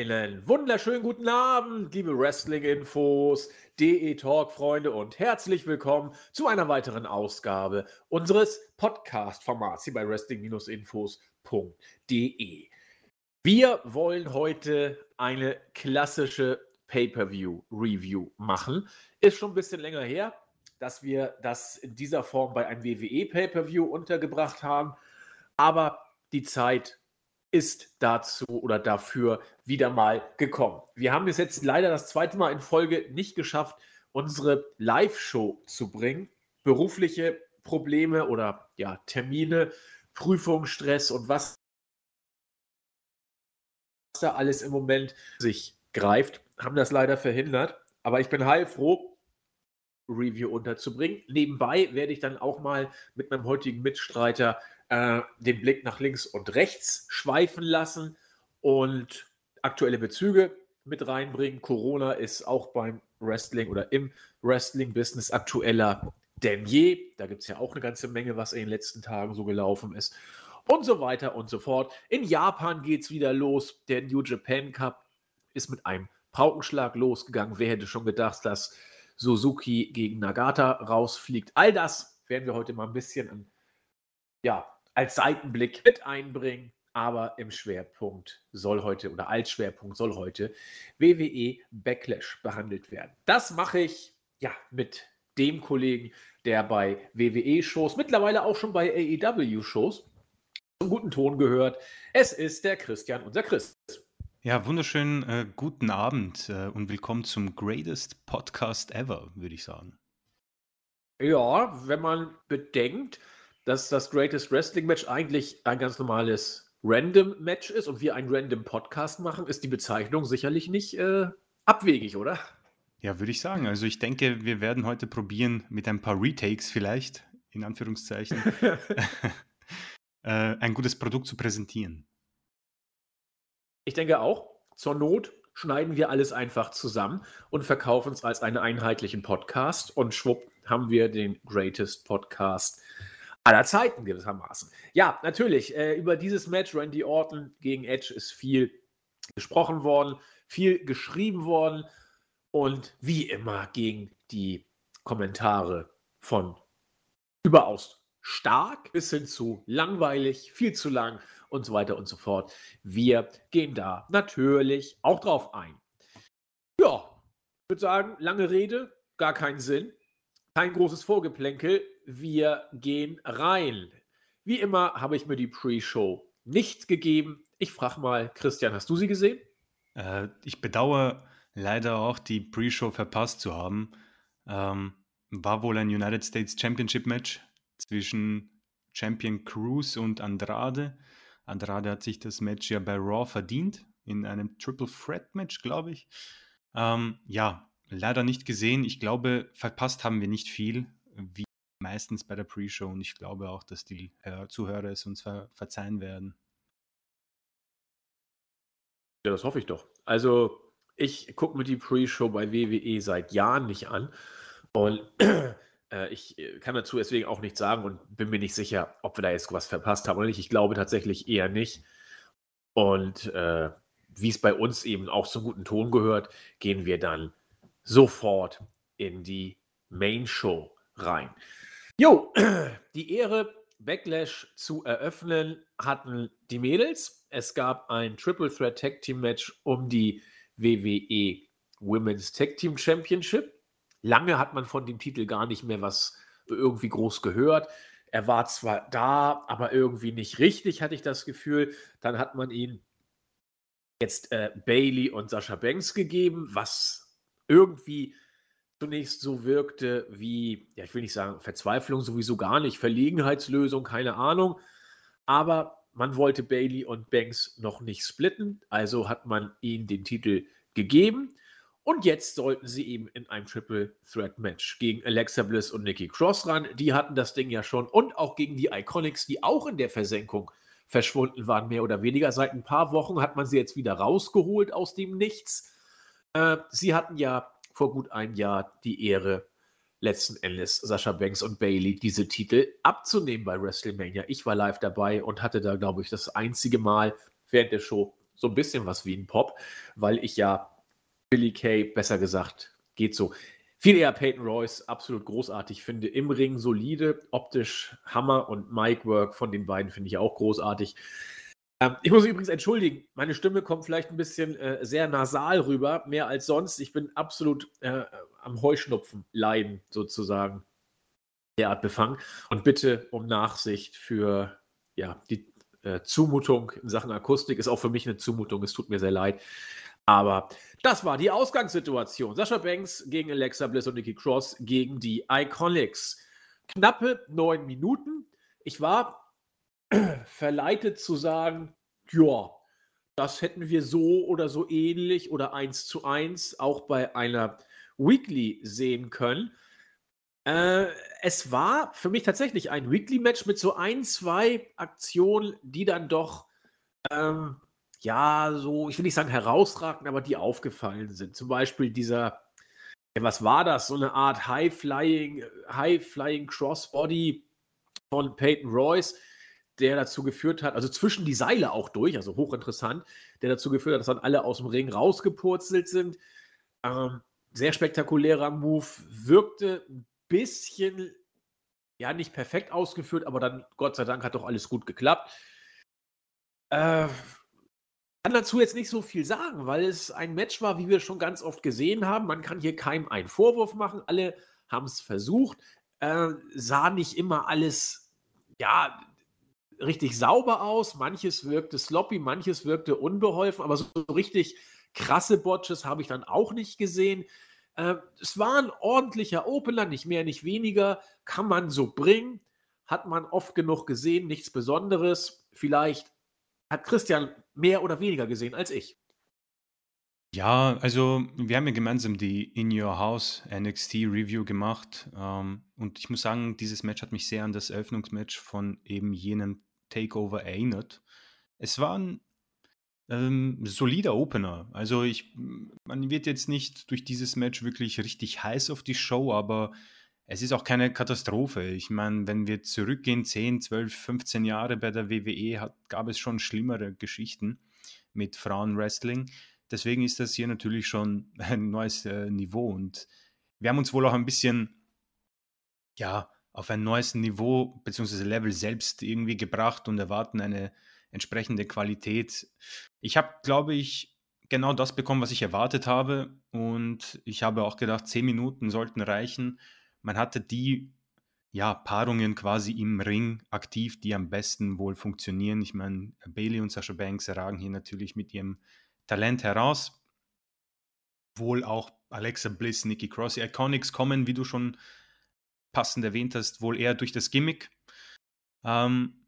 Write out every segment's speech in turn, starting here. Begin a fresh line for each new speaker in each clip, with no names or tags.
Einen wunderschönen guten Abend, liebe Wrestling-Infos, DE Talk-Freunde und herzlich willkommen zu einer weiteren Ausgabe unseres Podcast-Formats hier bei Wrestling-Infos.de. Wir wollen heute eine klassische Pay-Per-View-Review machen. Ist schon ein bisschen länger her, dass wir das in dieser Form bei einem WWE Pay-Per-View untergebracht haben, aber die Zeit ist dazu oder dafür wieder mal gekommen. Wir haben es jetzt leider das zweite Mal in Folge nicht geschafft, unsere Live-Show zu bringen. Berufliche Probleme oder ja, Termine, Prüfung, Stress und was da alles im Moment sich greift, haben das leider verhindert. Aber ich bin heilfroh, Review unterzubringen. Nebenbei werde ich dann auch mal mit meinem heutigen Mitstreiter äh, den Blick nach links und rechts schweifen lassen und aktuelle Bezüge mit reinbringen. Corona ist auch beim Wrestling oder im Wrestling-Business aktueller denn je. Da gibt es ja auch eine ganze Menge, was in den letzten Tagen so gelaufen ist. Und so weiter und so fort. In Japan geht es wieder los. Der New Japan Cup ist mit einem Paukenschlag losgegangen. Wer hätte schon gedacht, dass Suzuki gegen Nagata rausfliegt? All das werden wir heute mal ein bisschen ja, als Seitenblick mit einbringen. Aber im Schwerpunkt soll heute oder als Schwerpunkt soll heute WWE Backlash behandelt werden. Das mache ich ja mit dem Kollegen, der bei WWE-Shows, mittlerweile auch schon bei AEW-Shows, zum guten Ton gehört. Es ist der Christian, unser Chris.
Ja, wunderschönen äh, guten Abend äh, und willkommen zum Greatest Podcast Ever, würde ich sagen.
Ja, wenn man bedenkt, dass das Greatest Wrestling Match eigentlich ein ganz normales Random Match ist und wir einen Random Podcast machen, ist die Bezeichnung sicherlich nicht äh, abwegig, oder?
Ja, würde ich sagen. Also ich denke, wir werden heute probieren, mit ein paar Retakes vielleicht, in Anführungszeichen, äh, ein gutes Produkt zu präsentieren.
Ich denke auch, zur Not schneiden wir alles einfach zusammen und verkaufen es als einen einheitlichen Podcast und schwupp haben wir den Greatest Podcast aller Zeiten gewissermaßen. Ja, natürlich, äh, über dieses Match Randy Orton gegen Edge ist viel gesprochen worden, viel geschrieben worden und wie immer gegen die Kommentare von überaus stark bis hin zu langweilig, viel zu lang und so weiter und so fort. Wir gehen da natürlich auch drauf ein. Ja, ich würde sagen, lange Rede, gar keinen Sinn, kein großes Vorgeplänkel wir gehen rein. Wie immer habe ich mir die Pre-Show nicht gegeben. Ich frage mal, Christian, hast du sie gesehen?
Äh, ich bedauere leider auch, die Pre-Show verpasst zu haben. Ähm, war wohl ein United States Championship Match zwischen Champion Cruz und Andrade. Andrade hat sich das Match ja bei Raw verdient, in einem Triple Threat Match, glaube ich. Ähm, ja, leider nicht gesehen. Ich glaube, verpasst haben wir nicht viel. Wie meistens bei der Pre-Show und ich glaube auch, dass die Zuhörer es uns ver verzeihen werden.
Ja, das hoffe ich doch. Also, ich gucke mir die Pre-Show bei WWE seit Jahren nicht an und äh, ich äh, kann dazu deswegen auch nichts sagen und bin mir nicht sicher, ob wir da jetzt was verpasst haben oder nicht. Ich glaube tatsächlich eher nicht. Und äh, wie es bei uns eben auch zum guten Ton gehört, gehen wir dann sofort in die Main Show rein. Jo, die Ehre, Backlash zu eröffnen, hatten die Mädels. Es gab ein Triple Threat Tag Team Match um die WWE Women's Tag Team Championship. Lange hat man von dem Titel gar nicht mehr was irgendwie groß gehört. Er war zwar da, aber irgendwie nicht richtig, hatte ich das Gefühl. Dann hat man ihn jetzt äh, Bailey und Sascha Banks gegeben, was irgendwie zunächst so wirkte wie, ja, ich will nicht sagen Verzweiflung, sowieso gar nicht, Verlegenheitslösung, keine Ahnung. Aber man wollte Bailey und Banks noch nicht splitten, also hat man ihnen den Titel gegeben. Und jetzt sollten sie eben in einem Triple Threat Match gegen Alexa Bliss und Nikki Cross ran. Die hatten das Ding ja schon. Und auch gegen die Iconics, die auch in der Versenkung verschwunden waren, mehr oder weniger. Seit ein paar Wochen hat man sie jetzt wieder rausgeholt aus dem Nichts. Äh, sie hatten ja vor gut einem Jahr die Ehre, letzten Endes Sascha Banks und Bailey diese Titel abzunehmen bei WrestleMania. Ich war live dabei und hatte da, glaube ich, das einzige Mal während der Show so ein bisschen was wie ein Pop, weil ich ja Billy Kay, besser gesagt, geht so. Viel eher Peyton Royce, absolut großartig finde. Im Ring solide, optisch Hammer und Mic Work von den beiden finde ich auch großartig. Ähm, ich muss mich übrigens entschuldigen, meine Stimme kommt vielleicht ein bisschen äh, sehr nasal rüber, mehr als sonst. Ich bin absolut äh, am Heuschnupfen leiden, sozusagen, derart befangen. Und bitte um Nachsicht für ja, die äh, Zumutung in Sachen Akustik. Ist auch für mich eine Zumutung, es tut mir sehr leid. Aber das war die Ausgangssituation. Sascha Banks gegen Alexa Bliss und Nikki Cross gegen die Iconics. Knappe neun Minuten. Ich war verleitet zu sagen, ja, das hätten wir so oder so ähnlich oder eins zu eins auch bei einer Weekly sehen können. Äh, es war für mich tatsächlich ein Weekly-Match mit so ein, zwei Aktionen, die dann doch, ähm, ja, so, ich will nicht sagen herausragend, aber die aufgefallen sind. Zum Beispiel dieser, ja, was war das? So eine Art High-Flying, High-Flying Crossbody von Peyton Royce, der dazu geführt hat, also zwischen die Seile auch durch, also hochinteressant, der dazu geführt hat, dass dann alle aus dem Ring rausgepurzelt sind. Ähm, sehr spektakulärer Move, wirkte ein bisschen, ja, nicht perfekt ausgeführt, aber dann, Gott sei Dank, hat doch alles gut geklappt. Äh, kann dazu jetzt nicht so viel sagen, weil es ein Match war, wie wir schon ganz oft gesehen haben. Man kann hier keinem einen Vorwurf machen. Alle haben es versucht. Äh, sah nicht immer alles, ja, richtig sauber aus. Manches wirkte sloppy, manches wirkte unbeholfen, aber so richtig krasse Botches habe ich dann auch nicht gesehen. Äh, es war ein ordentlicher Opener, nicht mehr, nicht weniger. Kann man so bringen. Hat man oft genug gesehen, nichts Besonderes. Vielleicht hat Christian mehr oder weniger gesehen als ich.
Ja, also wir haben ja gemeinsam die In Your House NXT Review gemacht. Ähm, und ich muss sagen, dieses Match hat mich sehr an das Eröffnungsmatch von eben jenem Takeover erinnert. Es war ein ähm, solider Opener. Also ich, man wird jetzt nicht durch dieses Match wirklich richtig heiß auf die Show, aber es ist auch keine Katastrophe. Ich meine, wenn wir zurückgehen, 10, 12, 15 Jahre bei der WWE, hat, gab es schon schlimmere Geschichten mit Frauenwrestling. Deswegen ist das hier natürlich schon ein neues äh, Niveau und wir haben uns wohl auch ein bisschen, ja, auf ein neues Niveau bzw. Level selbst irgendwie gebracht und erwarten eine entsprechende Qualität. Ich habe, glaube ich, genau das bekommen, was ich erwartet habe. Und ich habe auch gedacht, zehn Minuten sollten reichen. Man hatte die ja, Paarungen quasi im Ring aktiv, die am besten wohl funktionieren. Ich meine, Bailey und Sasha Banks ragen hier natürlich mit ihrem Talent heraus. Wohl auch Alexa Bliss, Nikki Cross, Iconics kommen, wie du schon passend erwähnt hast, wohl eher durch das Gimmick. Ähm,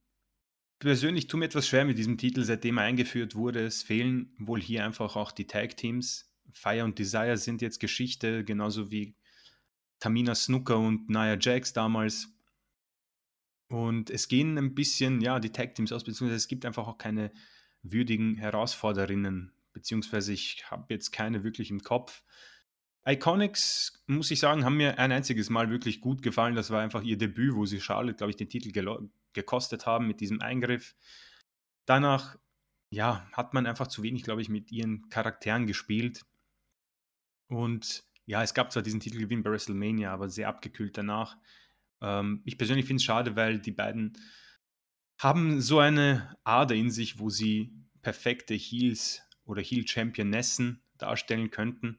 persönlich tut mir etwas schwer mit diesem Titel, seitdem er eingeführt wurde. Es fehlen wohl hier einfach auch die Tag-Teams. Fire und Desire sind jetzt Geschichte, genauso wie Tamina Snooker und Nia Jax damals. Und es gehen ein bisschen, ja, die Tag-Teams aus, beziehungsweise es gibt einfach auch keine würdigen Herausforderinnen, beziehungsweise ich habe jetzt keine wirklich im Kopf. Iconics, muss ich sagen, haben mir ein einziges Mal wirklich gut gefallen. Das war einfach ihr Debüt, wo sie Charlotte, glaube ich, den Titel gekostet haben mit diesem Eingriff. Danach, ja, hat man einfach zu wenig, glaube ich, mit ihren Charakteren gespielt. Und ja, es gab zwar diesen Titelgewinn bei WrestleMania, aber sehr abgekühlt danach. Ähm, ich persönlich finde es schade, weil die beiden haben so eine Ader in sich, wo sie perfekte Heels oder Heel-Championessen darstellen könnten.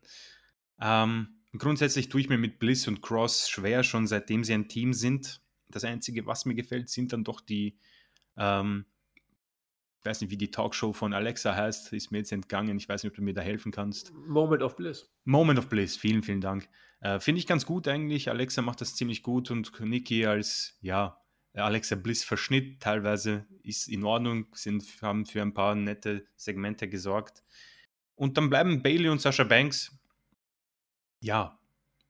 Ähm, grundsätzlich tue ich mir mit Bliss und Cross schwer, schon seitdem sie ein Team sind. Das Einzige, was mir gefällt, sind dann doch die, ähm, ich weiß nicht, wie die Talkshow von Alexa heißt, ist mir jetzt entgangen. Ich weiß nicht, ob du mir da helfen kannst.
Moment of Bliss.
Moment of Bliss, vielen, vielen Dank. Äh, Finde ich ganz gut eigentlich. Alexa macht das ziemlich gut und Niki als, ja, Alexa Bliss Verschnitt teilweise ist in Ordnung, sind, haben für ein paar nette Segmente gesorgt. Und dann bleiben Bailey und Sasha Banks ja,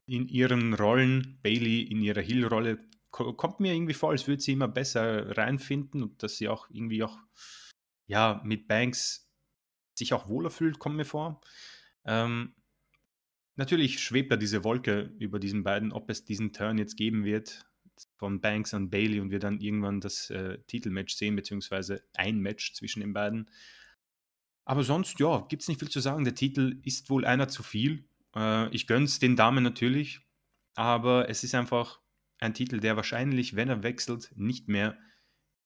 in ihren Rollen, Bailey in ihrer Hill-Rolle, kommt mir irgendwie vor, als würde sie immer besser reinfinden und dass sie auch irgendwie auch, ja, mit Banks sich auch wohler fühlt, kommt mir vor. Ähm, natürlich schwebt da diese Wolke über diesen beiden, ob es diesen Turn jetzt geben wird von Banks an Bailey und wir dann irgendwann das äh, Titelmatch sehen, beziehungsweise ein Match zwischen den beiden. Aber sonst, ja, gibt es nicht viel zu sagen. Der Titel ist wohl einer zu viel. Äh, ich gönn's den Damen natürlich, aber es ist einfach ein Titel, der wahrscheinlich, wenn er wechselt, nicht mehr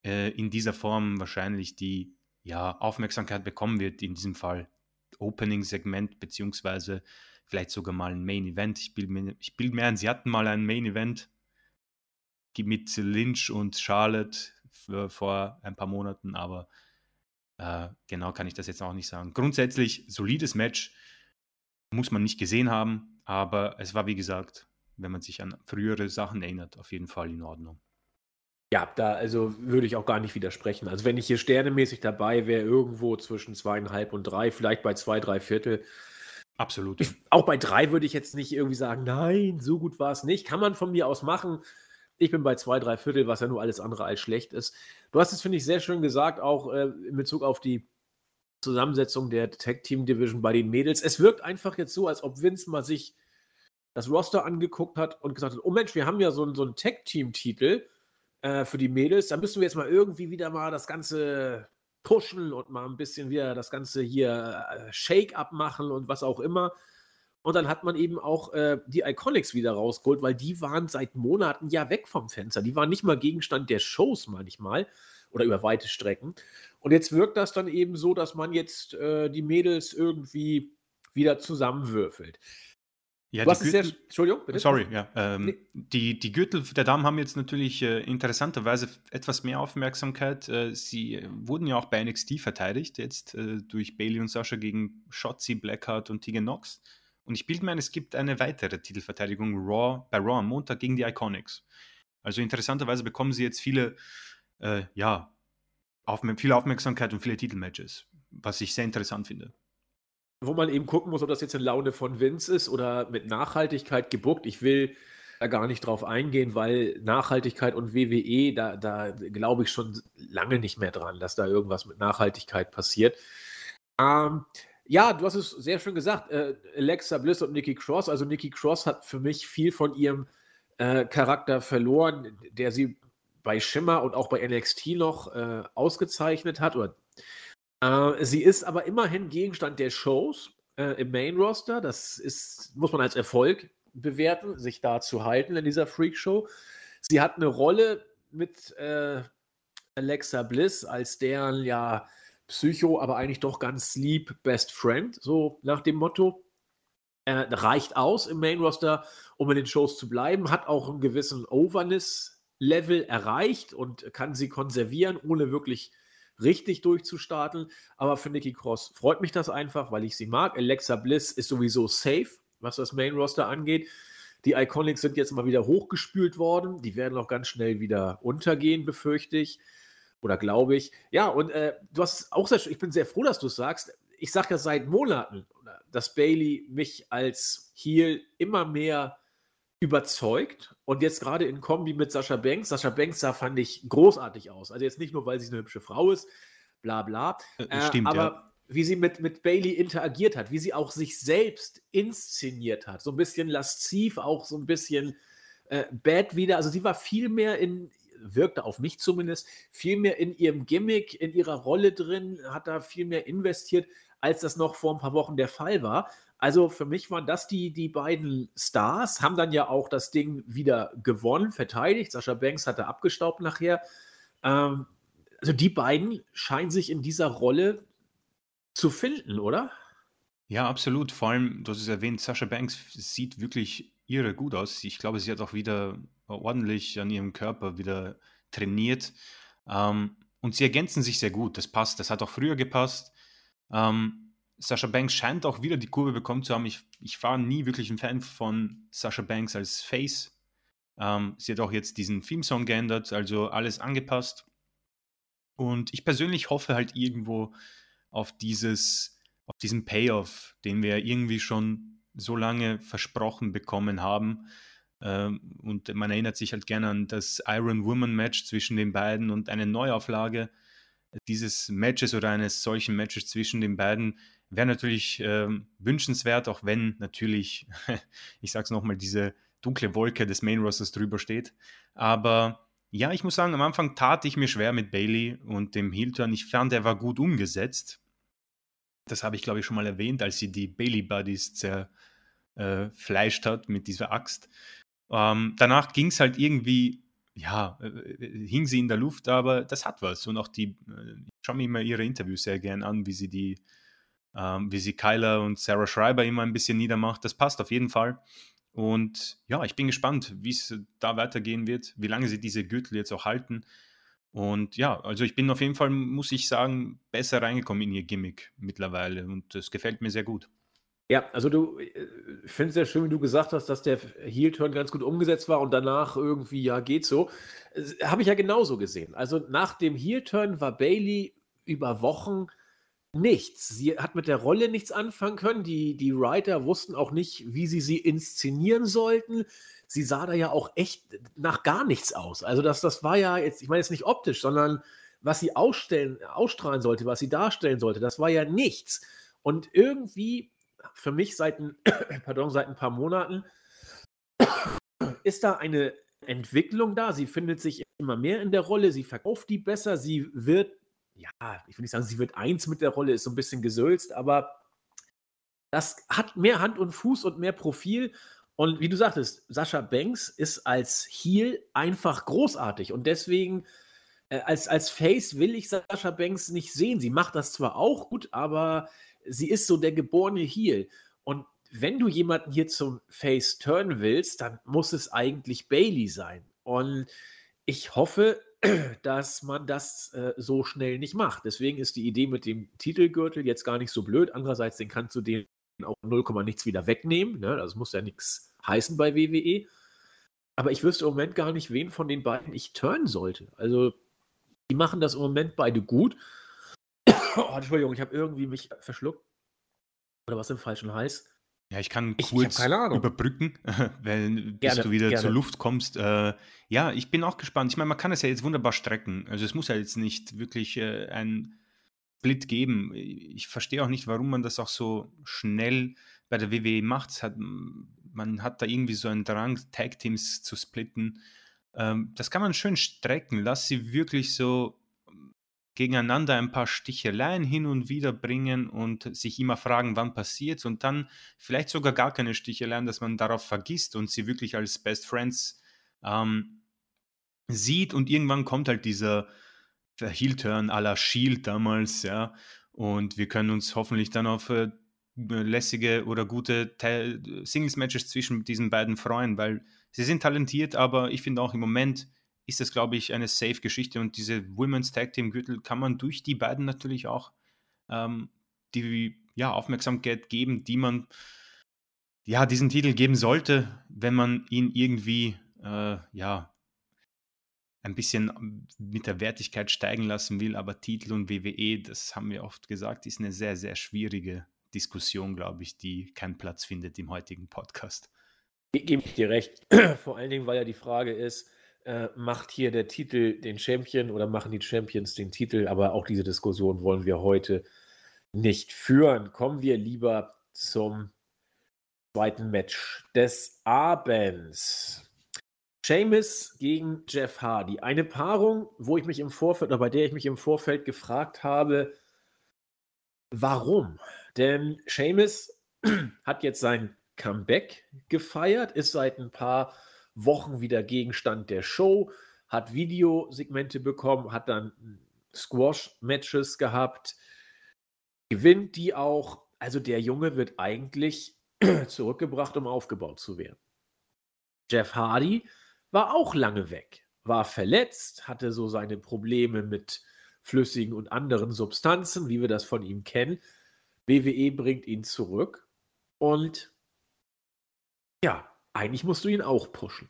äh, in dieser Form wahrscheinlich die ja, Aufmerksamkeit bekommen wird. In diesem Fall Opening-Segment, beziehungsweise vielleicht sogar mal ein Main-Event. Ich bilde mir, bild mir ein, sie hatten mal ein Main-Event mit Lynch und Charlotte vor ein paar Monaten, aber äh, genau kann ich das jetzt auch nicht sagen. Grundsätzlich solides Match, muss man nicht gesehen haben, aber es war wie gesagt, wenn man sich an frühere Sachen erinnert, auf jeden Fall in Ordnung.
Ja, da also würde ich auch gar nicht widersprechen. Also wenn ich hier sternemäßig dabei wäre, irgendwo zwischen zweieinhalb und drei, vielleicht bei zwei, drei Viertel.
Absolut.
Ich, auch bei drei würde ich jetzt nicht irgendwie sagen, nein, so gut war es nicht. Kann man von mir aus machen. Ich bin bei zwei, drei Viertel, was ja nur alles andere als schlecht ist. Du hast es, finde ich, sehr schön gesagt, auch äh, in Bezug auf die Zusammensetzung der Tag Team Division bei den Mädels. Es wirkt einfach jetzt so, als ob Vince mal sich das Roster angeguckt hat und gesagt hat: Oh Mensch, wir haben ja so, so einen Tag Team Titel äh, für die Mädels. Da müssen wir jetzt mal irgendwie wieder mal das Ganze pushen und mal ein bisschen wieder das Ganze hier äh, Shake-up machen und was auch immer. Und dann hat man eben auch äh, die Iconics wieder rausgeholt, weil die waren seit Monaten ja weg vom Fenster. Die waren nicht mal Gegenstand der Shows manchmal oder über weite Strecken. Und jetzt wirkt das dann eben so, dass man jetzt äh, die Mädels irgendwie wieder zusammenwürfelt.
Ja, Was ist Gürtel, sehr, Entschuldigung, bitte? Sorry, ja. Ähm, nee. die, die Gürtel der Damen haben jetzt natürlich äh, interessanterweise etwas mehr Aufmerksamkeit. Äh, sie äh, wurden ja auch bei NXT verteidigt, jetzt äh, durch Bailey und Sascha gegen Shotzi, Blackheart und Tegan Knox. Und ich bilde mir ein, es gibt eine weitere Titelverteidigung Raw, bei Raw am Montag gegen die Iconics. Also interessanterweise bekommen sie jetzt viele, äh, ja, auf, viel Aufmerksamkeit und viele Titelmatches, was ich sehr interessant finde.
Wo man eben gucken muss, ob das jetzt eine Laune von Vince ist oder mit Nachhaltigkeit gebuckt. Ich will da gar nicht drauf eingehen, weil Nachhaltigkeit und WWE, da, da glaube ich schon lange nicht mehr dran, dass da irgendwas mit Nachhaltigkeit passiert. Ähm, ja, du hast es sehr schön gesagt. Äh, Alexa Bliss und Nikki Cross. Also Nikki Cross hat für mich viel von ihrem äh, Charakter verloren, der sie bei Schimmer und auch bei NXT noch äh, ausgezeichnet hat. Oder, äh, sie ist aber immerhin Gegenstand der Shows äh, im Main Roster. Das ist, muss man als Erfolg bewerten, sich da zu halten in dieser Freak Show. Sie hat eine Rolle mit äh, Alexa Bliss als deren ja Psycho, aber eigentlich doch ganz lieb Best Friend, so nach dem Motto. Äh, reicht aus im Main Roster, um in den Shows zu bleiben, hat auch einen gewissen Overness-Level erreicht und kann sie konservieren, ohne wirklich richtig durchzustarten. Aber für Nikki Cross freut mich das einfach, weil ich sie mag. Alexa Bliss ist sowieso safe, was das Main Roster angeht. Die Iconics sind jetzt mal wieder hochgespült worden. Die werden auch ganz schnell wieder untergehen, befürchte ich oder glaube ich. Ja, und äh, du hast auch sehr, ich bin sehr froh, dass du es sagst. Ich sage ja seit Monaten, dass Bailey mich als Heel immer mehr überzeugt und jetzt gerade in Kombi mit Sascha Banks. Sascha Banks sah, fand ich, großartig aus. Also jetzt nicht nur, weil sie eine hübsche Frau ist, bla bla. Äh, äh Stimmt, aber ja. wie sie mit, mit Bailey interagiert hat, wie sie auch sich selbst inszeniert hat. So ein bisschen lasziv, auch so ein bisschen äh, bad wieder. Also sie war viel mehr in, wirkte auf mich zumindest, viel mehr in ihrem Gimmick, in ihrer Rolle drin, hat da viel mehr investiert, als das noch vor ein paar Wochen der Fall war. Also für mich waren das die, die beiden Stars, haben dann ja auch das Ding wieder gewonnen, verteidigt. Sascha Banks hatte abgestaubt nachher. Ähm, also die beiden scheinen sich in dieser Rolle zu finden, oder?
Ja, absolut. Vor allem, du hast es erwähnt, Sascha Banks sieht wirklich irre gut aus. Ich glaube, sie hat auch wieder ordentlich an ihrem Körper wieder trainiert. Ähm, und sie ergänzen sich sehr gut. Das passt. Das hat auch früher gepasst. Ähm, Sascha Banks scheint auch wieder die Kurve bekommen zu haben. Ich, ich war nie wirklich ein Fan von Sascha Banks als Face. Ähm, sie hat auch jetzt diesen Theme-Song geändert, also alles angepasst. Und ich persönlich hoffe halt irgendwo auf dieses, auf diesen Payoff, den wir irgendwie schon so lange versprochen bekommen haben. Ähm, und man erinnert sich halt gerne an das Iron Woman Match zwischen den beiden und eine Neuauflage dieses Matches oder eines solchen Matches zwischen den beiden wäre natürlich äh, wünschenswert, auch wenn natürlich, ich sage es nochmal, diese dunkle Wolke des Main Rosters drüber steht. Aber ja, ich muss sagen, am Anfang tat ich mir schwer mit Bailey und dem Heel-Turn. Ich fand, er war gut umgesetzt. das habe ich glaube ich schon mal erwähnt, als sie die Bailey Buddies zerfleischt äh, hat mit dieser Axt. Ähm, danach ging es halt irgendwie, ja, äh, hing sie in der Luft, aber das hat was. Und auch die, äh, ich schaue mir immer ihre Interviews sehr gern an, wie sie die, ähm, wie sie Kyler und Sarah Schreiber immer ein bisschen niedermacht. Das passt auf jeden Fall. Und ja, ich bin gespannt, wie es da weitergehen wird, wie lange sie diese Gürtel jetzt auch halten. Und ja, also ich bin auf jeden Fall, muss ich sagen, besser reingekommen in ihr Gimmick mittlerweile und das gefällt mir sehr gut.
Ja, also du, äh, finde es sehr schön, wie du gesagt hast, dass der Heel-Turn ganz gut umgesetzt war und danach irgendwie, ja, geht so. Habe ich ja genauso gesehen. Also nach dem Heel-Turn war Bailey über Wochen nichts. Sie hat mit der Rolle nichts anfangen können. Die, die Writer wussten auch nicht, wie sie sie inszenieren sollten. Sie sah da ja auch echt nach gar nichts aus. Also das, das war ja jetzt, ich meine jetzt nicht optisch, sondern was sie ausstellen, ausstrahlen sollte, was sie darstellen sollte, das war ja nichts. Und irgendwie, für mich seit ein, pardon, seit ein paar Monaten, ist da eine Entwicklung da. Sie findet sich immer mehr in der Rolle, sie verkauft die besser, sie wird ja, ich will nicht sagen, sie wird eins mit der Rolle, ist so ein bisschen gesülzt, aber das hat mehr Hand und Fuß und mehr Profil. Und wie du sagtest, Sascha Banks ist als Heel einfach großartig. Und deswegen, äh, als, als Face will ich Sascha Banks nicht sehen. Sie macht das zwar auch gut, aber sie ist so der geborene Heel. Und wenn du jemanden hier zum Face turnen willst, dann muss es eigentlich Bailey sein. Und ich hoffe, dass man das äh, so schnell nicht macht. Deswegen ist die Idee mit dem Titelgürtel jetzt gar nicht so blöd. Andererseits, den kannst du den auch 0, nichts wieder wegnehmen. Ne? Das muss ja nichts heißen bei WWE. Aber ich wüsste im Moment gar nicht, wen von den beiden ich turnen sollte. Also, die machen das im Moment beide gut. oh, Entschuldigung, ich habe irgendwie mich verschluckt. Oder was im falschen Hals.
Ja, ich kann kurz ich überbrücken, wenn, bis gerne, du wieder gerne. zur Luft kommst. Äh, ja, ich bin auch gespannt. Ich meine, man kann es ja jetzt wunderbar strecken. Also es muss ja jetzt nicht wirklich äh, ein Split geben. Ich verstehe auch nicht, warum man das auch so schnell bei der WWE macht. Hat, man hat da irgendwie so einen Drang, Tag-Teams zu splitten. Ähm, das kann man schön strecken. Lass sie wirklich so gegeneinander ein paar Sticheleien hin und wieder bringen und sich immer fragen, wann passiert und dann vielleicht sogar gar keine Sticheleien, dass man darauf vergisst und sie wirklich als Best Friends ähm, sieht. Und irgendwann kommt halt dieser Heel-Turn à la Shield damals, ja, und wir können uns hoffentlich dann auf äh, lässige oder gute Singles-Matches zwischen diesen beiden freuen, weil sie sind talentiert, aber ich finde auch im Moment ist das, glaube ich, eine Safe-Geschichte. Und diese Women's Tag Team Gürtel kann man durch die beiden natürlich auch ähm, die ja, Aufmerksamkeit geben, die man ja diesen Titel geben sollte, wenn man ihn irgendwie äh, ja ein bisschen mit der Wertigkeit steigen lassen will. Aber Titel und WWE, das haben wir oft gesagt, ist eine sehr, sehr schwierige Diskussion, glaube ich, die keinen Platz findet im heutigen Podcast.
Ich gebe dir recht. Vor allen Dingen, weil ja die Frage ist, äh, macht hier der Titel den Champion oder machen die Champions den Titel? Aber auch diese Diskussion wollen wir heute nicht führen. Kommen wir lieber zum zweiten Match des Abends. Seamus gegen Jeff Hardy. Eine Paarung, wo ich mich im Vorfeld, oder bei der ich mich im Vorfeld gefragt habe, warum? Denn Seamus hat jetzt sein Comeback gefeiert, ist seit ein paar Wochen wieder Gegenstand der Show, hat Videosegmente bekommen, hat dann Squash-Matches gehabt, gewinnt die auch. Also der Junge wird eigentlich zurückgebracht, um aufgebaut zu werden. Jeff Hardy war auch lange weg, war verletzt, hatte so seine Probleme mit flüssigen und anderen Substanzen, wie wir das von ihm kennen. WWE bringt ihn zurück und ja, eigentlich musst du ihn auch pushen.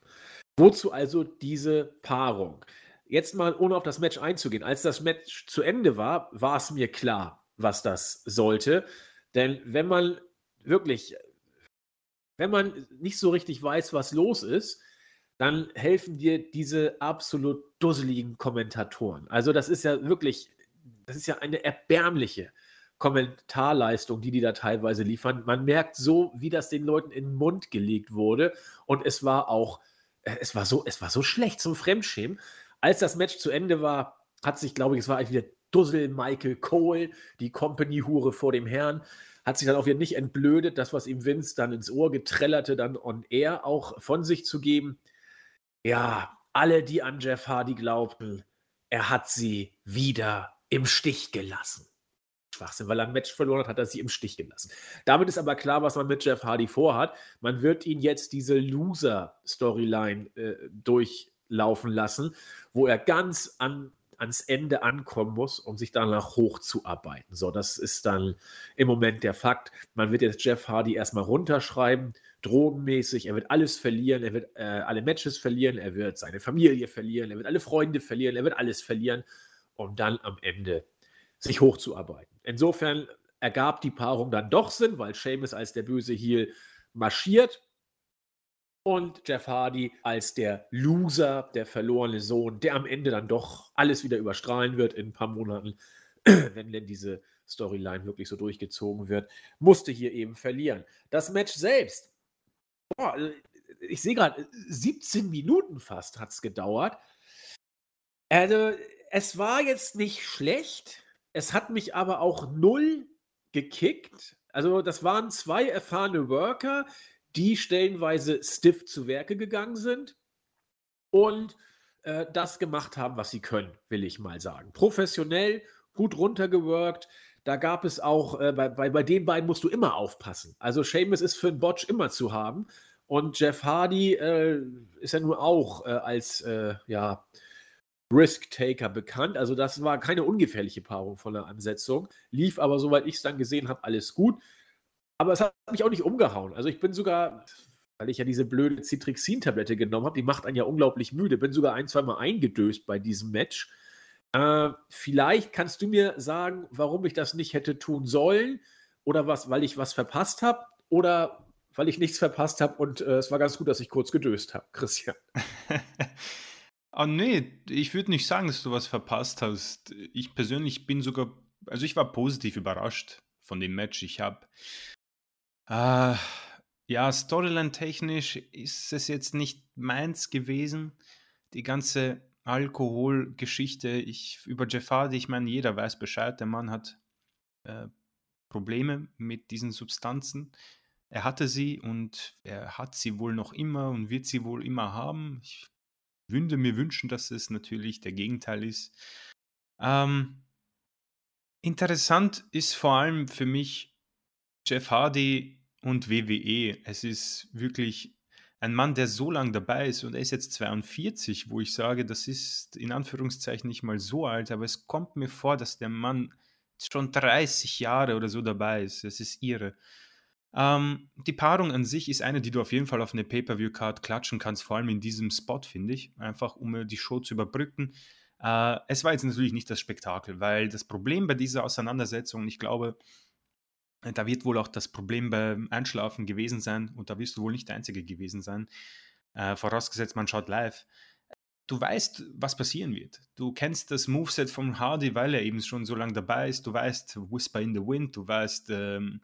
Wozu also diese Paarung? Jetzt mal, ohne auf das Match einzugehen. Als das Match zu Ende war, war es mir klar, was das sollte. Denn wenn man wirklich, wenn man nicht so richtig weiß, was los ist, dann helfen dir diese absolut dusseligen Kommentatoren. Also das ist ja wirklich, das ist ja eine erbärmliche Kommentarleistung, die die da teilweise liefern. Man merkt so, wie das den Leuten in den Mund gelegt wurde. Und es war auch, äh, es war so, es war so schlecht zum Fremdschämen. Als das Match zu Ende war, hat sich, glaube ich, es war eigentlich wieder Dussel Michael Cole, die Company-Hure vor dem Herrn, hat sich dann auch wieder nicht entblödet, das, was ihm Vince dann ins Ohr getrellerte, dann on air auch von sich zu geben. Ja, alle, die an Jeff Hardy glaubten, er hat sie wieder im Stich gelassen. Schwachsinn, weil er ein Match verloren hat, hat er sie im Stich gelassen. Damit ist aber klar, was man mit Jeff Hardy vorhat. Man wird ihn jetzt diese Loser-Storyline äh, durchlaufen lassen, wo er ganz an, ans Ende ankommen muss, um sich danach hochzuarbeiten. So, das ist dann im Moment der Fakt. Man wird jetzt Jeff Hardy erstmal runterschreiben, drogenmäßig. Er wird alles verlieren, er wird äh, alle Matches verlieren, er wird seine Familie verlieren, er wird alle Freunde verlieren, er wird alles verlieren, um dann am Ende sich hochzuarbeiten. Insofern ergab die Paarung dann doch Sinn, weil Seamus als der böse Heel marschiert und Jeff Hardy als der Loser, der verlorene Sohn, der am Ende dann doch alles wieder überstrahlen wird in ein paar Monaten, wenn denn diese Storyline wirklich so durchgezogen wird, musste hier eben verlieren. Das Match selbst, boah, ich sehe gerade, 17 Minuten fast hat es gedauert. Also, es war jetzt nicht schlecht, es hat mich aber auch null gekickt. Also, das waren zwei erfahrene Worker, die stellenweise stiff zu Werke gegangen sind und äh, das gemacht haben, was sie können, will ich mal sagen. Professionell, gut runtergeworkt. Da gab es auch, äh, bei, bei, bei den beiden musst du immer aufpassen. Also Seamus ist für einen Botch immer zu haben. Und Jeff Hardy äh, ist ja nun auch äh, als, äh, ja, Risk-Taker bekannt. Also das war keine ungefährliche Paarung von der Ansetzung. Lief aber, soweit ich es dann gesehen habe, alles gut. Aber es hat mich auch nicht umgehauen. Also ich bin sogar, weil ich ja diese blöde Citrixin-Tablette genommen habe, die macht einen ja unglaublich müde, bin sogar ein, zwei Mal eingedöst bei diesem Match. Äh, vielleicht kannst du mir sagen, warum ich das nicht hätte tun sollen oder was, weil ich was verpasst habe oder weil ich nichts verpasst habe und äh, es war ganz gut, dass ich kurz gedöst habe, Christian.
Ah, nee, ich würde nicht sagen, dass du was verpasst hast. Ich persönlich bin sogar, also ich war positiv überrascht von dem Match. Ich habe, äh, ja, Storyline-technisch ist es jetzt nicht meins gewesen. Die ganze Alkoholgeschichte, ich über Jeff Hardy, ich meine, jeder weiß Bescheid, der Mann hat äh, Probleme mit diesen Substanzen. Er hatte sie und er hat sie wohl noch immer und wird sie wohl immer haben. Ich würde mir wünschen, dass es natürlich der Gegenteil ist. Ähm, interessant ist vor allem für mich Jeff Hardy und WWE. Es ist wirklich ein Mann, der so lange dabei ist und er ist jetzt 42, wo ich sage, das ist in Anführungszeichen nicht mal so alt, aber es kommt mir vor, dass der Mann schon 30 Jahre oder so dabei ist. Es ist irre. Ähm, die Paarung an sich ist eine, die du auf jeden Fall auf eine Pay-Per-View-Card klatschen kannst, vor allem in diesem Spot, finde ich. Einfach, um die Show zu überbrücken. Äh, es war jetzt natürlich nicht das Spektakel, weil das Problem bei dieser Auseinandersetzung, ich glaube, da wird wohl auch das Problem beim Einschlafen gewesen sein und da wirst du wohl nicht der Einzige gewesen sein, äh, vorausgesetzt man schaut live. Du weißt, was passieren wird. Du kennst das Moveset von Hardy, weil er eben schon so lange dabei ist. Du weißt Whisper in the Wind, du weißt ähm,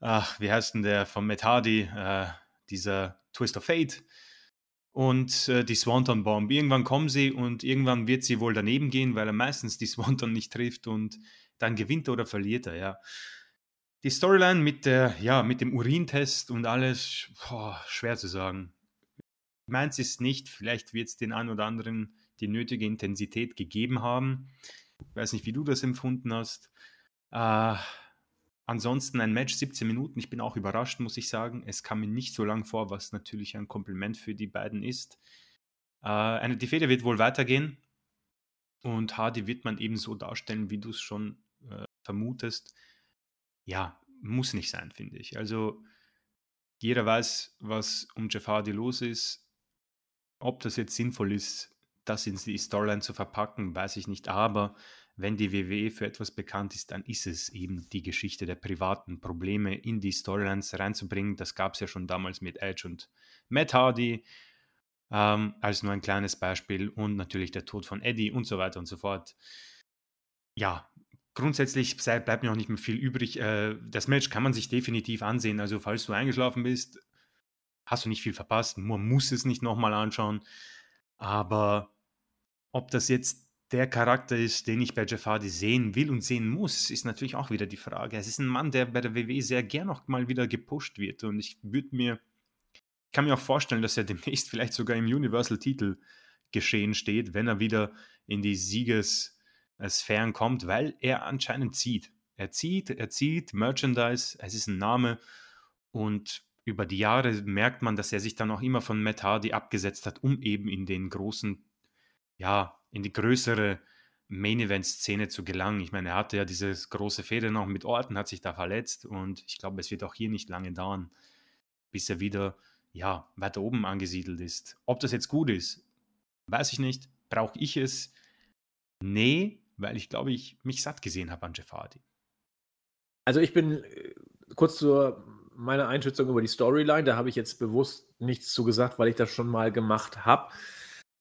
ach, wie heißt denn der von Matt Hardy, äh, dieser Twist of Fate und äh, die Swanton Bomb. Irgendwann kommen sie und irgendwann wird sie wohl daneben gehen, weil er meistens die Swanton nicht trifft und dann gewinnt er oder verliert er, ja. Die Storyline mit der, ja, mit dem Urintest und alles, boah, schwer zu sagen. Meins ist nicht, vielleicht wird es den einen oder anderen die nötige Intensität gegeben haben. Ich weiß nicht, wie du das empfunden hast. Äh, Ansonsten ein Match 17 Minuten. Ich bin auch überrascht, muss ich sagen. Es kam mir nicht so lang vor, was natürlich ein Kompliment für die beiden ist. Äh, eine, die Fehde wird wohl weitergehen und Hardy wird man eben so darstellen, wie du es schon äh, vermutest. Ja, muss nicht sein, finde ich. Also jeder weiß, was um Jeff Hardy los ist. Ob das jetzt sinnvoll ist, das in die Storyline zu verpacken, weiß ich nicht. Aber wenn die WWE für etwas bekannt ist, dann ist es eben die Geschichte der privaten Probleme in die Storylines reinzubringen. Das gab es ja schon damals mit Edge und Matt Hardy ähm, als nur ein kleines Beispiel und natürlich der Tod von Eddie und so weiter und so fort. Ja, grundsätzlich bleibt mir auch nicht mehr viel übrig. Äh, das Match kann man sich definitiv ansehen. Also falls du eingeschlafen bist, hast du nicht viel verpasst. Man muss es nicht nochmal anschauen. Aber ob das jetzt der Charakter ist, den ich bei Jeff Hardy sehen will und sehen muss, ist natürlich auch wieder die Frage. Es ist ein Mann, der bei der WWE sehr gern noch mal wieder gepusht wird. Und ich würde mir, kann mir auch vorstellen, dass er demnächst vielleicht sogar im Universal-Titel geschehen steht, wenn er wieder in die Siegessphären kommt, weil er anscheinend zieht. Er zieht, er zieht Merchandise, es ist ein Name und über die Jahre merkt man, dass er sich dann auch immer von Matt Hardy abgesetzt hat, um eben in den großen, ja, in die größere Main-Event-Szene zu gelangen. Ich meine, er hatte ja dieses große Fehde noch mit Orten, hat sich da verletzt und ich glaube, es wird auch hier nicht lange dauern, bis er wieder, ja, weiter oben angesiedelt ist. Ob das jetzt gut ist, weiß ich nicht. Brauche ich es? Nee, weil ich glaube, ich mich satt gesehen habe an Jeff Hardy.
Also ich bin äh, kurz zur meiner Einschätzung über die Storyline. Da habe ich jetzt bewusst nichts zu gesagt, weil ich das schon mal gemacht habe.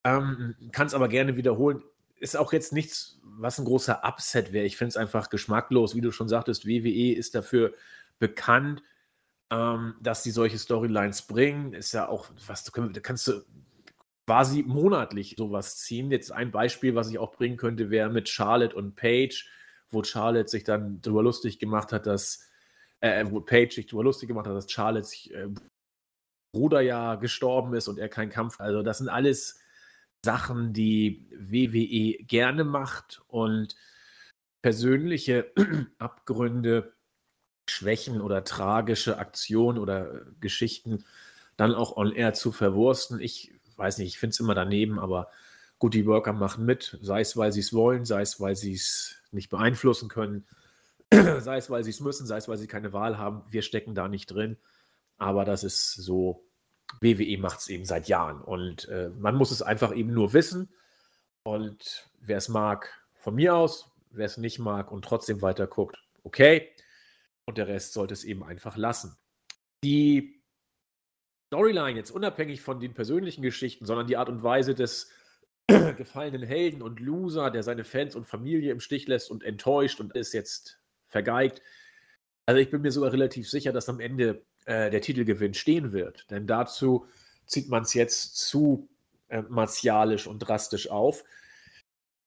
Ähm, Kann es aber gerne wiederholen. Ist auch jetzt nichts, was ein großer Upset wäre. Ich finde es einfach geschmacklos. Wie du schon sagtest, WWE ist dafür bekannt, ähm, dass sie solche Storylines bringen. Ist ja auch, was du kannst du quasi monatlich sowas ziehen. Jetzt ein Beispiel, was ich auch bringen könnte, wäre mit Charlotte und Paige, wo Charlotte sich dann darüber lustig gemacht hat, dass äh, wo Paige sich darüber lustig gemacht hat, dass Charlottes äh, Bruder ja gestorben ist und er keinen Kampf. Also, das sind alles Sachen, die WWE gerne macht und persönliche Abgründe, Schwächen oder tragische Aktionen oder Geschichten dann auch on air zu verwursten. Ich weiß nicht, ich finde es immer daneben, aber gut, die Worker machen mit, sei es, weil sie es wollen, sei es, weil sie es nicht beeinflussen können. sei es, weil sie es müssen, sei es, weil sie keine Wahl haben. Wir stecken da nicht drin. Aber das ist so, WWE macht es eben seit Jahren. Und äh, man muss es einfach eben nur wissen. Und wer es mag, von mir aus, wer es nicht mag und trotzdem weiter guckt, okay. Und der Rest sollte es eben einfach lassen. Die Storyline jetzt unabhängig von den persönlichen Geschichten, sondern die Art und Weise des gefallenen Helden und Loser, der seine Fans und Familie im Stich lässt und enttäuscht und ist jetzt vergeigt. Also ich bin mir sogar relativ sicher, dass am Ende äh, der Titelgewinn stehen wird. Denn dazu zieht man es jetzt zu äh, martialisch und drastisch auf.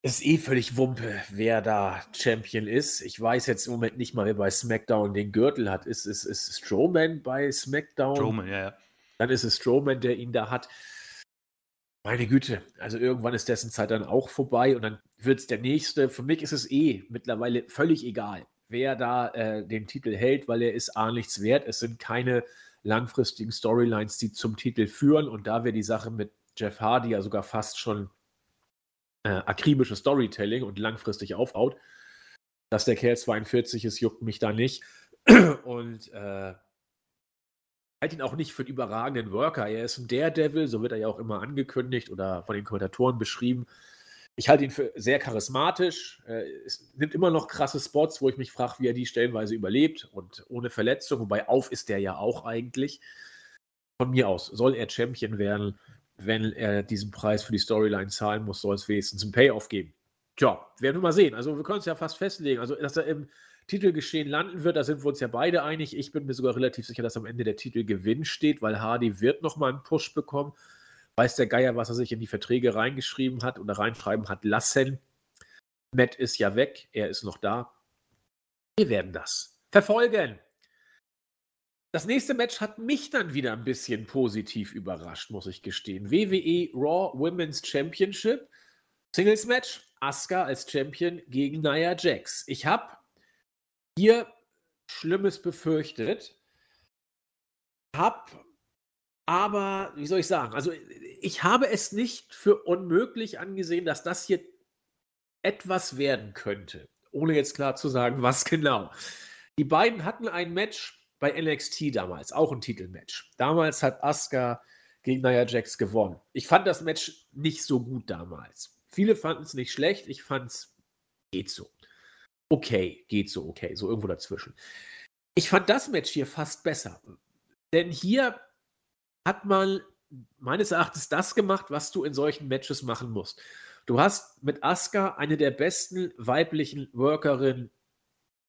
Ist eh völlig Wumpe, wer da Champion ist. Ich weiß jetzt im Moment nicht mal, wer bei SmackDown den Gürtel hat. Ist es ist, ist Strowman bei SmackDown?
Strowman, ja, ja.
Dann ist es Strowman, der ihn da hat. Meine Güte, also irgendwann ist dessen Zeit dann auch vorbei und dann wird es der nächste. Für mich ist es eh mittlerweile völlig egal wer da äh, den Titel hält, weil er ist A nichts wert. Es sind keine langfristigen Storylines, die zum Titel führen. Und da wäre die Sache mit Jeff Hardy ja sogar fast schon äh, akribisches Storytelling und langfristig aufhaut. Dass der Kerl 42 ist, juckt mich da nicht. Und äh, halte ihn auch nicht für einen überragenden Worker. Er ist ein Daredevil, so wird er ja auch immer angekündigt oder von den Kommentatoren beschrieben. Ich halte ihn für sehr charismatisch. Es nimmt immer noch krasse Spots, wo ich mich frage, wie er die stellenweise überlebt und ohne Verletzung. Wobei auf ist der ja auch eigentlich. Von mir aus soll er Champion werden. Wenn er diesen Preis für die Storyline zahlen muss, soll es wenigstens einen Payoff geben. Tja, werden wir mal sehen. Also, wir können es ja fast festlegen. Also, dass er im Titelgeschehen landen wird, da sind wir uns ja beide einig. Ich bin mir sogar relativ sicher, dass am Ende der Titelgewinn steht, weil Hardy wird nochmal einen Push bekommen weiß der Geier, was er sich in die Verträge reingeschrieben hat oder reinschreiben hat lassen. Matt ist ja weg, er ist noch da. Wir werden das verfolgen. Das nächste Match hat mich dann wieder ein bisschen positiv überrascht, muss ich gestehen. WWE Raw Women's Championship Singles Match. Asuka als Champion gegen Nia Jax. Ich habe hier Schlimmes befürchtet. Hab aber, wie soll ich sagen, also ich habe es nicht für unmöglich angesehen, dass das hier etwas werden könnte. Ohne jetzt klar zu sagen, was genau. Die beiden hatten ein Match bei NXT damals, auch ein Titelmatch. Damals hat Asuka gegen Nia Jax gewonnen. Ich fand das Match nicht so gut damals. Viele fanden es nicht schlecht, ich fand es geht so. Okay, geht so, okay, so irgendwo dazwischen. Ich fand das Match hier fast besser. Denn hier hat man meines Erachtens das gemacht, was du in solchen Matches machen musst. Du hast mit Asuka eine der besten weiblichen Workerinnen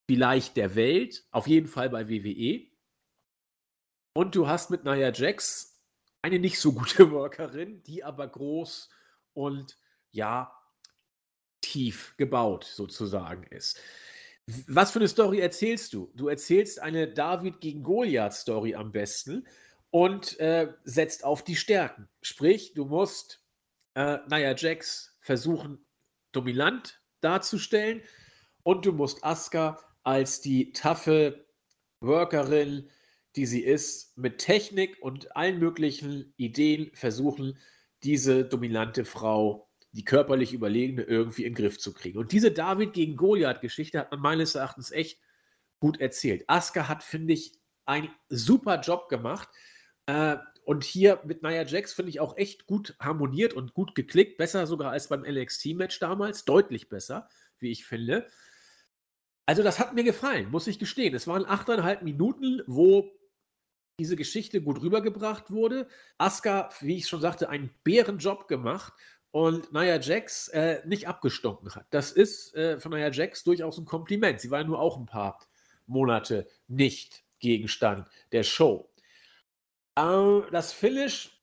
vielleicht der Welt, auf jeden Fall bei WWE. Und du hast mit Nia Jax eine nicht so gute Workerin, die aber groß und ja, narrativ gebaut sozusagen ist. Was für eine Story erzählst du? Du erzählst eine David gegen Goliath Story am besten und äh, setzt auf die Stärken. Sprich, du musst äh, Nia Jax versuchen, dominant darzustellen und du musst Asuka als die taffe Workerin, die sie ist, mit Technik und allen möglichen Ideen versuchen, diese dominante Frau, die körperlich Überlegene, irgendwie in den Griff zu kriegen. Und diese David gegen Goliath-Geschichte hat man meines Erachtens echt gut erzählt. Asuka hat, finde ich, einen super Job gemacht. Äh, und hier mit Nia Jax finde ich auch echt gut harmoniert und gut geklickt. Besser sogar als beim NXT-Match damals. Deutlich besser, wie ich finde. Also, das hat mir gefallen, muss ich gestehen. Es waren achteinhalb Minuten, wo diese Geschichte gut rübergebracht wurde. Asuka, wie ich schon sagte, einen Bärenjob gemacht und Nia Jax äh, nicht abgestunken hat. Das ist äh, von Nia Jax durchaus ein Kompliment. Sie war ja nur auch ein paar Monate nicht Gegenstand der Show. Äh, das Finish,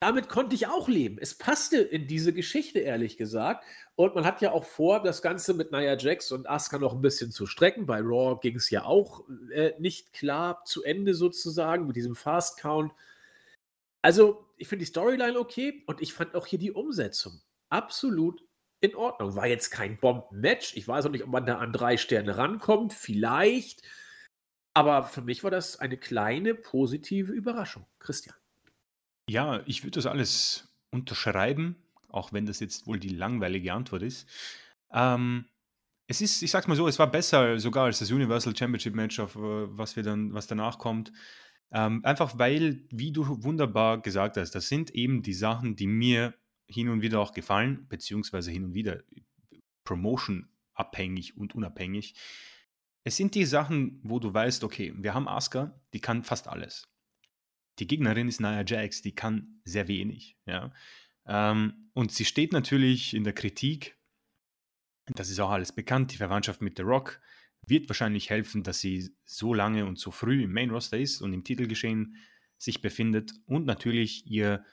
damit konnte ich auch leben. Es passte in diese Geschichte, ehrlich gesagt. Und man hat ja auch vor, das Ganze mit Nia Jax und Asuka noch ein bisschen zu strecken. Bei Raw ging es ja auch äh, nicht klar zu Ende sozusagen mit diesem Fast Count. Also, ich finde die Storyline okay und ich fand auch hier die Umsetzung absolut in Ordnung. War jetzt kein Bomben-Match. Ich weiß auch nicht, ob man da an drei Sterne rankommt. Vielleicht. Aber für mich war das eine kleine positive Überraschung. Christian.
Ja, ich würde das alles unterschreiben, auch wenn das jetzt wohl die langweilige Antwort ist. Ähm, es ist, ich sag's mal so, es war besser sogar als das Universal Championship Match, auf äh, was wir dann, was danach kommt. Ähm, einfach weil, wie du wunderbar gesagt hast, das sind eben die Sachen, die mir hin und wieder auch gefallen, beziehungsweise hin und wieder Promotion abhängig und unabhängig. Es sind die Sachen, wo du weißt, okay, wir haben Asuka, die kann fast alles. Die Gegnerin ist Nia Jax, die kann sehr wenig. Ja? Ähm, und sie steht natürlich in der Kritik, das ist auch alles bekannt, die Verwandtschaft mit The Rock wird wahrscheinlich helfen, dass sie so lange und so früh im Main Roster ist und im Titelgeschehen sich befindet und natürlich ihr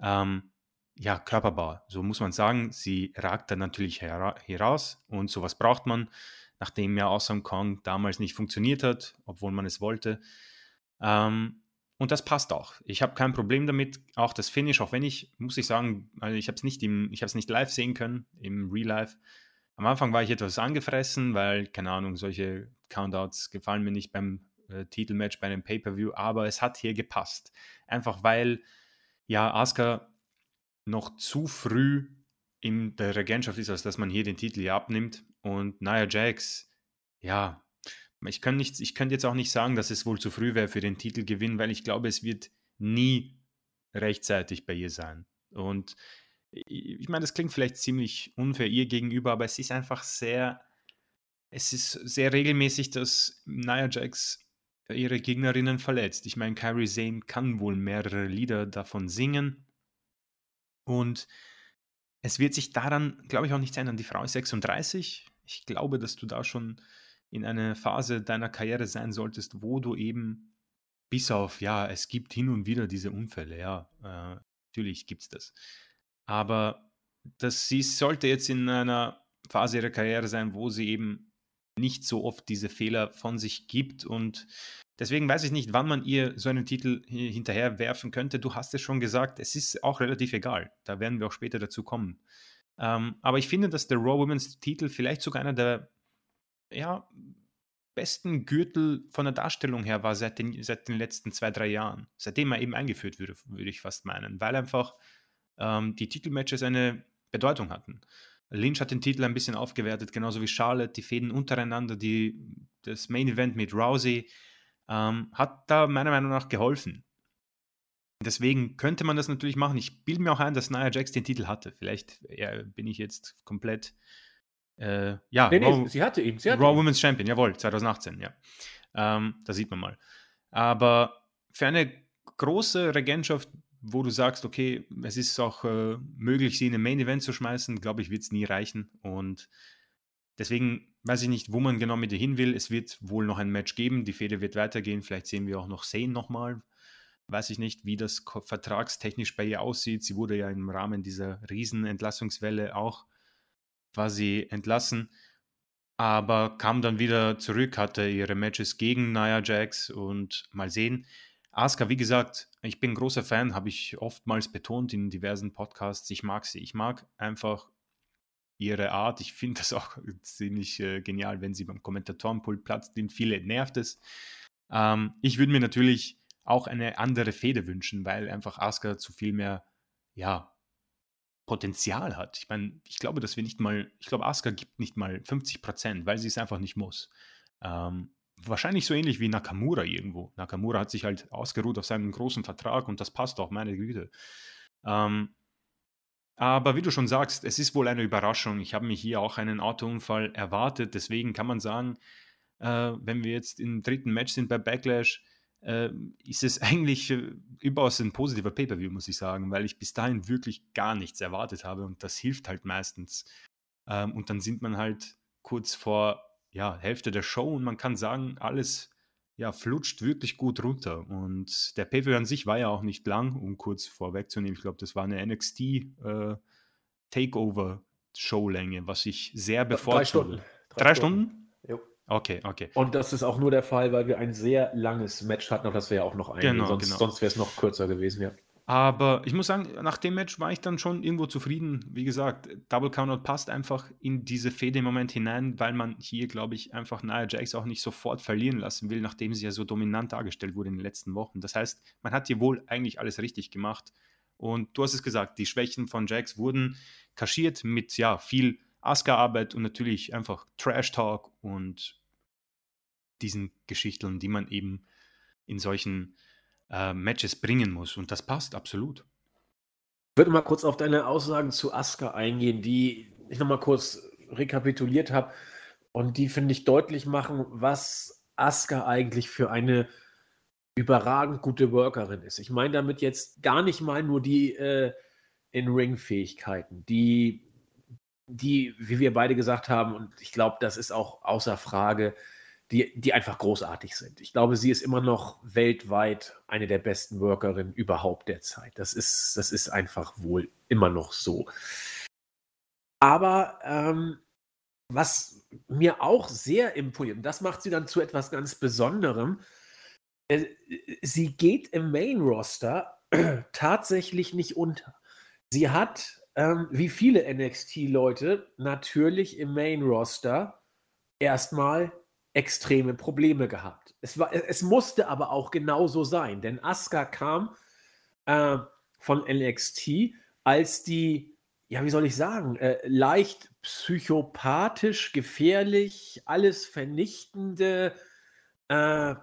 ähm, ja, Körperbau. So muss man sagen, sie ragt dann natürlich hera heraus und sowas braucht man nachdem ja Awesome Kong damals nicht funktioniert hat, obwohl man es wollte. Ähm, und das passt auch. Ich habe kein Problem damit. Auch das Finish, auch wenn ich, muss ich sagen, also ich habe es nicht nicht live sehen können, im Real Life. Am Anfang war ich etwas angefressen, weil, keine Ahnung, solche Countouts gefallen mir nicht beim äh, Titelmatch, bei einem Pay-Per-View, aber es hat hier gepasst. Einfach weil, ja, Asuka noch zu früh in der Regentschaft ist, als dass man hier den Titel hier abnimmt. Und Nia Jax, ja, ich kann, nicht, ich könnte jetzt auch nicht sagen, dass es wohl zu früh wäre für den Titelgewinn, weil ich glaube, es wird nie rechtzeitig bei ihr sein. Und ich meine, das klingt vielleicht ziemlich unfair ihr gegenüber, aber es ist einfach sehr, es ist sehr regelmäßig, dass Nia Jax ihre Gegnerinnen verletzt. Ich meine, Kyrie Zane kann wohl mehrere Lieder davon singen. Und es wird sich daran, glaube ich, auch nichts ändern. Die Frau ist 36. Ich glaube, dass du da schon in einer Phase deiner Karriere sein solltest, wo du eben bis auf, ja, es gibt hin und wieder diese Unfälle, ja, äh, natürlich gibt es das. Aber das, sie sollte jetzt in einer Phase ihrer Karriere sein, wo sie eben nicht so oft diese Fehler von sich gibt und Deswegen weiß ich nicht, wann man ihr so einen Titel hinterher werfen könnte. Du hast es schon gesagt, es ist auch relativ egal. Da werden wir auch später dazu kommen. Ähm, aber ich finde, dass der Raw Women's Titel vielleicht sogar einer der ja, besten Gürtel von der Darstellung her war seit den, seit den letzten zwei, drei Jahren. Seitdem er eben eingeführt würde, würde ich fast meinen. Weil einfach ähm, die Titelmatches eine Bedeutung hatten. Lynch hat den Titel ein bisschen aufgewertet, genauso wie Charlotte, die Fäden untereinander, die, das Main Event mit Rousey ähm, hat da meiner Meinung nach geholfen. Deswegen könnte man das natürlich machen. Ich bilde mir auch ein, dass Nia Jax den Titel hatte. Vielleicht ja, bin ich jetzt komplett. Äh, ja,
nee, nee, Raw, sie hatte ihn. Sie hatte
Raw
ihn.
Women's Champion, jawohl, 2018, ja. Ähm, da sieht man mal. Aber für eine große Regentschaft, wo du sagst, okay, es ist auch äh, möglich, sie in ein Main Event zu schmeißen, glaube ich, wird es nie reichen. Und Deswegen weiß ich nicht, wo man genau mit ihr hin will. Es wird wohl noch ein Match geben. Die Fehde wird weitergehen. Vielleicht sehen wir auch noch Sane nochmal. Weiß ich nicht, wie das vertragstechnisch bei ihr aussieht. Sie wurde ja im Rahmen dieser Riesenentlassungswelle auch quasi entlassen, aber kam dann wieder zurück, hatte ihre Matches gegen Nia Jax und mal sehen. Asuka, wie gesagt, ich bin großer Fan, habe ich oftmals betont in diversen Podcasts. Ich mag sie. Ich mag einfach ihre Art. Ich finde das auch ziemlich äh, genial, wenn sie beim Kommentatorenpult platzt. Den viele nervt es. Ähm, ich würde mir natürlich auch eine andere Fehde wünschen, weil einfach Asuka zu viel mehr, ja, Potenzial hat. Ich meine, ich glaube, dass wir nicht mal, ich glaube, Asuka gibt nicht mal 50 Prozent, weil sie es einfach nicht muss. Ähm, wahrscheinlich so ähnlich wie Nakamura irgendwo. Nakamura hat sich halt ausgeruht auf seinem großen Vertrag und das passt auch, meine Güte. Ähm, aber wie du schon sagst, es ist wohl eine Überraschung. Ich habe mir hier auch einen Autounfall erwartet. Deswegen kann man sagen, äh, wenn wir jetzt im dritten Match sind bei Backlash, äh, ist es eigentlich äh, überaus ein positiver Pay-Per-View, muss ich sagen, weil ich bis dahin wirklich gar nichts erwartet habe und das hilft halt meistens. Ähm, und dann sind man halt kurz vor ja, Hälfte der Show und man kann sagen, alles ja, flutscht wirklich gut runter. Und der Pay-Per-View an sich war ja auch nicht lang, um kurz vorwegzunehmen. Ich glaube, das war eine NXT äh, Takeover Showlänge, was ich sehr bevorzuge. Drei
Stunden.
Drei, Drei Stunden? Stunden? Okay, okay.
Und das ist auch nur der Fall, weil wir ein sehr langes Match hatten, auf das wir ja auch noch eingehen. Genau, sonst, genau. sonst wäre es noch kürzer gewesen, ja.
Aber ich muss sagen, nach dem Match war ich dann schon irgendwo zufrieden. Wie gesagt, Double Countout passt einfach in diese Fehde im Moment hinein, weil man hier, glaube ich, einfach Nia Jax auch nicht sofort verlieren lassen will, nachdem sie ja so dominant dargestellt wurde in den letzten Wochen. Das heißt, man hat hier wohl eigentlich alles richtig gemacht. Und du hast es gesagt, die Schwächen von Jax wurden kaschiert mit ja viel Asuka-Arbeit und natürlich einfach Trash-Talk und diesen Geschichten, die man eben in solchen äh, Matches bringen muss. Und das passt absolut.
Ich würde mal kurz auf deine Aussagen zu Asuka eingehen, die ich nochmal kurz rekapituliert habe und die, finde ich, deutlich machen, was Asuka eigentlich für eine überragend gute Workerin ist. Ich meine damit jetzt gar nicht mal nur die äh, In-Ring-Fähigkeiten, die, die, wie wir beide gesagt haben, und ich glaube, das ist auch außer Frage, die, die einfach großartig sind. Ich glaube, sie ist immer noch weltweit eine der besten Workerinnen überhaupt der Zeit. Das ist, das ist einfach wohl immer noch so. Aber ähm, was mir auch sehr imponiert, und das macht sie dann zu etwas ganz Besonderem, äh, sie geht im Main-Roster tatsächlich nicht unter. Sie hat, ähm, wie viele NXT-Leute, natürlich im Main-Roster erstmal extreme Probleme gehabt. Es, war, es musste aber auch genauso sein, denn Asuka kam äh, von NXT als die, ja, wie soll ich sagen, äh, leicht psychopathisch, gefährlich, alles vernichtende, äh,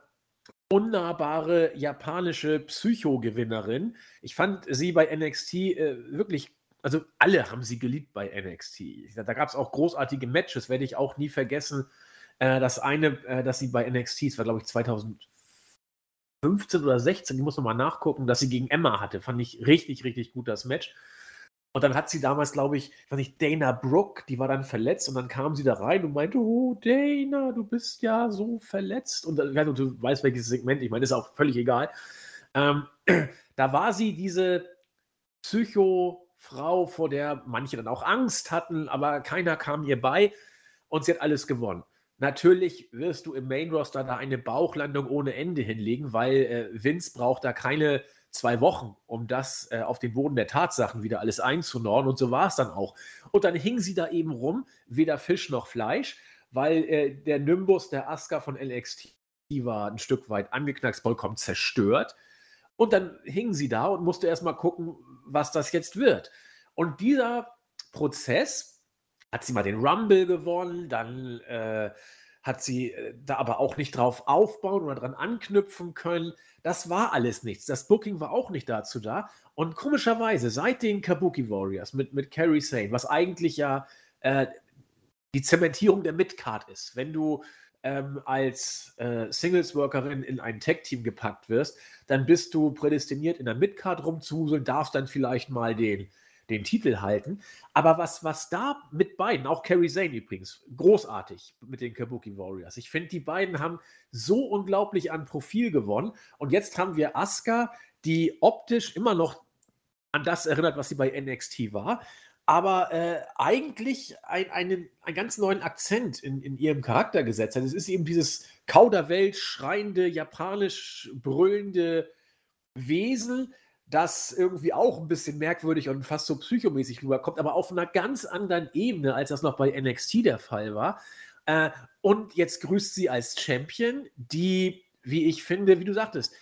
unnahbare japanische Psychogewinnerin. Ich fand sie bei NXT äh, wirklich also alle haben sie geliebt bei NXT. Da gab es auch großartige Matches, werde ich auch nie vergessen. Äh, das eine, äh, das sie bei NXT, das war glaube ich 2015 oder 16, ich muss nochmal nachgucken, dass sie gegen Emma hatte. Fand ich richtig, richtig gut das Match. Und dann hat sie damals, glaube ich, ich Dana Brooke, die war dann verletzt und dann kam sie da rein und meinte, oh Dana, du bist ja so verletzt. Und dann, du weißt, welches Segment, ich meine, ist auch völlig egal. Ähm, da war sie diese Psycho-Frau, vor der manche dann auch Angst hatten, aber keiner kam ihr bei und sie hat alles gewonnen. Natürlich wirst du im Main Roster da eine Bauchlandung ohne Ende hinlegen, weil äh, Vince braucht da keine zwei Wochen, um das äh, auf den Boden der Tatsachen wieder alles einzunorden. Und so war es dann auch. Und dann hing sie da eben rum, weder Fisch noch Fleisch, weil äh, der Nimbus der Asuka von LXT war ein Stück weit angeknackst, vollkommen zerstört. Und dann hing sie da und musste erstmal gucken, was das jetzt wird. Und dieser Prozess, hat sie mal den Rumble gewonnen, dann äh, hat sie äh, da aber auch nicht drauf aufbauen oder dran anknüpfen können. Das war alles nichts. Das Booking war auch nicht dazu da. Und komischerweise, seit den Kabuki Warriors mit, mit Carrie Sane, was eigentlich ja äh, die Zementierung der Midcard ist, wenn du ähm, als äh, Singles-Workerin in ein Tag-Team gepackt wirst, dann bist du prädestiniert, in der Midcard rumzuhuseln, darfst dann vielleicht mal den den Titel halten. Aber was, was da mit beiden, auch Kerry Zane übrigens, großartig mit den Kabuki Warriors. Ich finde, die beiden haben so unglaublich an Profil gewonnen. Und jetzt haben wir Asuka, die optisch immer noch an das erinnert, was sie bei NXT war. aber äh, eigentlich ein, einen, einen ganz neuen Akzent in, in ihrem Charakter gesetzt hat. Es ist eben dieses Kauderwelsch schreiende, japanisch brüllende Wesen, das irgendwie auch ein bisschen merkwürdig und fast so psychomäßig rüberkommt, aber auf einer ganz anderen Ebene, als das noch bei NXT der Fall war. Äh, und jetzt grüßt sie als Champion, die, wie ich finde, wie du sagtest,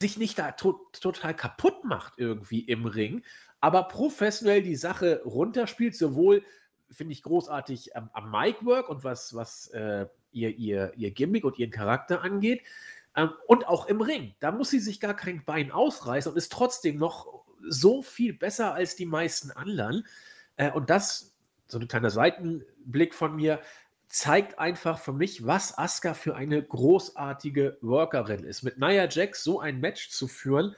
sich nicht da to total kaputt macht irgendwie im Ring, aber professionell die Sache runterspielt, sowohl finde ich großartig am, am Mic-Work und was, was äh, ihr, ihr, ihr Gimmick und ihren Charakter angeht. Ähm, und auch im Ring. Da muss sie sich gar kein Bein ausreißen und ist trotzdem noch so viel besser als die meisten anderen. Äh, und das, so ein kleiner Seitenblick von mir, zeigt einfach für mich, was Asuka für eine großartige Workerin ist. Mit Nia Jax so ein Match zu führen,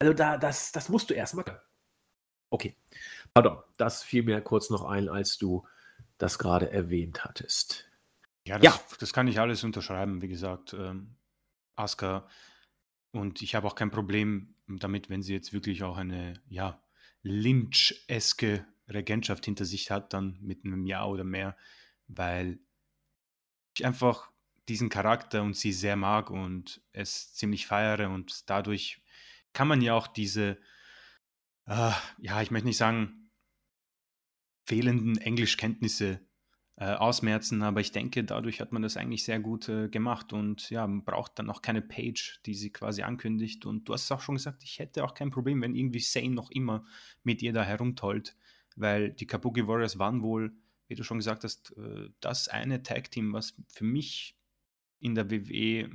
also da, das, das musst du erstmal. Okay. Pardon, das fiel mir kurz noch ein, als du das gerade erwähnt hattest.
Ja das, ja, das, kann ich alles unterschreiben, wie gesagt. Ähm, Asuka. Und ich habe auch kein Problem damit, wenn sie jetzt wirklich auch eine, ja, Lynch-eske Regentschaft hinter sich hat, dann mit einem Jahr oder mehr weil ich einfach diesen Charakter und sie sehr mag und es ziemlich feiere und dadurch kann man ja auch diese, äh, ja, ich möchte nicht sagen, fehlenden Englischkenntnisse äh, ausmerzen, aber ich denke, dadurch hat man das eigentlich sehr gut äh, gemacht und ja, man braucht dann auch keine Page, die sie quasi ankündigt und du hast es auch schon gesagt, ich hätte auch kein Problem, wenn irgendwie Sane noch immer mit ihr da herumtollt, weil die Kabuki Warriors waren wohl wie du schon gesagt hast, äh, das eine Tag-Team, was für mich in der WWE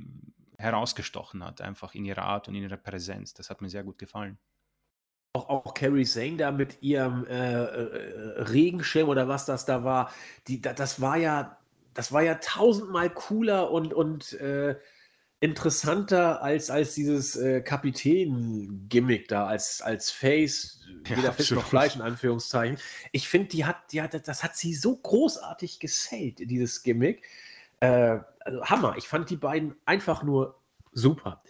herausgestochen hat, einfach in ihrer Art und in ihrer Präsenz. Das hat mir sehr gut gefallen.
Auch, auch Carrie Zane da mit ihrem äh, äh, Regenschirm oder was das da war, die, das war ja, das war ja tausendmal cooler und, und äh, interessanter als, als dieses äh, Kapitän-Gimmick da, als, als Face, ja, weder Fisch noch Fleisch in Anführungszeichen. Ich finde, die hat, die hat, das hat sie so großartig gesellt, dieses Gimmick. Äh, also Hammer. Ich fand die beiden einfach nur super.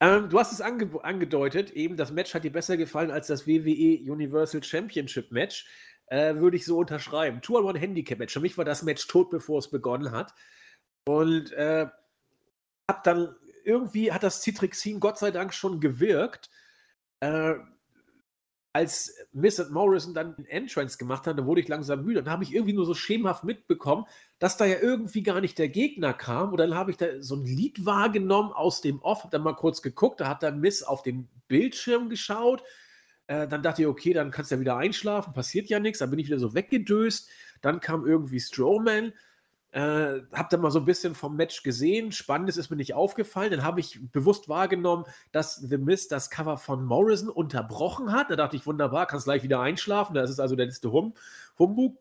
Ähm, du hast es ange angedeutet, eben das Match hat dir besser gefallen als das WWE Universal Championship Match. Äh, Würde ich so unterschreiben. Two-on-One Handicap Match. Für mich war das Match tot, bevor es begonnen hat. Und äh, habe dann irgendwie hat das Citrixin Gott sei Dank schon gewirkt. Äh, als Miss und Morrison dann den Entrance gemacht haben, da wurde ich langsam müde. Dann habe ich irgendwie nur so schemenhaft mitbekommen, dass da ja irgendwie gar nicht der Gegner kam. Und dann habe ich da so ein Lied wahrgenommen aus dem Off, habe dann mal kurz geguckt, da hat dann Miss auf den Bildschirm geschaut. Äh, dann dachte ich, okay, dann kannst du ja wieder einschlafen, passiert ja nichts. Dann bin ich wieder so weggedöst. Dann kam irgendwie Strowman. Äh, hab dann mal so ein bisschen vom Match gesehen. Spannendes ist mir nicht aufgefallen. Dann habe ich bewusst wahrgenommen, dass The Mist das Cover von Morrison unterbrochen hat. Da dachte ich, wunderbar, kannst gleich wieder einschlafen. Das ist also der letzte hum Humbug.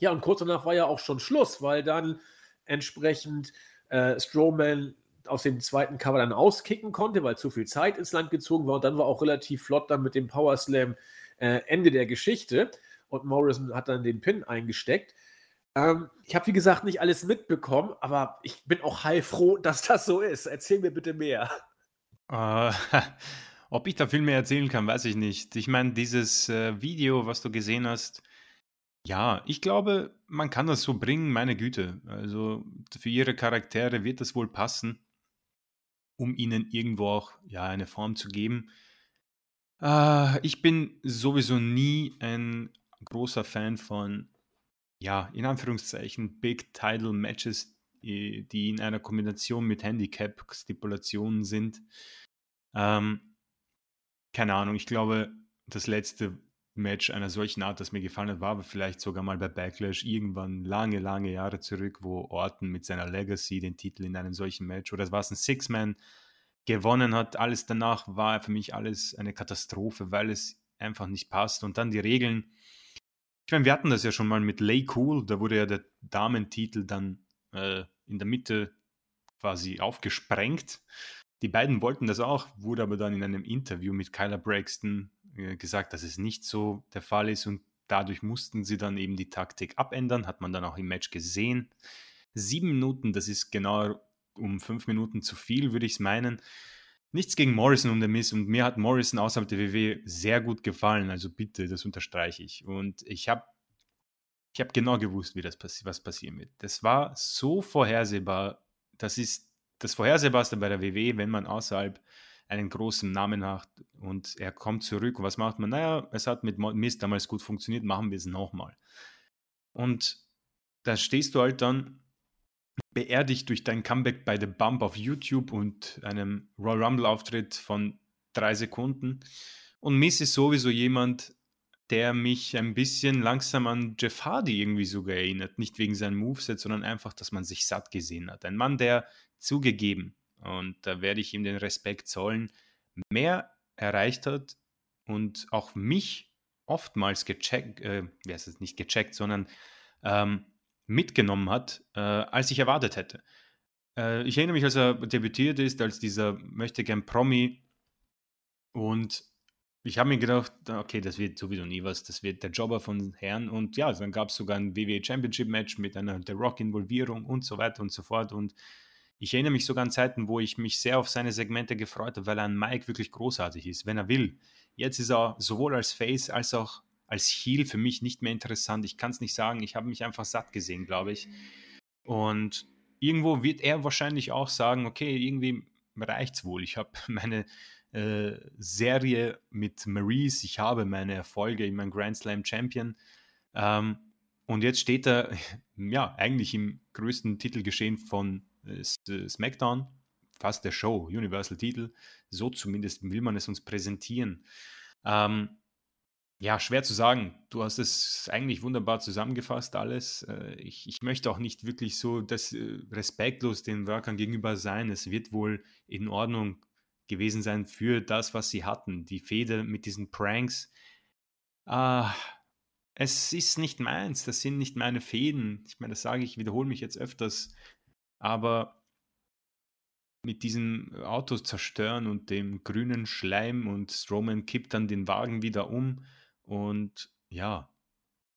Ja, und kurz danach war ja auch schon Schluss, weil dann entsprechend äh, Strowman aus dem zweiten Cover dann auskicken konnte, weil zu viel Zeit ins Land gezogen war. Und dann war auch relativ flott dann mit dem Power Slam äh, Ende der Geschichte. Und Morrison hat dann den Pin eingesteckt. Ähm, ich habe, wie gesagt, nicht alles mitbekommen, aber ich bin auch heilfroh, dass das so ist. Erzähl mir bitte mehr.
Äh, ob ich da viel mehr erzählen kann, weiß ich nicht. Ich meine, dieses äh, Video, was du gesehen hast, ja, ich glaube, man kann das so bringen, meine Güte. Also für ihre Charaktere wird das wohl passen, um ihnen irgendwo auch ja, eine Form zu geben. Äh, ich bin sowieso nie ein großer Fan von ja, in Anführungszeichen Big Title Matches, die, in einer Kombination mit Handicap-Stipulationen sind. Ähm, keine Ahnung, ich glaube, das letzte Match einer solchen Art, das mir gefallen hat, war aber vielleicht sogar mal bei Backlash irgendwann lange, lange Jahre zurück, wo Orton mit seiner Legacy den Titel in einem solchen Match oder war es ein Six-Man gewonnen hat. Alles danach war für mich alles eine Katastrophe, weil es einfach nicht passt. Und dann die Regeln, ich meine, wir hatten das ja schon mal mit Lay Cool, da wurde ja der Damentitel dann äh, in der Mitte quasi aufgesprengt. Die beiden wollten das auch, wurde aber dann in einem Interview mit Kyla Braxton äh, gesagt, dass es nicht so der Fall ist und dadurch mussten sie dann eben die Taktik abändern, hat man dann auch im Match gesehen. Sieben Minuten, das ist genau um fünf Minuten zu viel, würde ich es meinen. Nichts gegen Morrison und der Miss und mir hat Morrison außerhalb der WW sehr gut gefallen, also bitte, das unterstreiche ich. Und ich habe ich hab genau gewusst, wie das passi was passieren wird. Das war so vorhersehbar, das ist das Vorhersehbarste bei der WW, wenn man außerhalb einen großen Namen hat und er kommt zurück. Und was macht man? Naja, es hat mit Mist damals gut funktioniert, machen wir es nochmal. Und da stehst du halt dann beerdigt durch dein Comeback bei The Bump auf YouTube und einem Royal Rumble-Auftritt von drei Sekunden. Und Miss ist sowieso jemand, der mich ein bisschen langsam an Jeff Hardy irgendwie sogar erinnert. Nicht wegen seinem Moveset, sondern einfach, dass man sich satt gesehen hat. Ein Mann, der zugegeben, und da werde ich ihm den Respekt zollen, mehr erreicht hat und auch mich oftmals gecheckt, äh, wie heißt es, nicht gecheckt, sondern ähm, mitgenommen hat, äh, als ich erwartet hätte. Äh, ich erinnere mich, als er debütiert ist, als dieser möchte gern Promi und ich habe mir gedacht, okay, das wird sowieso nie was, das wird der Jobber von Herrn und ja, dann gab es sogar ein WWE Championship Match mit einer The Rock Involvierung und so weiter und so fort und ich erinnere mich sogar an Zeiten, wo ich mich sehr auf seine Segmente gefreut habe, weil er an Mike wirklich großartig ist, wenn er will. Jetzt ist er sowohl als Face als auch als Heal für mich nicht mehr interessant. Ich kann es nicht sagen. Ich habe mich einfach satt gesehen, glaube ich. Und irgendwo wird er wahrscheinlich auch sagen, okay, irgendwie reicht's wohl. Ich habe meine äh, Serie mit Maurice, ich habe meine Erfolge, in meinem Grand Slam Champion. Ähm, und jetzt steht er ja eigentlich im größten Titelgeschehen von äh, SmackDown, fast der Show, Universal Titel. So zumindest will man es uns präsentieren. Ähm, ja, schwer zu sagen. Du hast es eigentlich wunderbar zusammengefasst, alles. Äh, ich, ich möchte auch nicht wirklich so das, äh, respektlos den Workern gegenüber sein. Es wird wohl in Ordnung gewesen sein für das, was sie hatten. Die Fehde mit diesen Pranks. Ah, es ist nicht meins. Das sind nicht meine Fäden. Ich meine, das sage ich, wiederhole mich jetzt öfters. Aber mit diesem Auto zerstören und dem grünen Schleim und Strowman kippt dann den Wagen wieder um und ja,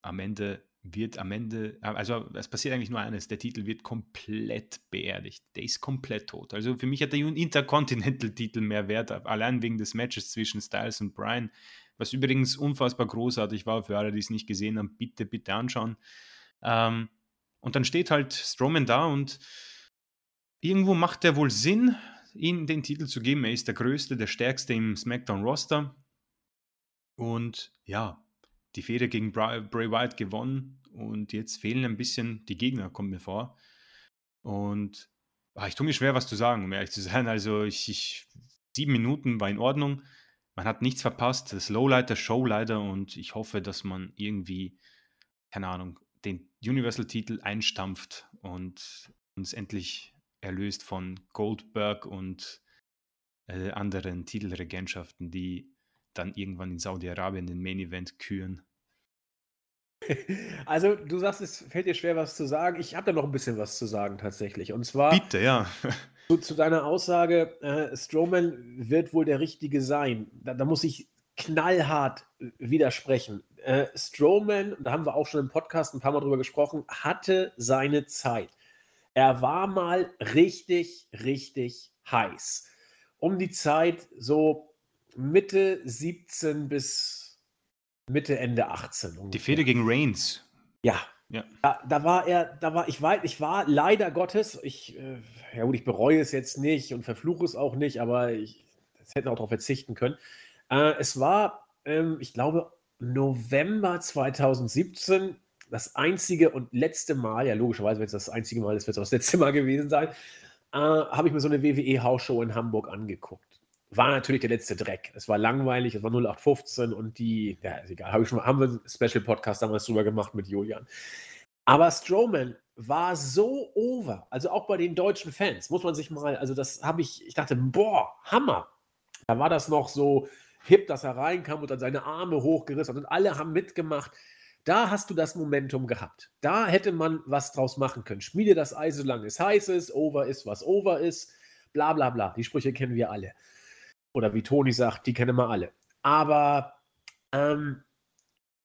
am Ende wird am Ende, also es passiert eigentlich nur eines, der Titel wird komplett beerdigt. Der ist komplett tot. Also für mich hat der Intercontinental-Titel mehr Wert, allein wegen des Matches zwischen Styles und Brian, was übrigens unfassbar großartig war für alle, die es nicht gesehen haben. Bitte, bitte anschauen. Ähm, und dann steht halt Strowman da und irgendwo macht der wohl Sinn, ihm den Titel zu geben. Er ist der Größte, der Stärkste im SmackDown-Roster. Und ja, die Fehde gegen Bray, Bray Wyatt gewonnen und jetzt fehlen ein bisschen die Gegner, kommt mir vor. Und ach, ich tue mir schwer, was zu sagen, um ehrlich zu sein. Also ich, ich, sieben Minuten war in Ordnung. Man hat nichts verpasst. Das Lowlight der Show leider und ich hoffe, dass man irgendwie, keine Ahnung, den Universal-Titel einstampft und uns endlich erlöst von Goldberg und äh, anderen Titelregentschaften, die dann irgendwann in Saudi-Arabien den Main Event küren.
Also, du sagst, es fällt dir schwer, was zu sagen. Ich habe da noch ein bisschen was zu sagen, tatsächlich. Und zwar.
Bitte, ja.
zu, zu, deiner Aussage, äh, Strowman wird wohl der Richtige sein. Da, da muss ich knallhart widersprechen. Äh, Strowman, da haben wir auch schon im Podcast ein paar Mal drüber gesprochen, hatte seine Zeit. Er war mal richtig, richtig heiß. Um die Zeit so Mitte 17 bis Mitte, Ende 18.
Ungefähr. Die Fehde gegen Reigns.
Ja. Ja. Da, da, war er, da war, ich weiß, ich war leider Gottes, ich, äh, ja gut, ich bereue es jetzt nicht und verfluche es auch nicht, aber ich, hätte auch darauf verzichten können. Äh, es war, ähm, ich glaube, November 2017 das einzige und letzte Mal, ja logischerweise, wenn es das einzige Mal ist, wird es das letzte Mal gewesen sein, äh, habe ich mir so eine WWE-Hausshow in Hamburg angeguckt war natürlich der letzte Dreck. Es war langweilig, es war 0815 und die, ja, ist egal, hab ich schon, haben wir einen Special-Podcast damals drüber gemacht mit Julian. Aber Strowman war so over, also auch bei den deutschen Fans, muss man sich mal, also das habe ich, ich dachte, boah, Hammer. Da war das noch so hip, dass er reinkam und dann seine Arme hochgerissen hat und alle haben mitgemacht. Da hast du das Momentum gehabt. Da hätte man was draus machen können. Schmiede das Eis, solange es heiß ist, over ist, was over ist, bla bla bla. Die Sprüche kennen wir alle. Oder wie Toni sagt, die kennen wir alle. Aber ähm,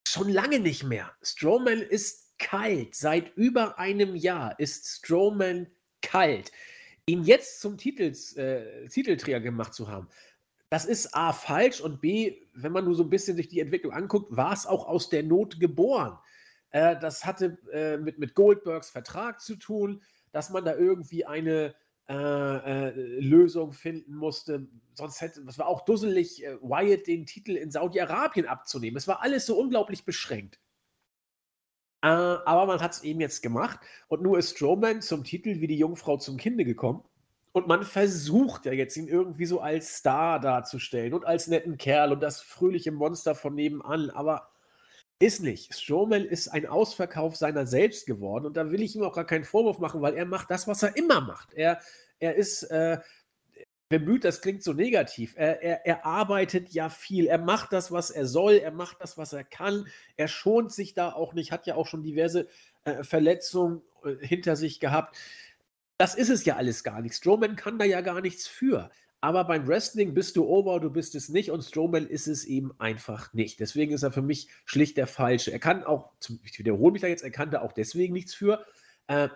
schon lange nicht mehr. Strowman ist kalt. Seit über einem Jahr ist Strowman kalt. ihn jetzt zum Titels, äh, Titelträger gemacht zu haben, das ist A falsch und B, wenn man nur so ein bisschen sich die Entwicklung anguckt, war es auch aus der Not geboren. Äh, das hatte äh, mit, mit Goldbergs Vertrag zu tun, dass man da irgendwie eine äh, äh Lösung finden musste. Sonst hätte, es war auch dusselig, äh, Wyatt den Titel in Saudi-Arabien abzunehmen. Es war alles so unglaublich beschränkt. Äh, aber man hat es eben jetzt gemacht und nur ist Strowman zum Titel wie die Jungfrau zum Kinde gekommen. Und man versucht ja jetzt, ihn irgendwie so als Star darzustellen und als netten Kerl und das fröhliche Monster von nebenan. Aber ist nicht. Strowman ist ein Ausverkauf seiner selbst geworden und da will ich ihm auch gar keinen Vorwurf machen, weil er macht das, was er immer macht. Er, er ist äh, bemüht, das klingt so negativ. Er, er, er arbeitet ja viel. Er macht das, was er soll. Er macht das, was er kann. Er schont sich da auch nicht, hat ja auch schon diverse äh, Verletzungen äh, hinter sich gehabt. Das ist es ja alles gar nicht. Strowman kann da ja gar nichts für. Aber beim Wrestling bist du over, du bist es nicht und Strowman ist es eben einfach nicht. Deswegen ist er für mich schlicht der Falsche. Er kann auch, ich wiederhole mich da jetzt, er kann da auch deswegen nichts für, äh,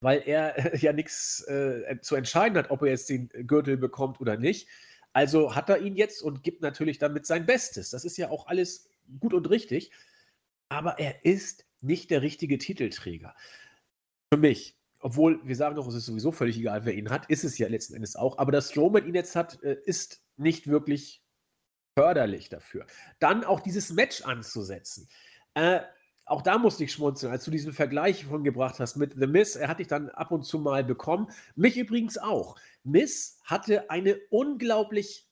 weil er ja nichts äh, zu entscheiden hat, ob er jetzt den Gürtel bekommt oder nicht. Also hat er ihn jetzt und gibt natürlich damit sein Bestes. Das ist ja auch alles gut und richtig. Aber er ist nicht der richtige Titelträger. Für mich obwohl wir sagen doch, es ist sowieso völlig egal, wer ihn hat, ist es ja letzten Endes auch. Aber dass Strowman ihn jetzt hat, äh, ist nicht wirklich förderlich dafür. Dann auch dieses Match anzusetzen. Äh, auch da musste ich schmunzeln, als du diesen Vergleich von gebracht hast mit The Miss. Er hat dich dann ab und zu mal bekommen. Mich übrigens auch. Miss hatte eine unglaublich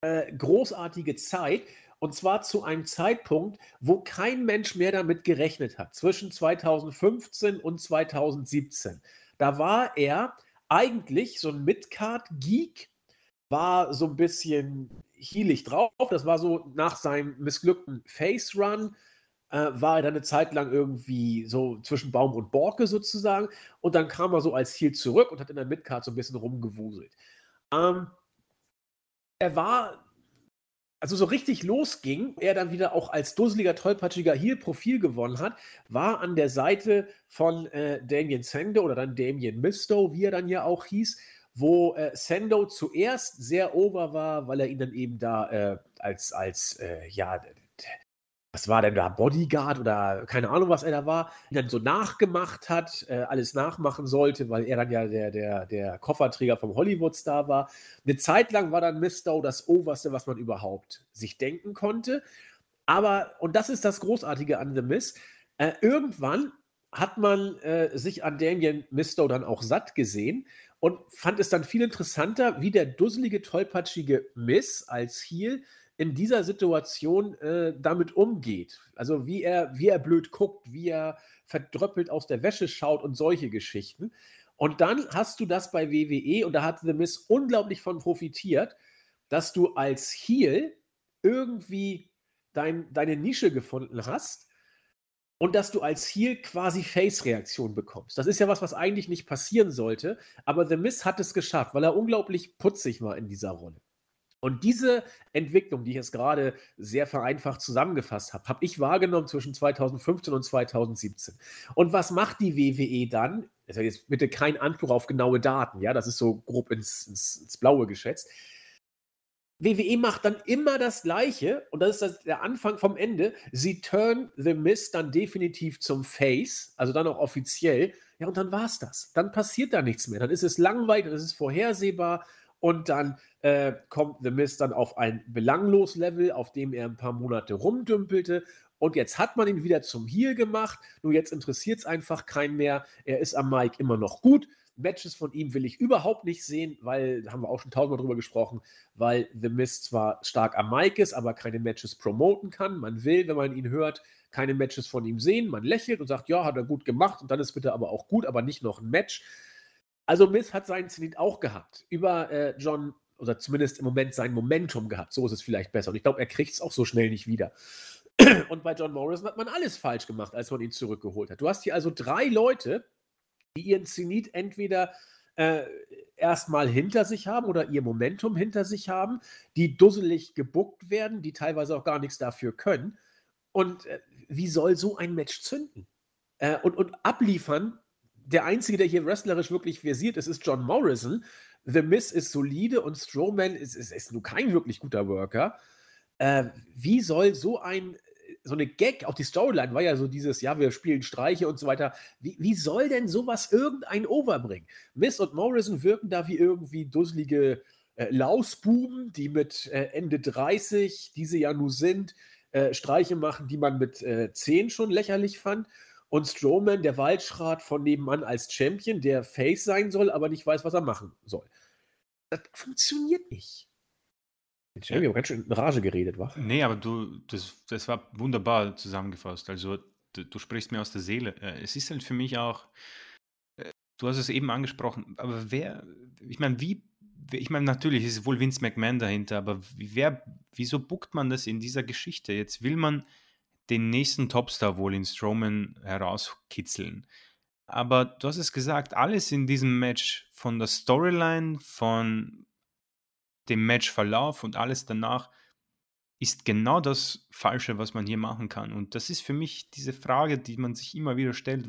äh, großartige Zeit. Und zwar zu einem Zeitpunkt, wo kein Mensch mehr damit gerechnet hat, zwischen 2015 und 2017. Da war er eigentlich so ein Midcard-Geek, war so ein bisschen hielig drauf. Das war so nach seinem missglückten Face-Run, äh, war er dann eine Zeit lang irgendwie so zwischen Baum und Borke sozusagen. Und dann kam er so als Ziel zurück und hat in der Midcard so ein bisschen rumgewuselt. Ähm, er war also so richtig losging, er dann wieder auch als dusseliger, tollpatschiger Heel-Profil gewonnen hat, war an der Seite von äh, Damien Sando oder dann Damien Misto, wie er dann ja auch hieß, wo äh, Sando zuerst sehr over war, weil er ihn dann eben da äh, als, als äh, ja, was war denn da, Bodyguard oder keine Ahnung, was er da war, dann so nachgemacht hat, äh, alles nachmachen sollte, weil er dann ja der, der, der Kofferträger vom Hollywood-Star war. Eine Zeit lang war dann Mistow das Oberste, was man überhaupt sich denken konnte. Aber, und das ist das Großartige an The Miss, äh, irgendwann hat man äh, sich an Damien Mistow dann auch satt gesehen und fand es dann viel interessanter, wie der dusselige, tollpatschige Miss als Heel in dieser Situation äh, damit umgeht. Also wie er, wie er blöd guckt, wie er verdröppelt aus der Wäsche schaut und solche Geschichten. Und dann hast du das bei WWE und da hat The Miss unglaublich von profitiert, dass du als Heel irgendwie dein, deine Nische gefunden hast und dass du als Heel quasi Face-Reaktion bekommst. Das ist ja was, was eigentlich nicht passieren sollte, aber The Miss hat es geschafft, weil er unglaublich putzig war in dieser Rolle. Und diese Entwicklung, die ich jetzt gerade sehr vereinfacht zusammengefasst habe, habe ich wahrgenommen zwischen 2015 und 2017. Und was macht die WWE dann? Ist jetzt bitte kein Anspruch auf genaue Daten, ja, das ist so grob ins, ins, ins Blaue geschätzt. WWE macht dann immer das Gleiche und das ist das, der Anfang vom Ende. Sie turn The Miss dann definitiv zum Face, also dann auch offiziell. Ja, und dann war es das. Dann passiert da nichts mehr. Dann ist es langweilig, dann ist es vorhersehbar und dann äh, kommt The Mist dann auf ein belanglos Level, auf dem er ein paar Monate rumdümpelte. Und jetzt hat man ihn wieder zum Heal gemacht. Nur jetzt interessiert es einfach keinen mehr. Er ist am Mike immer noch gut. Matches von ihm will ich überhaupt nicht sehen, weil, da haben wir auch schon tausendmal drüber gesprochen, weil The Mist zwar stark am Mike ist, aber keine Matches promoten kann. Man will, wenn man ihn hört, keine Matches von ihm sehen. Man lächelt und sagt, ja, hat er gut gemacht und dann ist bitte aber auch gut, aber nicht noch ein Match. Also Miss hat seinen Zenit auch gehabt. Über äh, John, oder zumindest im Moment sein Momentum gehabt. So ist es vielleicht besser. Und ich glaube, er kriegt es auch so schnell nicht wieder. Und bei John Morrison hat man alles falsch gemacht, als man ihn zurückgeholt hat. Du hast hier also drei Leute, die ihren Zenit entweder äh, erstmal hinter sich haben oder ihr Momentum hinter sich haben, die dusselig gebuckt werden, die teilweise auch gar nichts dafür können. Und äh, wie soll so ein Match zünden? Äh, und, und abliefern der Einzige, der hier wrestlerisch wirklich versiert ist, ist John Morrison. The Miss ist solide und Strowman ist, ist, ist nur kein wirklich guter Worker. Äh, wie soll so ein so eine Gag, auch die Storyline war ja so dieses, ja, wir spielen Streiche und so weiter. Wie, wie soll denn sowas irgendein overbringen? Miss und Morrison wirken da wie irgendwie dusselige äh, Lausbuben, die mit äh, Ende 30, diese ja nur sind, äh, Streiche machen, die man mit äh, 10 schon lächerlich fand. Und Strowman, der Waldschrat von nebenan als Champion, der Face sein soll, aber nicht weiß, was er machen soll. Das funktioniert nicht.
Ich habe ganz schön in Rage geredet, wa? Nee, aber du, das, das war wunderbar zusammengefasst. Also, du, du sprichst mir aus der Seele. Äh, es ist halt für mich auch, äh, du hast es eben angesprochen, aber wer, ich meine, wie, ich meine, natürlich ist wohl Vince McMahon dahinter, aber wer, wieso buckt man das in dieser Geschichte? Jetzt will man den nächsten Topstar wohl in Strowman herauskitzeln. Aber du hast es gesagt, alles in diesem Match von der Storyline, von dem Matchverlauf und alles danach ist genau das Falsche, was man hier machen kann. Und das ist für mich diese Frage, die man sich immer wieder stellt.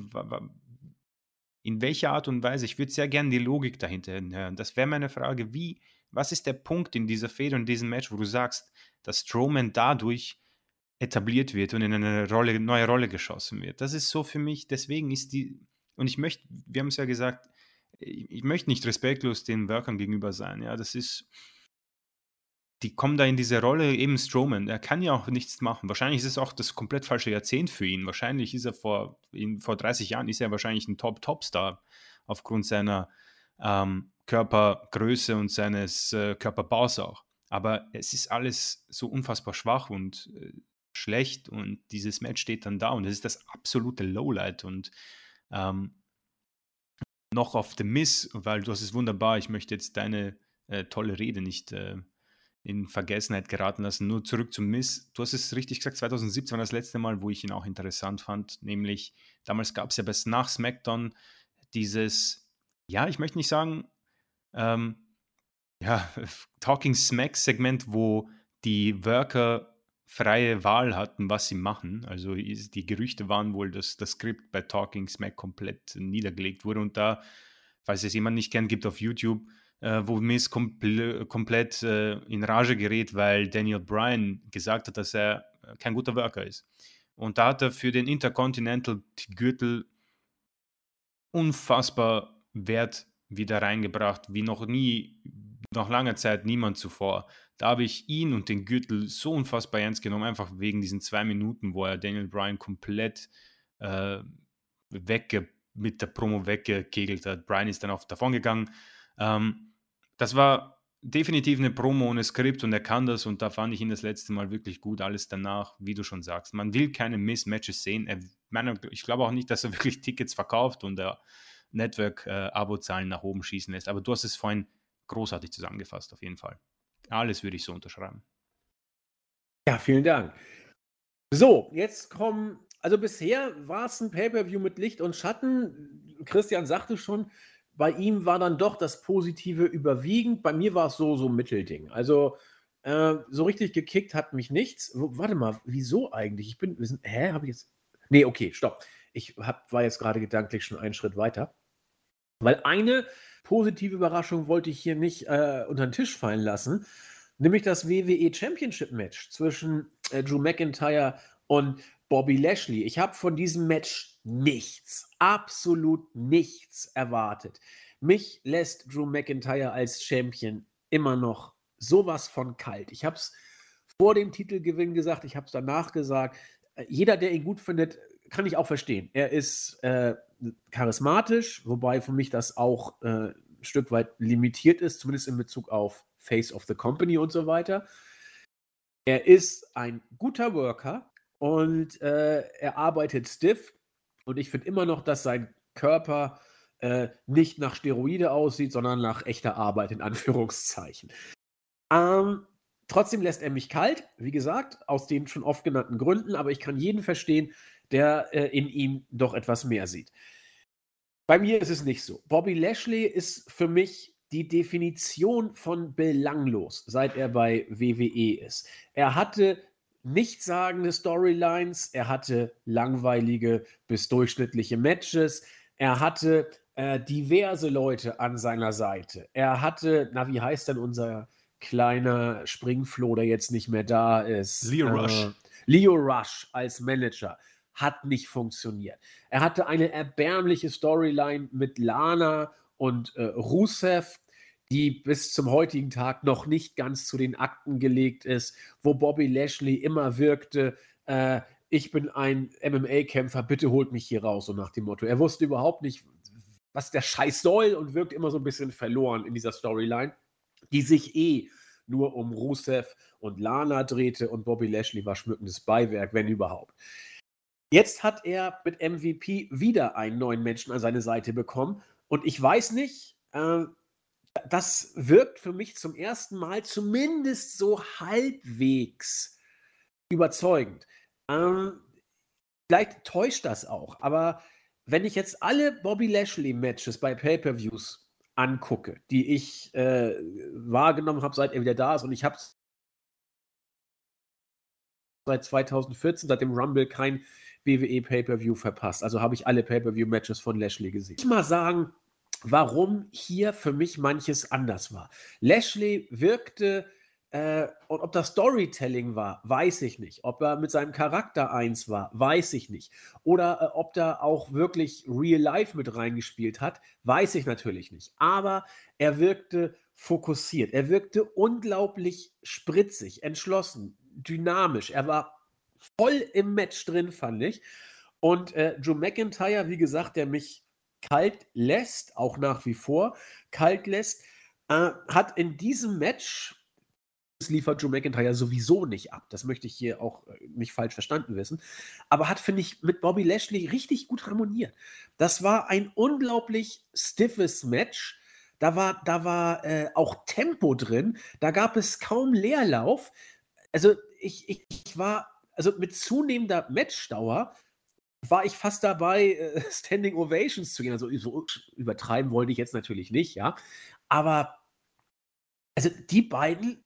In welcher Art und Weise? Ich würde sehr gerne die Logik dahinter hören. Das wäre meine Frage. Wie, was ist der Punkt in dieser Fehde und in diesem Match, wo du sagst, dass Strowman dadurch etabliert wird und in eine Rolle, neue Rolle geschossen wird? Das ist so für mich, deswegen ist die, und ich möchte, wir haben es ja gesagt, ich möchte nicht respektlos den Workern gegenüber sein. Ja, das ist, die kommen da in diese Rolle, eben Strowman, er kann ja auch nichts machen. Wahrscheinlich ist es auch das komplett falsche Jahrzehnt für ihn. Wahrscheinlich ist er vor, in, vor 30 Jahren ist er wahrscheinlich ein Top-Top-Star aufgrund seiner ähm, Körpergröße und seines äh, Körperbaus auch. Aber es ist alles so unfassbar schwach und äh, schlecht und dieses Match steht dann da und es ist das absolute Lowlight und ähm, noch auf The Miss, weil du hast es wunderbar, ich möchte jetzt deine äh, tolle Rede nicht äh, in Vergessenheit geraten lassen. Nur zurück zum Miss. Du hast es richtig gesagt, 2017 war das letzte Mal, wo ich ihn auch interessant fand. Nämlich, damals gab es ja bis nach SmackDown dieses, ja, ich möchte nicht sagen, ähm, ja, Talking Smack-Segment, wo die Worker freie Wahl hatten, was sie machen. Also die Gerüchte waren wohl, dass das Skript bei Talking Smack komplett niedergelegt wurde. Und da, falls es jemand nicht kennt, gibt auf YouTube äh, wo Miss kompl komplett äh, in Rage gerät, weil Daniel Bryan gesagt hat, dass er äh, kein guter Worker ist. Und da hat er für den Intercontinental-Gürtel unfassbar Wert wieder reingebracht, wie noch nie, nach langer Zeit niemand zuvor. Da habe ich ihn und den Gürtel so unfassbar ernst genommen, einfach wegen diesen zwei Minuten, wo er Daniel Bryan komplett äh, wegge mit der Promo weggekegelt hat. Bryan ist dann auch davon gegangen. Ähm, das war definitiv eine Promo ohne Skript und er kann das und da fand ich ihn das letzte Mal wirklich gut. Alles danach, wie du schon sagst, man will keine Missmatches sehen. Er, meine, ich glaube auch nicht, dass er wirklich Tickets verkauft und der Network-Abo-Zahlen äh, nach oben schießen lässt. Aber du hast es vorhin großartig zusammengefasst, auf jeden Fall. Alles würde ich so unterschreiben.
Ja, vielen Dank. So, jetzt kommen, also bisher war es ein Pay-Per-View mit Licht und Schatten. Christian sagte schon, bei ihm war dann doch das Positive überwiegend. Bei mir war es so, so Mittelding. Also äh, so richtig gekickt hat mich nichts. Warte mal, wieso eigentlich? Ich bin, sind, hä, habe ich jetzt. Nee, okay, stopp. Ich hab, war jetzt gerade gedanklich schon einen Schritt weiter. Weil eine positive Überraschung wollte ich hier nicht äh, unter den Tisch fallen lassen. Nämlich das WWE Championship Match zwischen äh, Drew McIntyre und Bobby Lashley. Ich habe von diesem Match nichts, absolut nichts erwartet. Mich lässt Drew McIntyre als Champion immer noch sowas von kalt. Ich habe es vor dem Titelgewinn gesagt, ich habe es danach gesagt. Äh, jeder, der ihn gut findet, kann ich auch verstehen. Er ist äh, charismatisch, wobei für mich das auch äh, ein Stück weit limitiert ist, zumindest in Bezug auf Face of the Company und so weiter. Er ist ein guter Worker, und äh, er arbeitet stiff. Und ich finde immer noch, dass sein Körper äh, nicht nach Steroide aussieht, sondern nach echter Arbeit, in Anführungszeichen. Ähm, trotzdem lässt er mich kalt, wie gesagt, aus den schon oft genannten Gründen, aber ich kann jeden verstehen, der äh, in ihm doch etwas mehr sieht. Bei mir ist es nicht so. Bobby Lashley ist für mich die Definition von belanglos, seit er bei WWE ist. Er hatte nichtssagende Storylines, er hatte langweilige bis durchschnittliche Matches. Er hatte äh, diverse Leute an seiner Seite. Er hatte, na, wie heißt denn unser kleiner Springfloh, der jetzt nicht mehr da ist?
Leo Rush.
Äh, Leo Rush als Manager hat nicht funktioniert. Er hatte eine erbärmliche Storyline mit Lana und äh, Rusev, die bis zum heutigen Tag noch nicht ganz zu den Akten gelegt ist, wo Bobby Lashley immer wirkte, äh, ich bin ein MMA-Kämpfer, bitte holt mich hier raus, so nach dem Motto. Er wusste überhaupt nicht, was der Scheiß soll und wirkt immer so ein bisschen verloren in dieser Storyline, die sich eh nur um Rusev und Lana drehte und Bobby Lashley war schmückendes Beiwerk, wenn überhaupt. Jetzt hat er mit MVP wieder einen neuen Menschen an seine Seite bekommen und ich weiß nicht, äh, das wirkt für mich zum ersten Mal zumindest so halbwegs überzeugend. Ähm, vielleicht täuscht das auch, aber wenn ich jetzt alle Bobby Lashley-Matches bei Pay-Per-Views angucke, die ich äh, wahrgenommen habe, seit er wieder da ist, und ich habe seit 2014, seit dem Rumble, kein WWE Pay-Per-View verpasst. Also habe ich alle Pay-Per-View-Matches von Lashley gesehen. Ich mal sagen, warum hier für mich manches anders war. Lashley wirkte äh, und ob das Storytelling war, weiß ich nicht. Ob er mit seinem Charakter eins war, weiß ich nicht. Oder äh, ob da auch wirklich Real Life mit reingespielt hat, weiß ich natürlich nicht. Aber er wirkte fokussiert. Er wirkte unglaublich spritzig, entschlossen, dynamisch. Er war voll im Match drin, fand ich. Und äh, Joe McIntyre, wie gesagt, der mich kalt lässt, auch nach wie vor kalt lässt, äh, hat in diesem Match das liefert Joe McIntyre sowieso nicht ab. Das möchte ich hier auch äh, nicht falsch verstanden wissen. Aber hat, finde ich, mit Bobby Lashley richtig gut harmoniert. Das war ein unglaublich stiffes Match. Da war, da war äh, auch Tempo drin. Da gab es kaum Leerlauf. Also ich, ich, ich war, also mit zunehmender Matchdauer war ich fast dabei, äh, Standing Ovations zu gehen. Also so übertreiben wollte ich jetzt natürlich nicht, ja. Aber also die beiden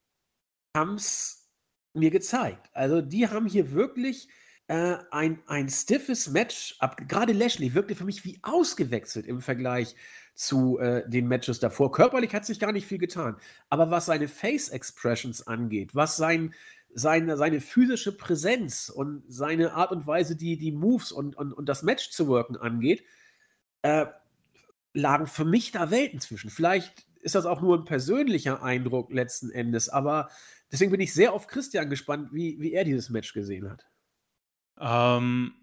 haben es mir gezeigt. Also die haben hier wirklich äh, ein, ein stiffes Match ab. Gerade Lashley wirkte für mich wie ausgewechselt im Vergleich zu äh, den Matches davor. Körperlich hat sich gar nicht viel getan. Aber was seine Face-Expressions angeht, was sein, seine, seine physische Präsenz und seine Art und Weise, die, die Moves und, und, und das Match zu wirken angeht, äh, lagen für mich da Welten zwischen. Vielleicht ist das auch nur ein persönlicher Eindruck letzten Endes, aber Deswegen bin ich sehr auf Christian gespannt, wie, wie er dieses Match gesehen hat.
Ähm,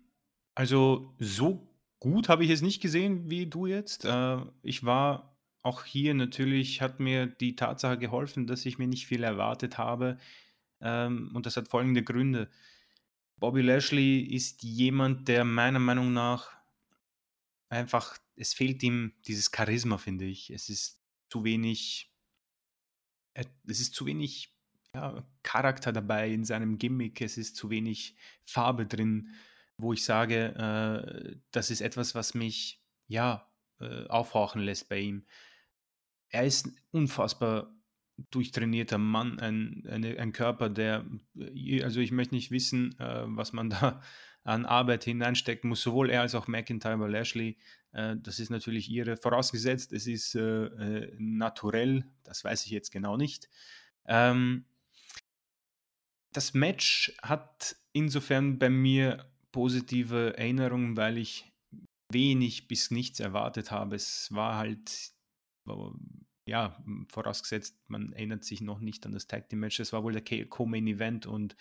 also so gut habe ich es nicht gesehen wie du jetzt. Äh, ich war auch hier natürlich, hat mir die Tatsache geholfen, dass ich mir nicht viel erwartet habe. Ähm, und das hat folgende Gründe. Bobby Lashley ist jemand, der meiner Meinung nach einfach, es fehlt ihm dieses Charisma, finde ich. Es ist zu wenig, es ist zu wenig ja, Charakter dabei in seinem Gimmick, es ist zu wenig Farbe drin, wo ich sage, äh, das ist etwas, was mich ja äh, aufhorchen lässt bei ihm. Er ist unfassbar durchtrainierter Mann, ein, eine, ein Körper, der, äh, also ich möchte nicht wissen, äh, was man da an Arbeit hineinstecken muss, sowohl er als auch McIntyre bei Lashley. Äh, das ist natürlich ihre, vorausgesetzt, es ist äh, äh, naturell, das weiß ich jetzt genau nicht. Ähm, das Match hat insofern bei mir positive Erinnerungen, weil ich wenig bis nichts erwartet habe. Es war halt, ja, vorausgesetzt, man erinnert sich noch nicht an das Tag Team Match. Es war wohl der Co-Main Event und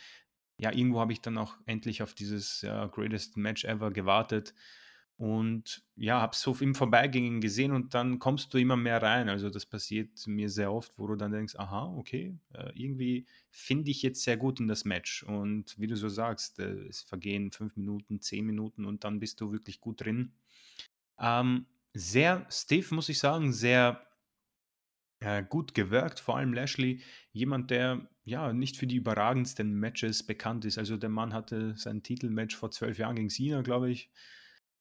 ja, irgendwo habe ich dann auch endlich auf dieses ja, Greatest Match Ever gewartet. Und ja, habe es so im Vorbeigehen gesehen und dann kommst du immer mehr rein. Also das passiert mir sehr oft, wo du dann denkst, aha, okay, äh, irgendwie finde ich jetzt sehr gut in das Match. Und wie du so sagst, äh, es vergehen fünf Minuten, zehn Minuten und dann bist du wirklich gut drin. Ähm, sehr stiff, muss ich sagen, sehr äh, gut gewirkt, vor allem Lashley, jemand, der ja nicht für die überragendsten Matches bekannt ist. Also der Mann hatte sein Titelmatch vor zwölf Jahren gegen Cena, glaube ich.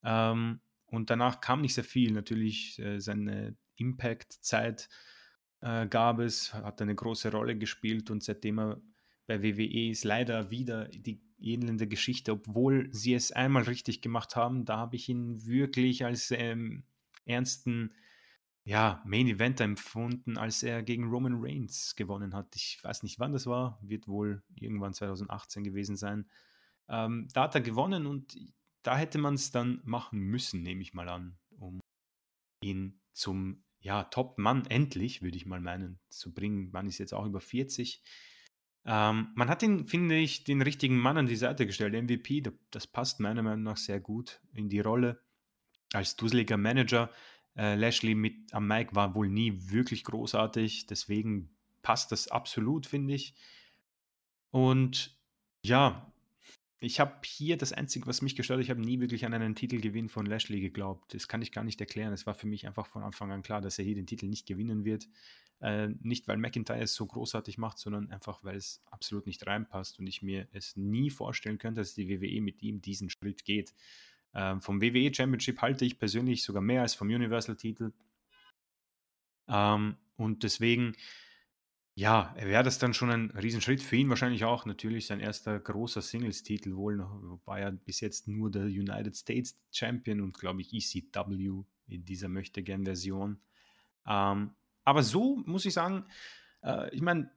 Ähm, und danach kam nicht sehr viel. Natürlich äh, seine Impact-Zeit äh, gab es, hat eine große Rolle gespielt und seitdem er bei WWE ist leider wieder die elende Geschichte, obwohl sie es einmal richtig gemacht haben. Da habe ich ihn wirklich als ähm, ernsten ja, Main Event empfunden, als er gegen Roman Reigns gewonnen hat. Ich weiß nicht, wann das war, wird wohl irgendwann 2018 gewesen sein. Ähm, da hat er gewonnen und da hätte man es dann machen müssen, nehme ich mal an, um ihn zum ja, Top-Mann endlich, würde ich mal meinen, zu bringen. Man ist jetzt auch über 40. Ähm, man hat ihn, finde ich, den richtigen Mann an die Seite gestellt. MVP, das passt meiner Meinung nach sehr gut in die Rolle. Als dusseliger Manager. Äh, Lashley mit am Mike war wohl nie wirklich großartig, deswegen passt das absolut, finde ich. Und ja, ich habe hier das Einzige, was mich gestört hat, ich habe nie wirklich an einen Titelgewinn von Lashley geglaubt. Das kann ich gar nicht erklären. Es war für mich einfach von Anfang an klar, dass er hier den Titel nicht gewinnen wird. Äh, nicht, weil McIntyre es so großartig macht, sondern einfach, weil es absolut nicht reinpasst und ich mir es nie vorstellen könnte, dass die WWE mit ihm diesen Schritt geht. Ähm, vom WWE Championship halte ich persönlich sogar mehr als vom Universal-Titel. Ähm, und deswegen ja, wäre das dann schon ein Riesenschritt für ihn wahrscheinlich auch. Natürlich sein erster großer Singles-Titel wohl, wobei er bis jetzt nur der United States Champion und glaube ich ECW in dieser Möchtegern-Version. Ähm, aber so muss ich sagen, äh, ich meine,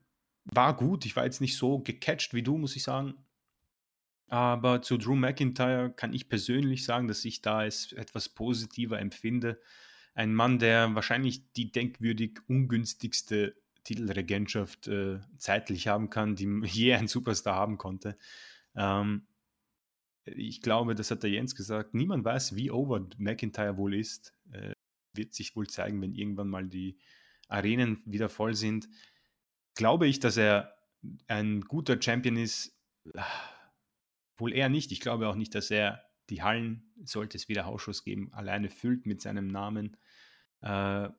war gut. Ich war jetzt nicht so gecatcht wie du, muss ich sagen. Aber zu Drew McIntyre kann ich persönlich sagen, dass ich da es etwas positiver empfinde. Ein Mann, der wahrscheinlich die denkwürdig ungünstigste Titelregentschaft äh, zeitlich haben kann, die je ein Superstar haben konnte. Ähm, ich glaube, das hat der Jens gesagt, niemand weiß, wie over McIntyre wohl ist. Äh, wird sich wohl zeigen, wenn irgendwann mal die Arenen wieder voll sind. Glaube ich, dass er ein guter Champion ist? Wohl eher nicht. Ich glaube auch nicht, dass er die Hallen, sollte es wieder Hausschuss geben, alleine füllt mit seinem Namen. Äh,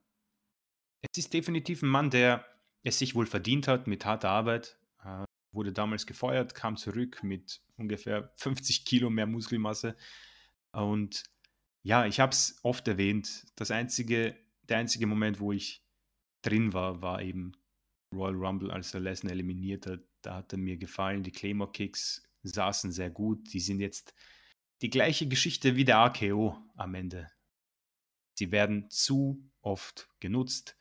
es ist definitiv ein Mann, der es sich wohl verdient hat mit harter Arbeit. Äh, wurde damals gefeuert, kam zurück mit ungefähr 50 Kilo mehr Muskelmasse. Und ja, ich habe es oft erwähnt. Das einzige, der einzige Moment, wo ich drin war, war eben Royal Rumble, als er Lesnar eliminiert hat. Da hat er mir gefallen. Die Claymore Kicks saßen sehr gut. Die sind jetzt die gleiche Geschichte wie der AKO am Ende. Sie werden zu oft genutzt.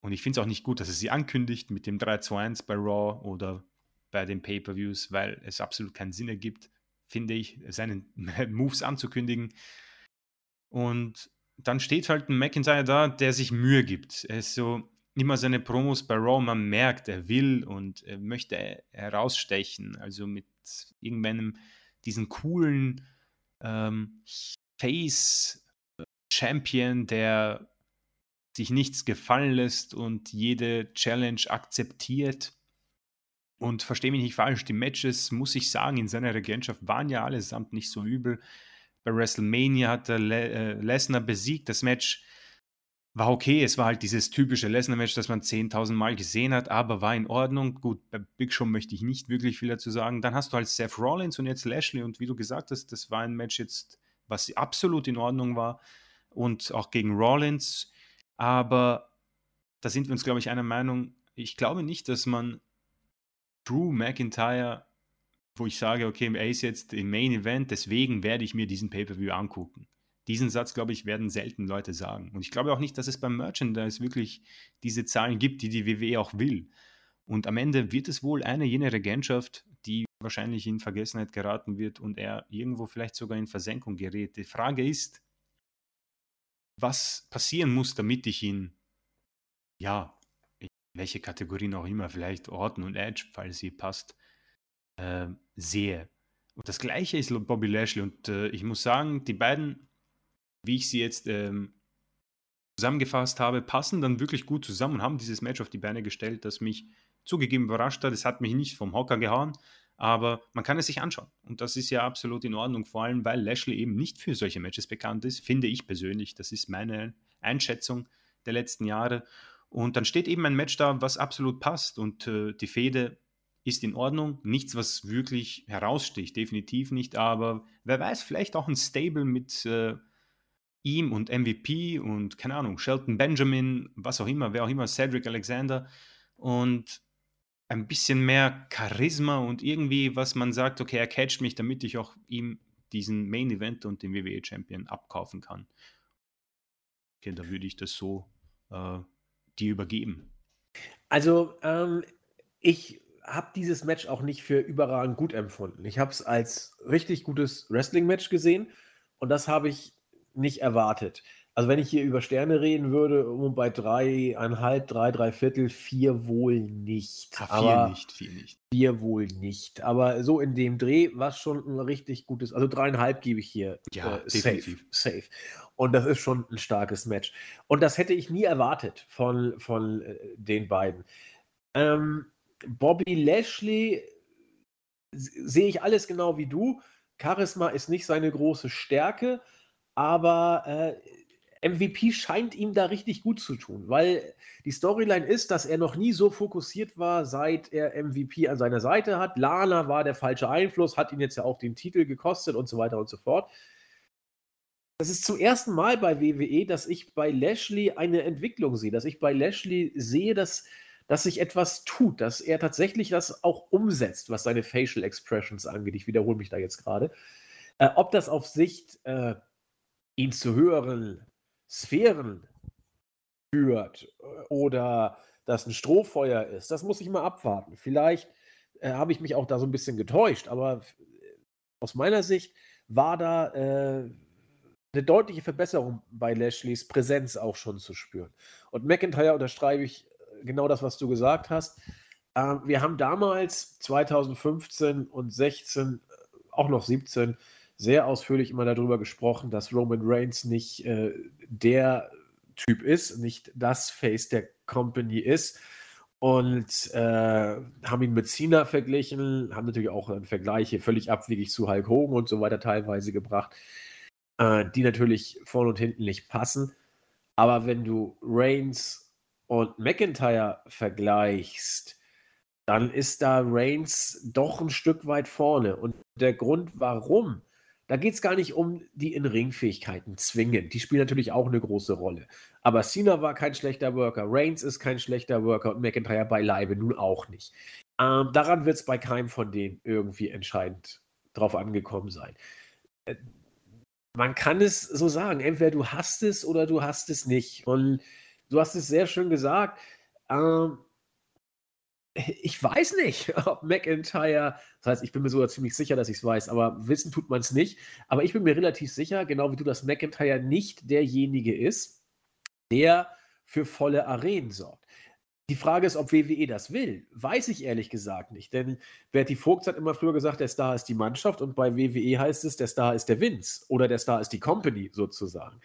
Und ich finde es auch nicht gut, dass er sie ankündigt mit dem 3-2-1 bei Raw oder bei den Pay-Per-Views, weil es absolut keinen Sinn ergibt, finde ich, seine Moves anzukündigen. Und dann steht halt ein McIntyre da, der sich Mühe gibt. Er ist so immer seine Promos bei Raw, man merkt, er will und er möchte herausstechen. Also mit irgendeinem, diesen coolen ähm, Face-Champion, der sich nichts gefallen lässt und jede Challenge akzeptiert. Und verstehe mich nicht falsch, die Matches, muss ich sagen, in seiner Regentschaft waren ja allesamt nicht so übel. Bei WrestleMania hat er Le äh, Lesnar besiegt. Das Match war okay. Es war halt dieses typische Lesnar-Match, das man 10.000 Mal gesehen hat, aber war in Ordnung. Gut, bei Big Show möchte ich nicht wirklich viel dazu sagen. Dann hast du halt Seth Rollins und jetzt Lashley. Und wie du gesagt hast, das war ein Match jetzt, was absolut in Ordnung war. Und auch gegen Rollins aber da sind wir uns, glaube ich, einer Meinung. Ich glaube nicht, dass man Drew McIntyre, wo ich sage, okay, er ist jetzt im Main Event, deswegen werde ich mir diesen Pay-Per-View angucken. Diesen Satz, glaube ich, werden selten Leute sagen. Und ich glaube auch nicht, dass es beim Merchandise wirklich diese Zahlen gibt, die die WWE auch will. Und am Ende wird es wohl eine jene Regentschaft, die wahrscheinlich in Vergessenheit geraten wird und er irgendwo vielleicht sogar in Versenkung gerät. Die Frage ist, was passieren muss, damit ich ihn, ja, welche Kategorien auch immer, vielleicht Orton und Edge, falls sie passt, äh, sehe. Und das gleiche ist Bobby Lashley. Und äh, ich muss sagen, die beiden, wie ich sie jetzt ähm, zusammengefasst habe, passen dann wirklich gut zusammen und haben dieses Match auf die Beine gestellt, das mich zugegeben überrascht hat. Es hat mich nicht vom Hocker gehauen, aber man kann es sich anschauen. Und das ist ja absolut in Ordnung, vor allem weil Lashley eben nicht für solche Matches bekannt ist, finde ich persönlich. Das ist meine Einschätzung der letzten Jahre. Und dann steht eben ein Match da, was absolut passt. Und äh, die Fehde ist in Ordnung. Nichts, was wirklich heraussticht, definitiv nicht. Aber wer weiß, vielleicht auch ein Stable mit äh, ihm und MVP und keine Ahnung, Shelton Benjamin, was auch immer, wer auch immer, Cedric Alexander. Und ein bisschen mehr Charisma und irgendwie, was man sagt, okay, er catcht mich, damit ich auch ihm diesen Main Event und den WWE Champion abkaufen kann. Okay, da würde ich das so äh, dir übergeben.
Also, ähm, ich habe dieses Match auch nicht für überragend gut empfunden. Ich habe es als richtig gutes Wrestling-Match gesehen und das habe ich nicht erwartet. Also wenn ich hier über Sterne reden würde, um bei dreieinhalb, drei, drei Viertel, vier wohl nicht.
Ja, vier Aber nicht, vier nicht.
Vier wohl nicht. Aber so in dem Dreh war es schon ein richtig gutes, also dreieinhalb gebe ich hier
ja, äh, safe,
safe. Und das ist schon ein starkes Match. Und das hätte ich nie erwartet von, von äh, den beiden. Ähm, Bobby Lashley sehe ich alles genau wie du. Charisma ist nicht seine große Stärke, aber äh, MVP scheint ihm da richtig gut zu tun, weil die Storyline ist, dass er noch nie so fokussiert war, seit er MVP an seiner Seite hat. Lana war der falsche Einfluss, hat ihn jetzt ja auch den Titel gekostet und so weiter und so fort. Das ist zum ersten Mal bei WWE, dass ich bei Lashley eine Entwicklung sehe, dass ich bei Lashley sehe, dass, dass sich etwas tut, dass er tatsächlich das auch umsetzt, was seine Facial Expressions angeht. Ich wiederhole mich da jetzt gerade. Äh, ob das auf Sicht äh, ihn zu höheren Sphären führt äh, oder das ein Strohfeuer ist, das muss ich mal abwarten. Vielleicht äh, habe ich mich auch da so ein bisschen getäuscht, aber aus meiner Sicht war da äh, eine deutliche Verbesserung bei Lashleys Präsenz auch schon zu spüren. Und McIntyre unterstreibe ich äh, genau das, was du gesagt hast. Äh, wir haben damals 2015 und 16, auch noch 17, sehr ausführlich immer darüber gesprochen, dass Roman Reigns nicht äh, der Typ ist, nicht das Face der Company ist. Und äh, haben ihn mit Cena verglichen, haben natürlich auch Vergleiche völlig abwegig zu Hulk Hogan und so weiter teilweise gebracht, äh, die natürlich vorne und hinten nicht passen. Aber wenn du Reigns und McIntyre vergleichst, dann ist da Reigns doch ein Stück weit vorne. Und der Grund, warum da geht es gar nicht um die In-Ring-Fähigkeiten zwingend. Die spielen natürlich auch eine große Rolle. Aber Cena war kein schlechter Worker, Reigns ist kein schlechter Worker und McIntyre beileibe nun auch nicht. Ähm, daran wird es bei keinem von denen irgendwie entscheidend drauf angekommen sein. Äh, man kann es so sagen, entweder du hast es oder du hast es nicht. Und du hast es sehr schön gesagt. Ähm, ich weiß nicht, ob McIntyre, das heißt, ich bin mir sogar ziemlich sicher, dass ich es weiß, aber wissen tut man es nicht. Aber ich bin mir relativ sicher, genau wie du, dass McIntyre nicht derjenige ist, der für volle Arenen sorgt. Die Frage ist, ob WWE das will. Weiß ich ehrlich gesagt nicht. Denn Bertie Vogt hat immer früher gesagt, der Star ist die Mannschaft und bei WWE heißt es, der Star ist der Vince oder der Star ist die Company sozusagen.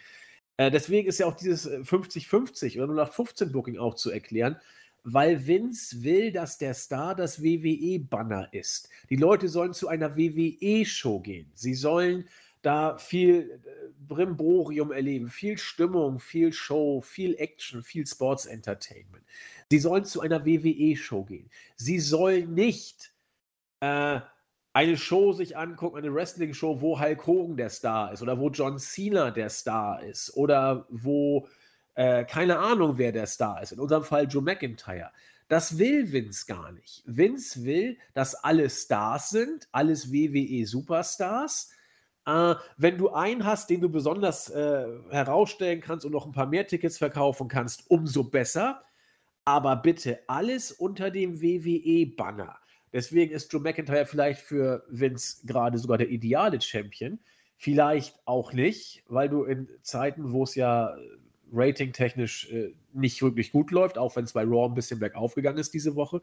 Äh, deswegen ist ja auch dieses 50-50 oder 0815 Booking auch zu erklären weil Vince will, dass der Star das WWE-Banner ist. Die Leute sollen zu einer WWE-Show gehen. Sie sollen da viel äh, Brimborium erleben, viel Stimmung, viel Show, viel Action, viel Sports Entertainment. Sie sollen zu einer WWE-Show gehen. Sie sollen nicht äh, eine Show sich angucken, eine Wrestling-Show, wo Hulk Hogan der Star ist oder wo John Cena der Star ist oder wo äh, keine Ahnung, wer der Star ist. In unserem Fall Joe McIntyre. Das will Vince gar nicht. Vince will, dass alle Stars sind, alles WWE-Superstars. Äh, wenn du einen hast, den du besonders äh, herausstellen kannst und noch ein paar mehr Tickets verkaufen kannst, umso besser. Aber bitte alles unter dem WWE-Banner. Deswegen ist Joe McIntyre vielleicht für Vince gerade sogar der ideale Champion. Vielleicht auch nicht, weil du in Zeiten, wo es ja ratingtechnisch äh, nicht wirklich gut läuft, auch wenn es bei Raw ein bisschen bergauf gegangen ist diese Woche.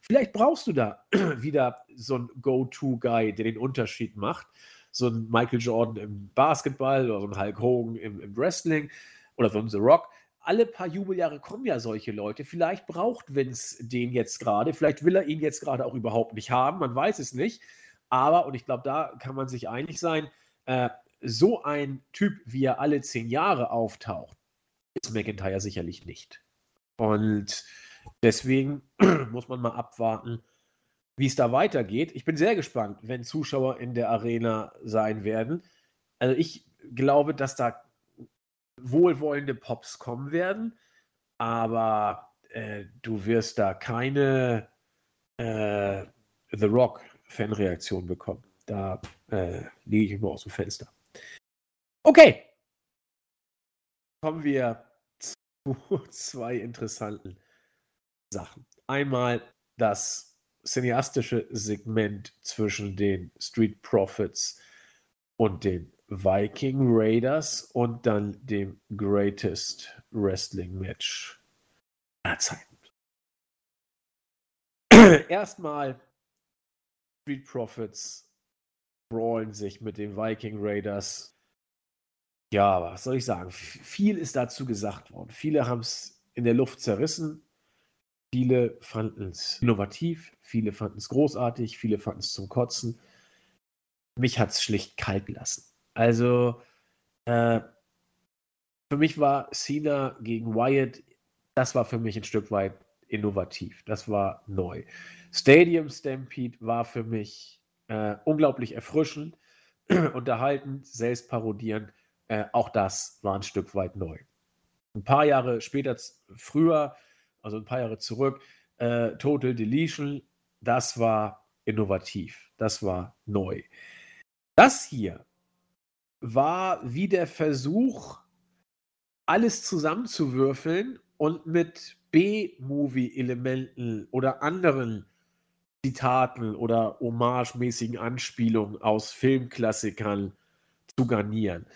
Vielleicht brauchst du da wieder so einen Go-To-Guy, der den Unterschied macht. So ein Michael Jordan im Basketball oder so ein Hulk Hogan im, im Wrestling oder so ein The Rock. Alle paar Jubeljahre kommen ja solche Leute. Vielleicht braucht Vince den jetzt gerade. Vielleicht will er ihn jetzt gerade auch überhaupt nicht haben. Man weiß es nicht. Aber, und ich glaube, da kann man sich einig sein, äh, so ein Typ, wie er alle zehn Jahre auftaucht, ist McIntyre sicherlich nicht. Und deswegen muss man mal abwarten, wie es da weitergeht. Ich bin sehr gespannt, wenn Zuschauer in der Arena sein werden. Also ich glaube, dass da wohlwollende Pops kommen werden, aber äh, du wirst da keine äh, The Rock Fanreaktion bekommen. Da äh, liege ich immer aus dem Fenster. Okay. Kommen wir zu zwei interessanten Sachen. Einmal das cineastische Segment zwischen den Street Profits und den Viking Raiders und dann dem Greatest Wrestling Match aller Zeiten. Erstmal Street Profits brawlen sich mit den Viking Raiders. Ja, was soll ich sagen? Viel ist dazu gesagt worden. Viele haben es in der Luft zerrissen. Viele fanden es innovativ, viele fanden es großartig, viele fanden es zum Kotzen. Mich hat es schlicht kalt gelassen. Also, äh, für mich war Cena gegen Wyatt, das war für mich ein Stück weit innovativ. Das war neu. Stadium Stampede war für mich äh, unglaublich erfrischend, unterhaltend, selbst parodierend. Äh, auch das war ein Stück weit neu. Ein paar Jahre später, früher, also ein paar Jahre zurück, äh, Total Deletion, das war innovativ, das war neu. Das hier war wie der Versuch, alles zusammenzuwürfeln und mit B-Movie-Elementen oder anderen Zitaten oder homagemäßigen Anspielungen aus Filmklassikern zu garnieren.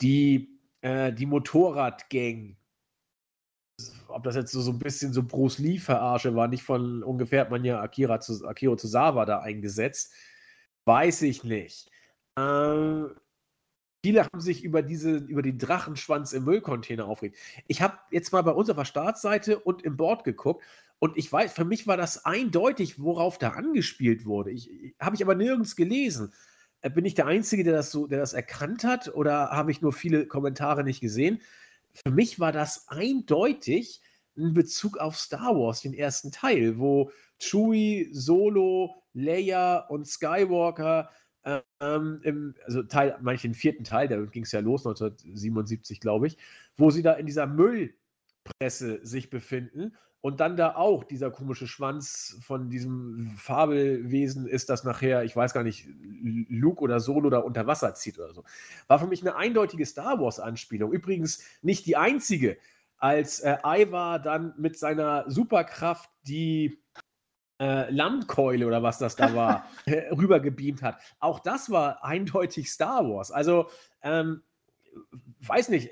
Die, äh, die Motorradgang, ob das jetzt so, so ein bisschen so Bruce Lee-Verarsche war, nicht von ungefähr hat man ja Akira, Akira Tozawa da eingesetzt, weiß ich nicht. Äh, Viele haben sich über, diese, über den Drachenschwanz im Müllcontainer aufgeregt. Ich habe jetzt mal bei unserer Startseite und im Board geguckt und ich weiß, für mich war das eindeutig, worauf da angespielt wurde. Ich, habe ich aber nirgends gelesen. Äh, bin ich der Einzige, der das so, der das erkannt hat, oder habe ich nur viele Kommentare nicht gesehen? Für mich war das eindeutig ein Bezug auf Star Wars, den ersten Teil, wo Chewie, Solo, Leia und Skywalker ähm, im, also Teil, manchen vierten Teil, da ging es ja los, 1977, glaube ich, wo sie da in dieser Müllpresse sich befinden und dann da auch dieser komische Schwanz von diesem Fabelwesen ist, das nachher, ich weiß gar nicht, Luke oder Solo da unter Wasser zieht oder so. War für mich eine eindeutige Star Wars-Anspielung. Übrigens nicht die einzige, als äh, Ivar dann mit seiner Superkraft die äh, Landkeule oder was das da war, äh, rübergebeamt hat. Auch das war eindeutig Star Wars. Also, ähm, weiß nicht,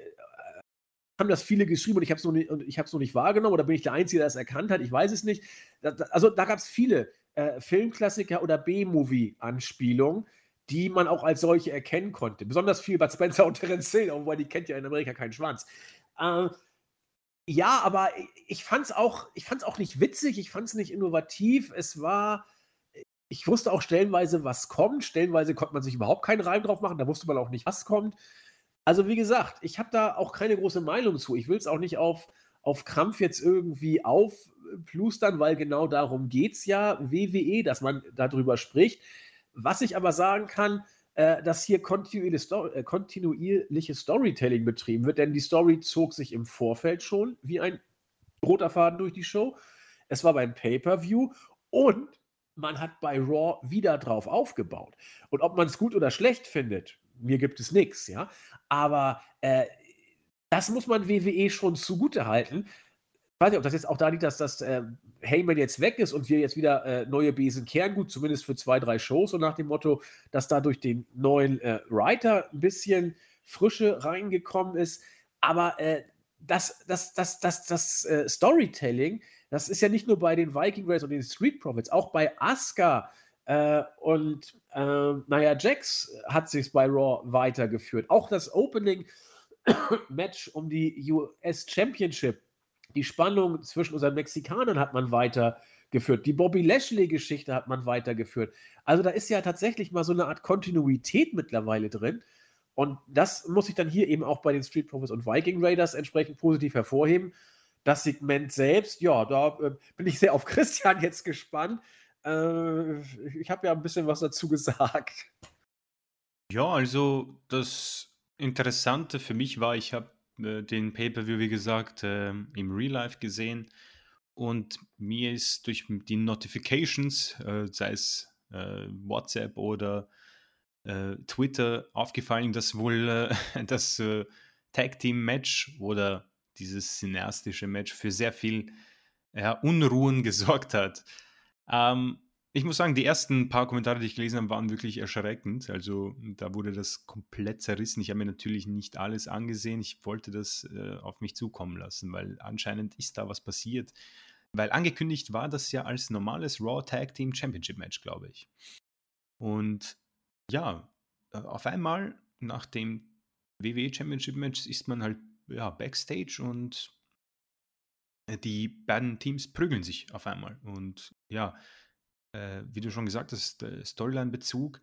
haben das viele geschrieben und ich habe es noch, nicht, noch nicht wahrgenommen oder bin ich der Einzige, der es erkannt hat? Ich weiß es nicht. Also, da gab es viele äh, Filmklassiker oder B-Movie-Anspielungen die man auch als solche erkennen konnte. Besonders viel bei Spencer und Terence Hill, obwohl die kennt ja in Amerika keinen Schwanz. Äh, ja, aber ich fand es auch, auch nicht witzig, ich fand es nicht innovativ. Es war, ich wusste auch stellenweise, was kommt. Stellenweise konnte man sich überhaupt keinen Reim drauf machen, da wusste man auch nicht, was kommt. Also, wie gesagt, ich habe da auch keine große Meinung zu. Ich will es auch nicht auf, auf Krampf jetzt irgendwie aufplustern, weil genau darum geht es ja, WWE, dass man darüber spricht. Was ich aber sagen kann, äh, dass hier kontinuierliche, Story, äh, kontinuierliche Storytelling betrieben wird, denn die Story zog sich im Vorfeld schon wie ein roter Faden durch die Show. Es war beim Pay-Per-View und man hat bei Raw wieder drauf aufgebaut. Und ob man es gut oder schlecht findet, mir gibt es nichts, ja. Aber äh, das muss man WWE schon zugute halten, ich weiß nicht, ob das jetzt auch da liegt, dass das äh, Heyman jetzt weg ist und wir jetzt wieder äh, neue Besen kehren, gut, zumindest für zwei, drei Shows, und nach dem Motto, dass da durch den neuen äh, Writer ein bisschen Frische reingekommen ist. Aber äh, das, das, das, das, das äh, Storytelling, das ist ja nicht nur bei den Viking Raiders und den Street Profits, auch bei Asuka äh, und äh, naja, Jax hat sich bei Raw weitergeführt. Auch das Opening Match um die US Championship die Spannung zwischen unseren Mexikanern hat man weitergeführt. Die Bobby Lashley-Geschichte hat man weitergeführt. Also da ist ja tatsächlich mal so eine Art Kontinuität mittlerweile drin. Und das muss ich dann hier eben auch bei den Street Profits und Viking Raiders entsprechend positiv hervorheben. Das Segment selbst, ja, da äh, bin ich sehr auf Christian jetzt gespannt. Äh, ich habe ja ein bisschen was dazu gesagt.
Ja, also das Interessante für mich war, ich habe äh, den Pay-Per-View, wie gesagt, äh, im Real Life gesehen. und mir ist durch die Notifications, äh, sei es äh, WhatsApp oder äh, Twitter, aufgefallen, dass wohl das äh, Tag Team Match oder dieses cineastische Match für sehr viel ja, Unruhen gesorgt hat. Ähm, ich muss sagen, die ersten paar Kommentare, die ich gelesen habe, waren wirklich erschreckend. Also da wurde das komplett zerrissen. Ich habe mir natürlich nicht alles angesehen. Ich wollte das äh, auf mich zukommen lassen, weil anscheinend ist da was passiert. Weil angekündigt war das ja als normales Raw Tag Team Championship Match, glaube ich. Und ja, äh, auf einmal nach dem WWE Championship Match ist man halt ja, backstage und die beiden Teams prügeln sich auf einmal. Und ja, äh, wie du schon gesagt hast, Storyline-Bezug.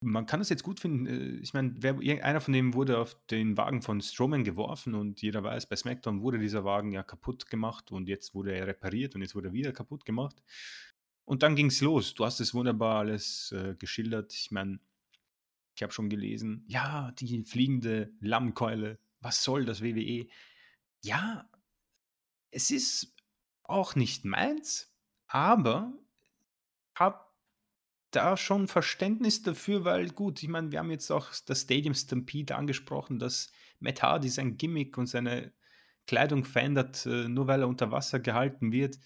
Man kann das jetzt gut finden. Äh, ich meine, einer von denen wurde auf den Wagen von Strowman geworfen und jeder weiß, bei SmackDown wurde dieser Wagen ja kaputt gemacht und jetzt wurde er repariert und jetzt wurde er wieder kaputt gemacht. Und dann ging es los. Du hast es wunderbar alles äh, geschildert. Ich meine, ich habe schon gelesen, ja, die fliegende Lammkeule, was soll das WWE? Ja, es ist auch nicht meins, aber habe da schon Verständnis dafür, weil gut, ich meine, wir haben jetzt auch das Stadium Stampede angesprochen, dass Matt Hardy sein Gimmick und seine Kleidung verändert, äh, nur weil er unter Wasser gehalten wird.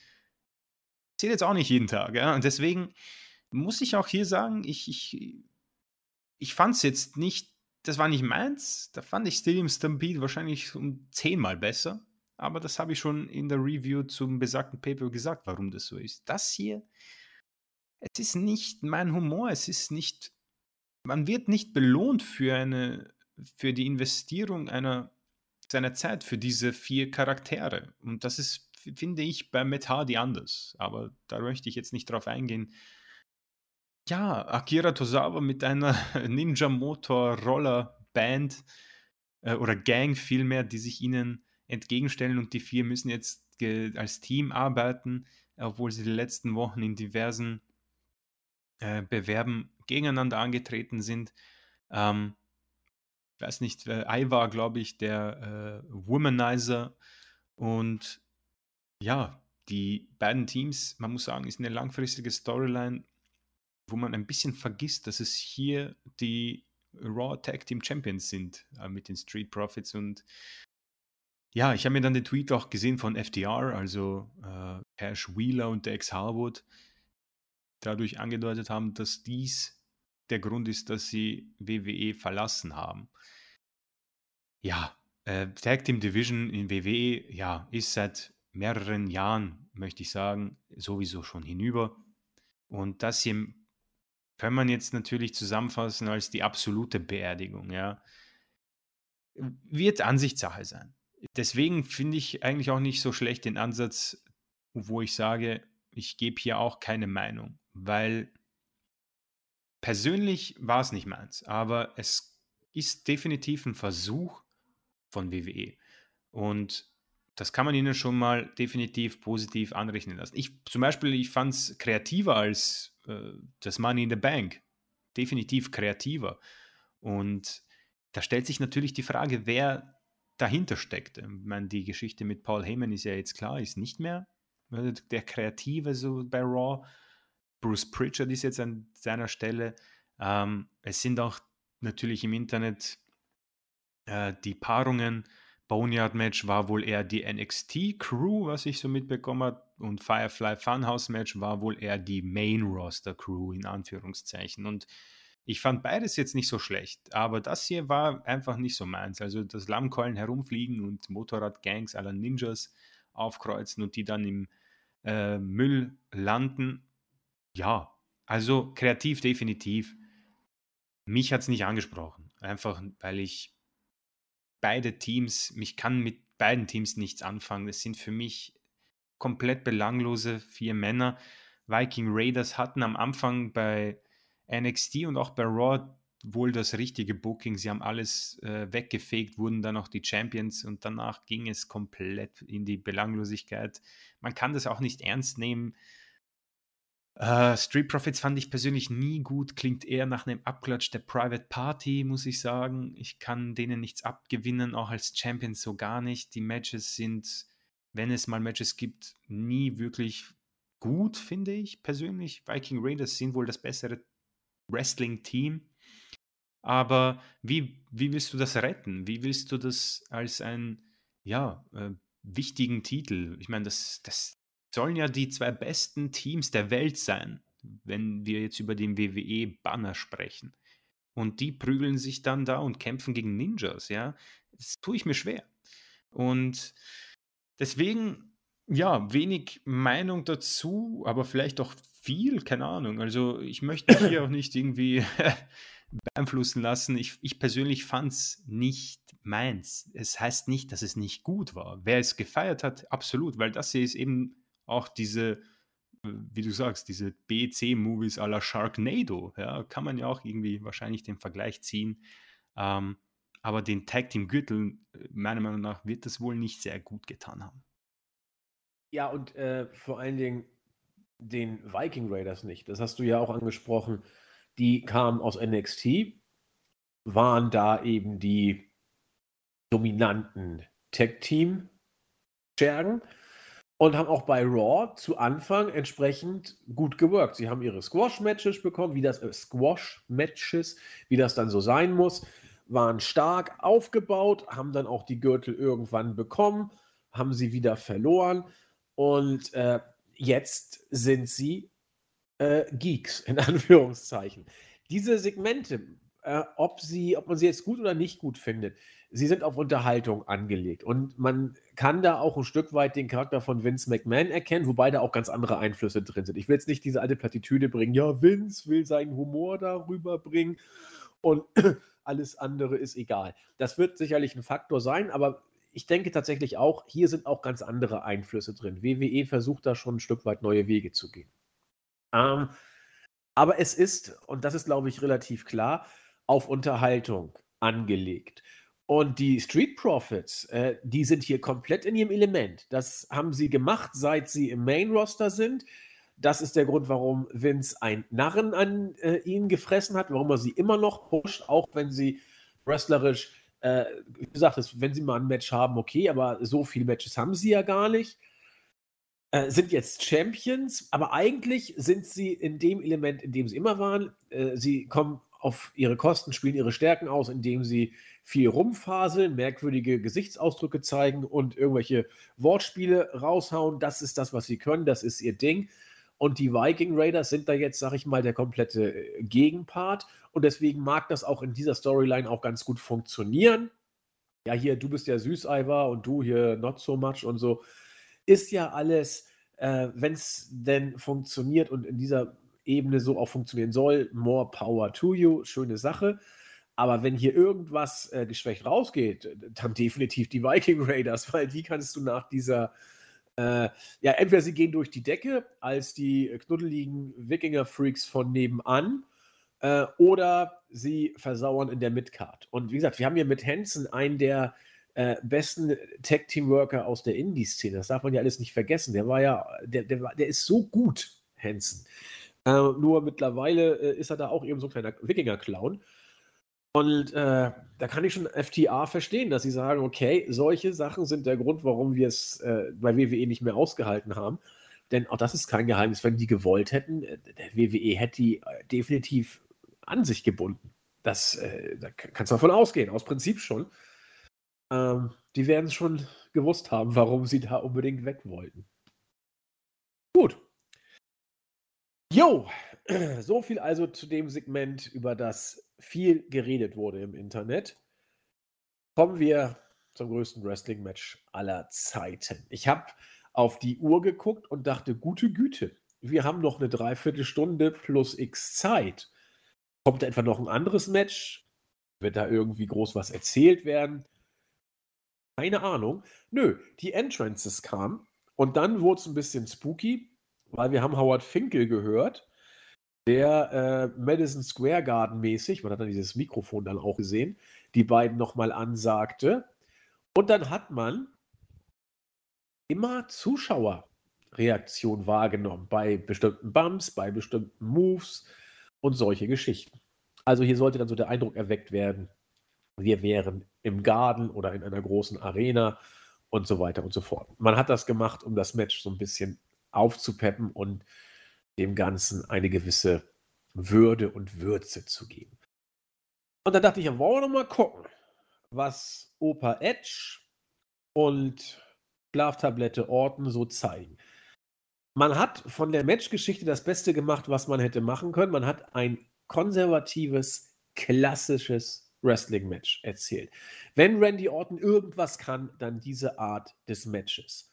Zählt jetzt auch nicht jeden Tag. Ja? Und deswegen muss ich auch hier sagen, ich, ich, ich fand es jetzt nicht, das war nicht meins. Da fand ich Stadium Stampede wahrscheinlich um zehnmal besser. Aber das habe ich schon in der Review zum besagten Paper gesagt, warum das so ist. Das hier es ist nicht mein Humor, es ist nicht, man wird nicht belohnt für eine, für die Investierung einer, seiner Zeit für diese vier Charaktere. Und das ist, finde ich, bei Matt Hardy anders. Aber da möchte ich jetzt nicht drauf eingehen. Ja, Akira Tozawa mit einer Ninja Motor Roller Band äh, oder Gang vielmehr, die sich ihnen entgegenstellen und die vier müssen jetzt als Team arbeiten, obwohl sie die letzten Wochen in diversen äh, Bewerben gegeneinander angetreten sind. Ähm, ich weiß nicht, äh, I war, glaube ich, der äh, Womanizer und ja, die beiden Teams, man muss sagen, ist eine langfristige Storyline, wo man ein bisschen vergisst, dass es hier die Raw Tag Team Champions sind äh, mit den Street Profits und ja, ich habe mir dann den Tweet auch gesehen von FDR, also äh, Cash Wheeler und Dex Harwood, dadurch angedeutet haben, dass dies der Grund ist, dass sie WWE verlassen haben. Ja, äh, Tag Team Division in WWE, ja, ist seit mehreren Jahren, möchte ich sagen, sowieso schon hinüber. Und das hier kann man jetzt natürlich zusammenfassen als die absolute Beerdigung, ja. Wird Ansichtssache sein. Deswegen finde ich eigentlich auch nicht so schlecht den Ansatz, wo ich sage, ich gebe hier auch keine Meinung weil persönlich war es nicht meins, aber es ist definitiv ein Versuch von WWE. Und das kann man ihnen schon mal definitiv positiv anrechnen lassen. Ich zum Beispiel, ich fand es kreativer als äh, das Money in the Bank. Definitiv kreativer. Und da stellt sich natürlich die Frage, wer dahinter steckt. Ich meine, die Geschichte mit Paul Heyman ist ja jetzt klar, ist nicht mehr der Kreative so bei Raw. Bruce Pritchard ist jetzt an seiner Stelle. Ähm, es sind auch natürlich im Internet äh, die Paarungen. Boneyard Match war wohl eher die NXT Crew, was ich so mitbekommen habe. Und Firefly Funhouse Match war wohl eher die Main Roster Crew in Anführungszeichen. Und ich fand beides jetzt nicht so schlecht, aber das hier war einfach nicht so meins. Also das Lammkeulen herumfliegen und Motorradgangs aller Ninjas aufkreuzen und die dann im äh, Müll landen, ja, also kreativ definitiv. Mich hat es nicht angesprochen. Einfach, weil ich beide Teams, mich kann mit beiden Teams nichts anfangen. Es sind für mich komplett belanglose vier Männer. Viking Raiders hatten am Anfang bei NXT und auch bei Raw wohl das richtige Booking. Sie haben alles äh, weggefegt, wurden dann auch die Champions und danach ging es komplett in die Belanglosigkeit. Man kann das auch nicht ernst nehmen. Uh, Street Profits fand ich persönlich nie gut, klingt eher nach einem Abklatsch der Private Party, muss ich sagen. Ich kann denen nichts abgewinnen, auch als Champions so gar nicht. Die Matches sind wenn es mal Matches gibt, nie wirklich gut, finde ich persönlich. Viking Raiders sind wohl das bessere Wrestling-Team. Aber wie, wie willst du das retten? Wie willst du das als einen ja, äh, wichtigen Titel? Ich meine, das, das sollen ja die zwei besten Teams der Welt sein, wenn wir jetzt über den WWE-Banner sprechen. Und die prügeln sich dann da und kämpfen gegen Ninjas, ja. Das tue ich mir schwer. Und deswegen, ja, wenig Meinung dazu, aber vielleicht auch viel, keine Ahnung. Also ich möchte mich hier auch nicht irgendwie beeinflussen lassen. Ich, ich persönlich fand es nicht meins. Es heißt nicht, dass es nicht gut war. Wer es gefeiert hat, absolut, weil das hier ist eben auch diese, wie du sagst, diese BC-Movies à la Sharknado. Ja, kann man ja auch irgendwie wahrscheinlich den Vergleich ziehen. Ähm, aber den Tag Team Gürtel, meiner Meinung nach, wird das wohl nicht sehr gut getan haben.
Ja, und äh, vor allen Dingen den Viking Raiders nicht. Das hast du ja auch angesprochen. Die kamen aus NXT, waren da eben die dominanten Tag Team Schergen und haben auch bei Raw zu Anfang entsprechend gut gewirkt. Sie haben ihre Squash-Matches bekommen, wie das äh, Squash-Matches, wie das dann so sein muss, waren stark aufgebaut, haben dann auch die Gürtel irgendwann bekommen, haben sie wieder verloren und äh, jetzt sind sie äh, Geeks in Anführungszeichen. Diese Segmente, äh, ob sie, ob man sie jetzt gut oder nicht gut findet, sie sind auf Unterhaltung angelegt. Und man kann da auch ein Stück weit den Charakter von Vince McMahon erkennen, wobei da auch ganz andere Einflüsse drin sind. Ich will jetzt nicht diese alte Plattitüde bringen, ja, Vince will seinen Humor darüber bringen und alles andere ist egal. Das wird sicherlich ein Faktor sein, aber ich denke tatsächlich auch, hier sind auch ganz andere Einflüsse drin. WWE versucht da schon ein Stück weit neue Wege zu gehen. Ähm, aber es ist, und das ist, glaube ich, relativ klar, auf Unterhaltung angelegt. Und die Street Profits, äh, die sind hier komplett in ihrem Element. Das haben sie gemacht, seit sie im Main Roster sind. Das ist der Grund, warum Vince ein Narren an äh, ihnen gefressen hat, warum er sie immer noch pusht, auch wenn sie wrestlerisch, äh, wie gesagt, wenn sie mal ein Match haben, okay, aber so viele Matches haben sie ja gar nicht. Äh, sind jetzt Champions, aber eigentlich sind sie in dem Element, in dem sie immer waren. Äh, sie kommen auf ihre Kosten, spielen ihre Stärken aus, indem sie viel rumfaseln, merkwürdige Gesichtsausdrücke zeigen und irgendwelche Wortspiele raushauen. Das ist das, was sie können, das ist ihr Ding. Und die Viking Raiders sind da jetzt, sag ich mal, der komplette äh, Gegenpart. Und deswegen mag das auch in dieser Storyline auch ganz gut funktionieren. Ja, hier, du bist ja Süßeiwer und du hier not so much und so. Ist ja alles, äh, wenn es denn funktioniert und in dieser Ebene so auch funktionieren soll, more power to you, schöne Sache. Aber wenn hier irgendwas äh, geschwächt rausgeht, dann definitiv die Viking Raiders, weil die kannst du nach dieser, äh, ja, entweder sie gehen durch die Decke als die knuddeligen Wikinger-Freaks von nebenan, äh, oder sie versauern in der Midcard. Und wie gesagt, wir haben hier mit Hansen einen der äh, besten Tag-Team-Worker aus der Indie-Szene. Das darf man ja alles nicht vergessen. Der war ja, der, der, der ist so gut, Hansen. Äh, nur mittlerweile äh, ist er da auch eben so ein kleiner Wikinger-Clown. Und äh, da kann ich schon FTA verstehen, dass sie sagen, okay, solche Sachen sind der Grund, warum wir es äh, bei WWE nicht mehr ausgehalten haben. Denn auch das ist kein Geheimnis, wenn die gewollt hätten, äh, der WWE hätte die äh, definitiv an sich gebunden. Das, äh, da kannst du davon ausgehen, aus Prinzip schon. Ähm, die werden schon gewusst haben, warum sie da unbedingt weg wollten. Gut. Jo, so viel also zu dem Segment, über das viel geredet wurde im Internet. Kommen wir zum größten Wrestling-Match aller Zeiten. Ich habe auf die Uhr geguckt und dachte, gute Güte, wir haben noch eine Dreiviertelstunde plus X Zeit. Kommt da etwa noch ein anderes Match? Wird da irgendwie groß was erzählt werden? Keine Ahnung. Nö, die Entrances kamen und dann wurde es ein bisschen spooky, weil wir haben Howard Finkel gehört der äh, Madison Square Garden mäßig, man hat dann dieses Mikrofon dann auch gesehen, die beiden nochmal ansagte. Und dann hat man immer Zuschauerreaktion wahrgenommen bei bestimmten Bumps, bei bestimmten Moves und solche Geschichten. Also hier sollte dann so der Eindruck erweckt werden, wir wären im Garden oder in einer großen Arena und so weiter und so fort. Man hat das gemacht, um das Match so ein bisschen aufzupeppen und dem Ganzen eine gewisse Würde und Würze zu geben. Und dann dachte ich, wollen wir noch mal gucken, was Opa Edge und Schlaftablette Orton so zeigen. Man hat von der Matchgeschichte das Beste gemacht, was man hätte machen können. Man hat ein konservatives, klassisches Wrestling-Match erzählt. Wenn Randy Orton irgendwas kann, dann diese Art des Matches.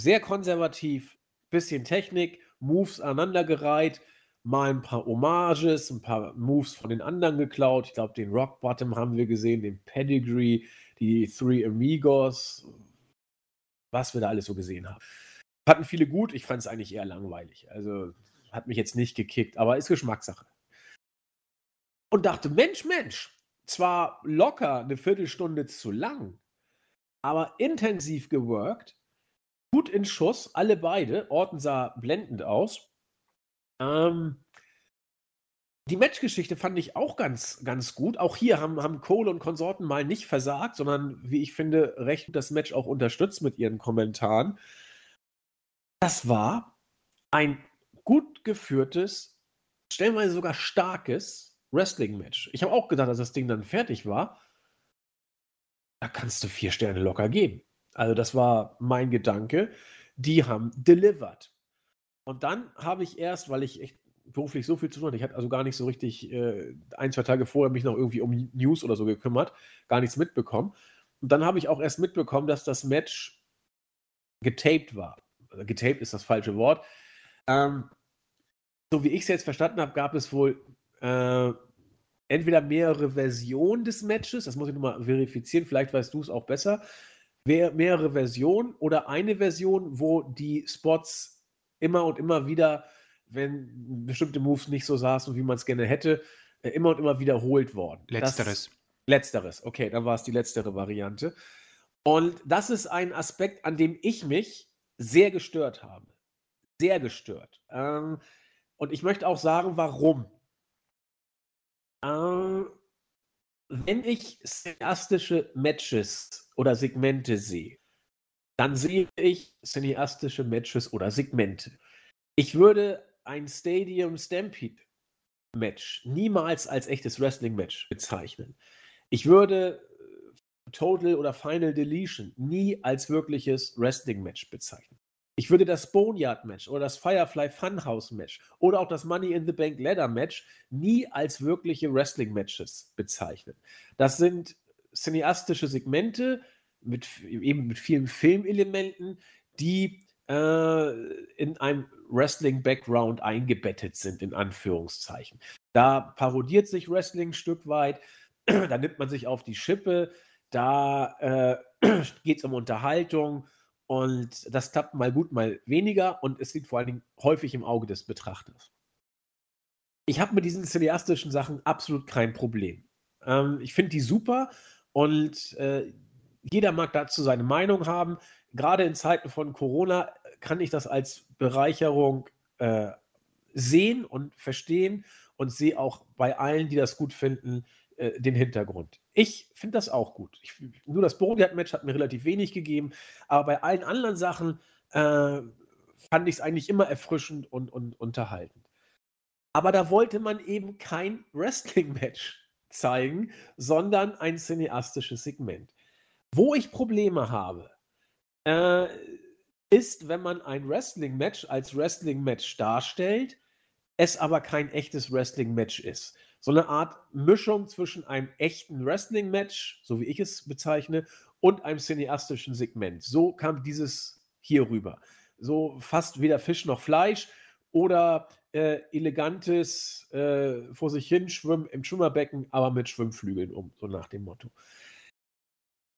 Sehr konservativ, bisschen Technik, Moves aneinandergereiht, mal ein paar Hommages, ein paar Moves von den anderen geklaut. Ich glaube, den Rock Bottom haben wir gesehen, den Pedigree, die Three Amigos, was wir da alles so gesehen haben. Hatten viele gut, ich fand es eigentlich eher langweilig. Also hat mich jetzt nicht gekickt, aber ist Geschmackssache. Und dachte, Mensch, Mensch, zwar locker eine Viertelstunde zu lang, aber intensiv geworkt, gut in Schuss, alle beide. Orton sah blendend aus. Ähm, die Matchgeschichte fand ich auch ganz, ganz gut. Auch hier haben, haben Cole und Konsorten mal nicht versagt, sondern, wie ich finde, recht das Match auch unterstützt mit ihren Kommentaren. Das war ein gut geführtes, stellenweise sogar starkes Wrestling-Match. Ich habe auch gedacht, dass das Ding dann fertig war. Da kannst du vier Sterne locker geben. Also, das war mein Gedanke. Die haben delivered. Und dann habe ich erst, weil ich echt beruflich so viel zu tun hatte, ich hatte also gar nicht so richtig äh, ein, zwei Tage vorher mich noch irgendwie um News oder so gekümmert, gar nichts mitbekommen. Und dann habe ich auch erst mitbekommen, dass das Match getaped war. Also, getaped ist das falsche Wort. Ähm, so wie ich es jetzt verstanden habe, gab es wohl äh, entweder mehrere Versionen des Matches, das muss ich nochmal verifizieren, vielleicht weißt du es auch besser, mehrere Versionen oder eine Version, wo die Spots immer und immer wieder, wenn bestimmte Moves nicht so saßen, wie man es gerne hätte, äh, immer und immer wiederholt worden.
Letzteres.
Das, letzteres, okay, dann war es die letztere Variante. Und das ist ein Aspekt, an dem ich mich sehr gestört habe. Sehr gestört. Ähm, und ich möchte auch sagen, warum. Ähm, wenn ich cineastische Matches oder Segmente sehe, dann sehe ich cineastische Matches oder Segmente. Ich würde ein Stadium Stampede Match niemals als echtes Wrestling Match bezeichnen. Ich würde äh, Total oder Final Deletion nie als wirkliches Wrestling Match bezeichnen. Ich würde das Boneyard Match oder das Firefly Funhouse Match oder auch das Money in the Bank Ladder Match nie als wirkliche Wrestling Matches bezeichnen. Das sind cineastische Segmente mit eben mit vielen Filmelementen, die äh, in einem Wrestling Background eingebettet sind in Anführungszeichen. Da parodiert sich Wrestling ein Stück weit, da nimmt man sich auf die Schippe, da äh, geht es um Unterhaltung und das klappt mal gut, mal weniger und es liegt vor allen Dingen häufig im Auge des Betrachters. Ich habe mit diesen cineastischen Sachen absolut kein Problem. Ähm, ich finde die super und äh, jeder mag dazu seine Meinung haben. Gerade in Zeiten von Corona kann ich das als Bereicherung äh, sehen und verstehen und sehe auch bei allen, die das gut finden, äh, den Hintergrund. Ich finde das auch gut. Ich, nur das Bodyguard-Match hat mir relativ wenig gegeben, aber bei allen anderen Sachen äh, fand ich es eigentlich immer erfrischend und, und unterhaltend. Aber da wollte man eben kein Wrestling-Match zeigen, sondern ein cineastisches Segment. Wo ich Probleme habe, äh, ist, wenn man ein Wrestling-Match als Wrestling-Match darstellt, es aber kein echtes Wrestling-Match ist so eine Art Mischung zwischen einem echten Wrestling-Match, so wie ich es bezeichne, und einem cineastischen Segment. So kam dieses hier rüber. So fast weder Fisch noch Fleisch oder äh, elegantes äh, vor sich hin schwimmen im Schwimmerbecken, aber mit Schwimmflügeln um, so nach dem Motto.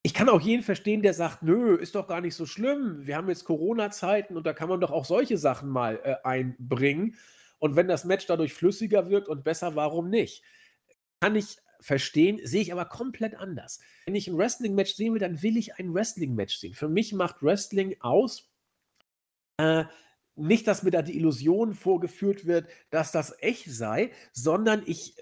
Ich kann auch jeden verstehen, der sagt, nö, ist doch gar nicht so schlimm. Wir haben jetzt Corona-Zeiten und da kann man doch auch solche Sachen mal äh, einbringen. Und wenn das Match dadurch flüssiger wirkt und besser, warum nicht? Kann ich verstehen, sehe ich aber komplett anders. Wenn ich ein Wrestling-Match sehen will, dann will ich ein Wrestling-Match sehen. Für mich macht Wrestling aus, äh, nicht, dass mir da die Illusion vorgeführt wird, dass das echt sei, sondern ich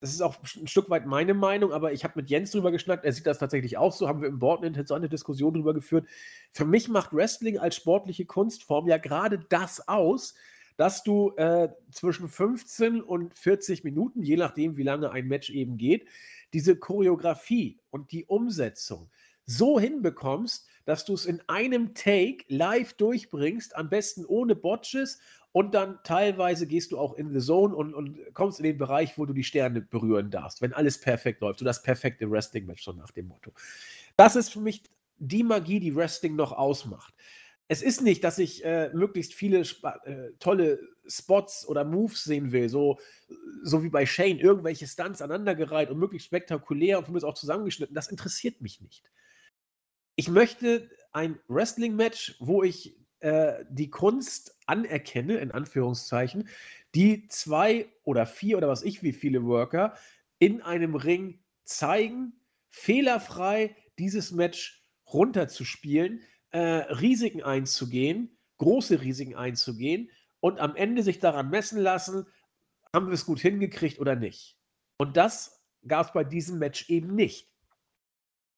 das ist auch ein Stück weit meine Meinung, aber ich habe mit Jens drüber geschnackt, er sieht das tatsächlich auch so, haben wir im Board eine Diskussion drüber geführt. Für mich macht Wrestling als sportliche Kunstform ja gerade das aus, dass du äh, zwischen 15 und 40 Minuten, je nachdem, wie lange ein Match eben geht, diese Choreografie und die Umsetzung so hinbekommst, dass du es in einem Take live durchbringst, am besten ohne Botches und dann teilweise gehst du auch in the Zone und, und kommst in den Bereich, wo du die Sterne berühren darfst, wenn alles perfekt läuft. So das perfekte Wrestling-Match, so nach dem Motto. Das ist für mich die Magie, die Wrestling noch ausmacht. Es ist nicht, dass ich äh, möglichst viele äh, tolle Spots oder Moves sehen will, so, so wie bei Shane, irgendwelche Stunts aneinandergereiht und möglichst spektakulär und mir auch zusammengeschnitten. Das interessiert mich nicht. Ich möchte ein Wrestling-Match, wo ich äh, die Kunst anerkenne, in Anführungszeichen, die zwei oder vier oder was ich wie viele Worker in einem Ring zeigen, fehlerfrei dieses Match runterzuspielen, äh, Risiken einzugehen, große Risiken einzugehen und am Ende sich daran messen lassen, haben wir es gut hingekriegt oder nicht. Und das gab es bei diesem Match eben nicht.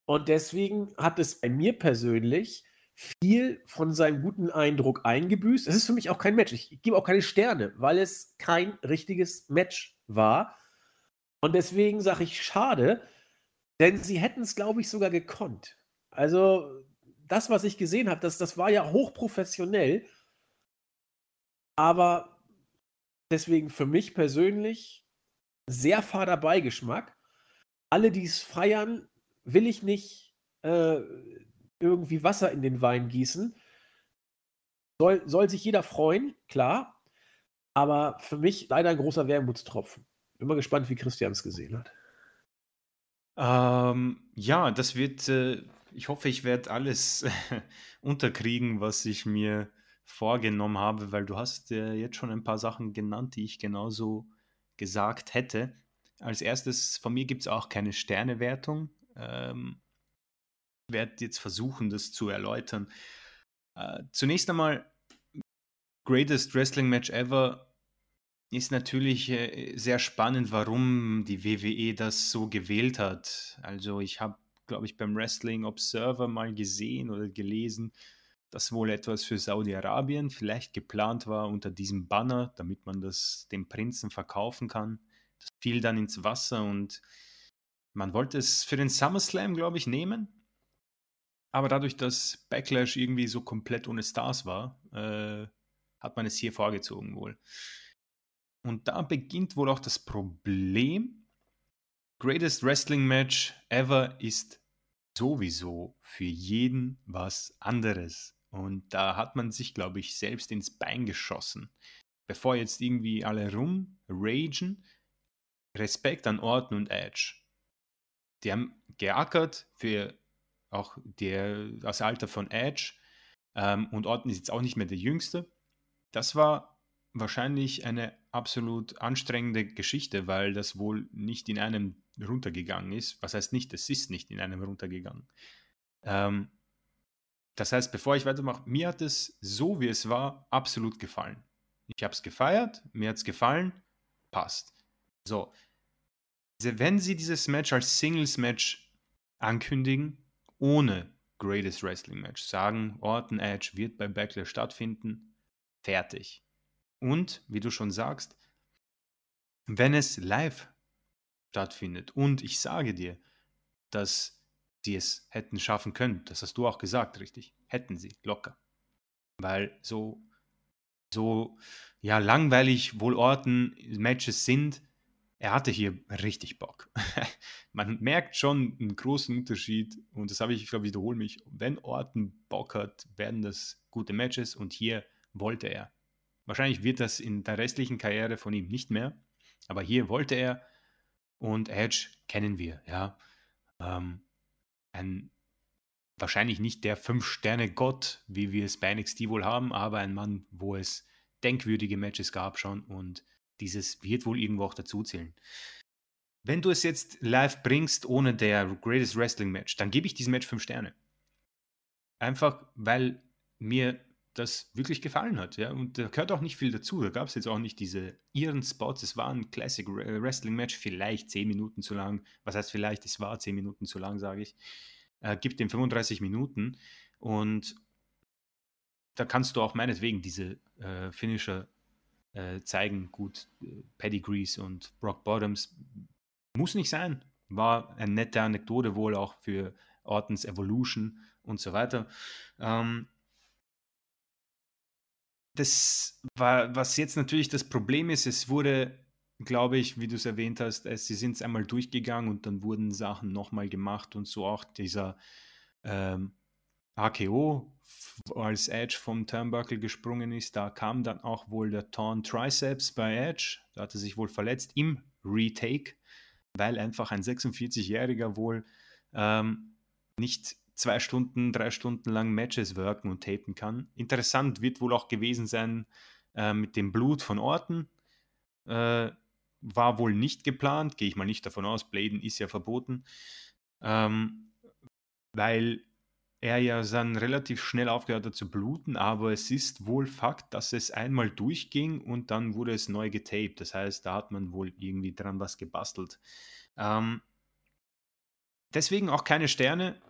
Und deswegen hat es bei mir persönlich viel von seinem guten Eindruck eingebüßt. Es ist für mich auch kein Match. Ich gebe auch keine Sterne, weil es kein richtiges Match war. Und deswegen sage ich schade, denn sie hätten es, glaube ich, sogar gekonnt. Also, das, was ich gesehen habe, das, das war ja hochprofessionell. Aber deswegen für mich persönlich sehr fader Beigeschmack. Alle, die es feiern, will ich nicht äh, irgendwie Wasser in den Wein gießen. Soll, soll sich jeder freuen, klar. Aber für mich leider ein großer Wermutstropfen. Bin mal gespannt, wie Christian es gesehen hat.
Ähm, ja, das wird, äh, ich hoffe, ich werde alles unterkriegen, was ich mir vorgenommen habe, weil du hast äh, jetzt schon ein paar Sachen genannt, die ich genauso gesagt hätte. Als erstes, von mir gibt es auch keine Sternewertung. Ähm, werde jetzt versuchen, das zu erläutern. Äh, zunächst einmal, Greatest Wrestling Match Ever ist natürlich äh, sehr spannend, warum die WWE das so gewählt hat. Also ich habe, glaube ich, beim Wrestling Observer mal gesehen oder gelesen, dass wohl etwas für Saudi-Arabien vielleicht geplant war unter diesem Banner, damit man das dem Prinzen verkaufen kann. Das fiel dann ins Wasser und man wollte es für den SummerSlam, glaube ich, nehmen. Aber dadurch, dass Backlash irgendwie so komplett ohne Stars war, äh, hat man es hier vorgezogen wohl. Und da beginnt wohl auch das Problem. Greatest Wrestling Match ever ist sowieso für jeden was anderes. Und da hat man sich, glaube ich, selbst ins Bein geschossen. Bevor jetzt irgendwie alle rumragen, Respekt an Orton und Edge. Die haben geackert für auch der, das Alter von Edge ähm, und Orton ist jetzt auch nicht mehr der Jüngste. Das war wahrscheinlich eine absolut anstrengende Geschichte, weil das wohl nicht in einem runtergegangen ist. Was heißt nicht, es ist nicht in einem runtergegangen. Ähm, das heißt, bevor ich weitermache, mir hat es so, wie es war, absolut gefallen. Ich habe es gefeiert, mir hat es gefallen, passt. So, wenn sie dieses Match als Singles-Match ankündigen, ohne Greatest Wrestling Match sagen, Orton Edge wird bei Backlash stattfinden, fertig. Und, wie du schon sagst, wenn es live stattfindet und ich sage dir, dass sie es hätten schaffen können, das hast du auch gesagt, richtig, hätten sie, locker. Weil so, so, ja, langweilig wohl Orten Matches sind, er hatte hier richtig Bock. Man merkt schon einen großen Unterschied und das habe ich, ich glaube, wiederhole mich. Wenn Orton Bock hat, werden das gute Matches und hier wollte er. Wahrscheinlich wird das in der restlichen Karriere von ihm nicht mehr, aber hier wollte er und Edge kennen wir, ja. Ähm, ein wahrscheinlich nicht der Fünf-Sterne-Gott, wie wir es bei NXT wohl haben, aber ein Mann, wo es denkwürdige Matches gab schon und dieses wird wohl irgendwo auch dazuzählen. Wenn du es jetzt live bringst ohne der Greatest Wrestling Match, dann gebe ich diesem Match 5 Sterne. Einfach, weil mir das wirklich gefallen hat. Ja? Und da gehört auch nicht viel dazu. Da gab es jetzt auch nicht diese ihren Spots. Es war ein Classic Wrestling Match, vielleicht 10 Minuten zu lang. Was heißt vielleicht? Es war 10 Minuten zu lang, sage ich. Äh, gibt dem 35 Minuten. Und da kannst du auch meinetwegen diese äh, Finisher äh, zeigen. Gut, äh, Pedigrees und Brock Bottoms. Muss nicht sein. War eine nette Anekdote wohl auch für Ortons Evolution und so weiter. Ähm, das war, was jetzt natürlich das Problem ist, es wurde, glaube ich, wie du es erwähnt hast, es, sie sind es einmal durchgegangen und dann wurden Sachen nochmal gemacht und so auch dieser ähm, AKO, als Edge vom Turnbuckle gesprungen ist, da kam dann auch wohl der Torn Triceps bei Edge, da hat er sich wohl verletzt im Retake, weil einfach ein 46-Jähriger wohl ähm, nicht zwei Stunden, drei Stunden lang Matches worken und tapen kann. Interessant wird wohl auch gewesen sein äh, mit dem Blut von Orten. Äh, war wohl nicht geplant, gehe ich mal nicht davon aus. Bladen ist ja verboten, ähm, weil er ja dann relativ schnell aufgehört hat zu bluten, aber es ist wohl Fakt, dass es einmal durchging und dann wurde es neu getaped. Das heißt, da hat man wohl irgendwie dran was gebastelt. Ähm, deswegen auch keine Sterne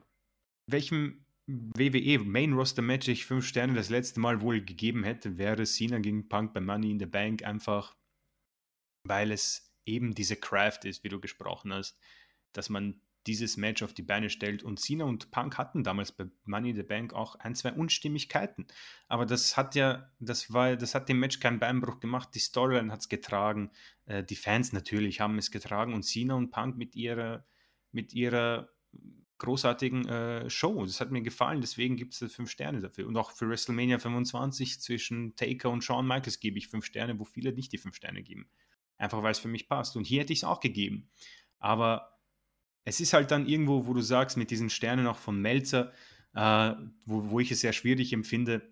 welchem WWE Main Roster Match ich fünf Sterne das letzte Mal wohl gegeben hätte, wäre Cena gegen Punk bei Money in the Bank einfach, weil es eben diese Craft ist, wie du gesprochen hast, dass man dieses Match auf die Beine stellt. Und Cena und Punk hatten damals bei Money in the Bank auch ein, zwei Unstimmigkeiten. Aber das hat ja, das war, das hat dem Match keinen Beinbruch gemacht. Die Storyline hat es getragen. Äh, die Fans natürlich haben es getragen und Cena und Punk mit ihrer, mit ihrer großartigen äh, Show. Das hat mir gefallen, deswegen gibt es fünf Sterne dafür. Und auch für WrestleMania 25 zwischen Taker und Shawn Michaels gebe ich fünf Sterne, wo viele nicht die fünf Sterne geben. Einfach weil es für mich passt. Und hier hätte ich es auch gegeben. Aber es ist halt dann irgendwo, wo du sagst, mit diesen Sternen auch von Melzer, äh, wo, wo ich es sehr schwierig empfinde,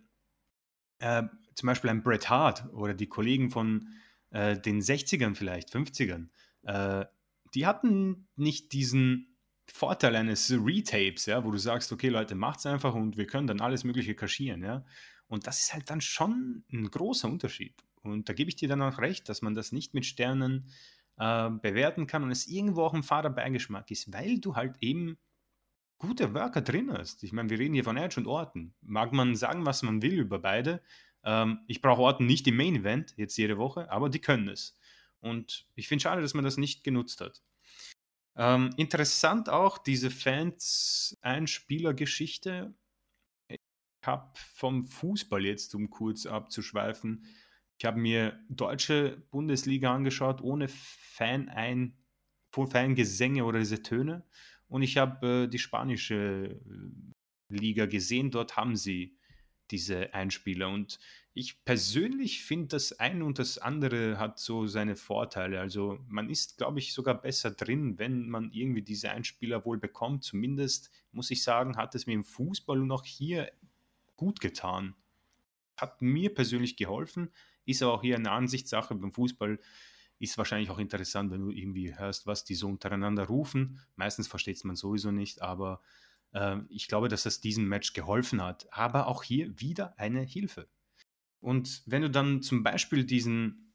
äh, zum Beispiel ein Bret Hart oder die Kollegen von äh, den 60ern vielleicht, 50ern, äh, die hatten nicht diesen Vorteil eines Retapes, ja, wo du sagst, okay, Leute, macht's einfach und wir können dann alles Mögliche kaschieren, ja. Und das ist halt dann schon ein großer Unterschied. Und da gebe ich dir dann auch recht, dass man das nicht mit Sternen äh, bewerten kann und es irgendwo auch ein Faderbeigeschmack ist, weil du halt eben gute Worker drin hast. Ich meine, wir reden hier von Edge und Orten. Mag man sagen, was man will über beide. Ähm, ich brauche Orten nicht im Main Event, jetzt jede Woche, aber die können es. Und ich finde schade, dass man das nicht genutzt hat. Ähm, interessant auch diese Fans-Einspieler-Geschichte. Ich habe vom Fußball jetzt, um kurz abzuschweifen, ich habe mir deutsche Bundesliga angeschaut, ohne Fan-Ein, Fangesänge oder diese Töne. Und ich habe äh, die spanische äh, Liga gesehen, dort haben sie diese Einspieler. Und ich persönlich finde, das eine und das andere hat so seine Vorteile. Also man ist, glaube ich, sogar besser drin, wenn man irgendwie diese Einspieler wohl bekommt. Zumindest muss ich sagen, hat es mir im Fußball und auch hier gut getan. Hat mir persönlich geholfen, ist aber auch hier eine Ansichtssache. Beim Fußball ist wahrscheinlich auch interessant, wenn du irgendwie hörst, was die so untereinander rufen. Meistens versteht man sowieso nicht, aber äh, ich glaube, dass das diesem Match geholfen hat. Aber auch hier wieder eine Hilfe. Und wenn du dann zum Beispiel diesen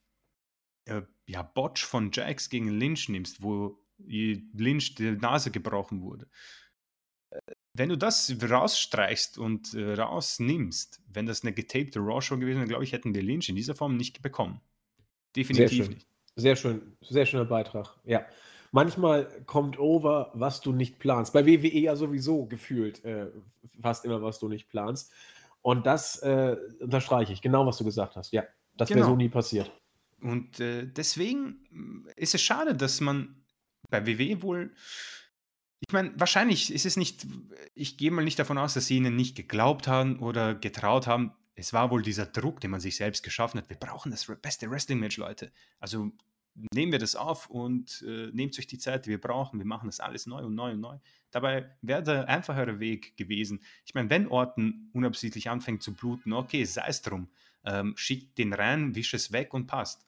äh, ja, Botch von Jax gegen Lynch nimmst, wo Lynch die Nase gebrochen wurde, äh, wenn du das rausstreichst und äh, rausnimmst, wenn das eine getapte Raw-Show gewesen wäre, glaube ich, hätten wir Lynch in dieser Form nicht bekommen.
Definitiv Sehr nicht. Sehr schön, sehr schöner Beitrag. Ja. Manchmal kommt over, was du nicht planst. Bei WWE ja sowieso gefühlt äh, fast immer, was du nicht planst. Und das äh, unterstreiche ich, genau was du gesagt hast. Ja, das genau. wäre so nie passiert.
Und äh, deswegen mm, ist es schade, dass man bei WWE wohl, ich meine, wahrscheinlich ist es nicht, ich gehe mal nicht davon aus, dass sie ihnen nicht geglaubt haben oder getraut haben. Es war wohl dieser Druck, den man sich selbst geschaffen hat. Wir brauchen das beste Wrestling-Match, Leute. Also nehmen wir das auf und äh, nehmt euch die Zeit, die wir brauchen. Wir machen das alles neu und neu und neu. Dabei wäre der einfachere Weg gewesen. Ich meine, wenn Orten unabsichtlich anfängt zu bluten, okay, sei es drum. Ähm, schickt den rein, wisch es weg und passt.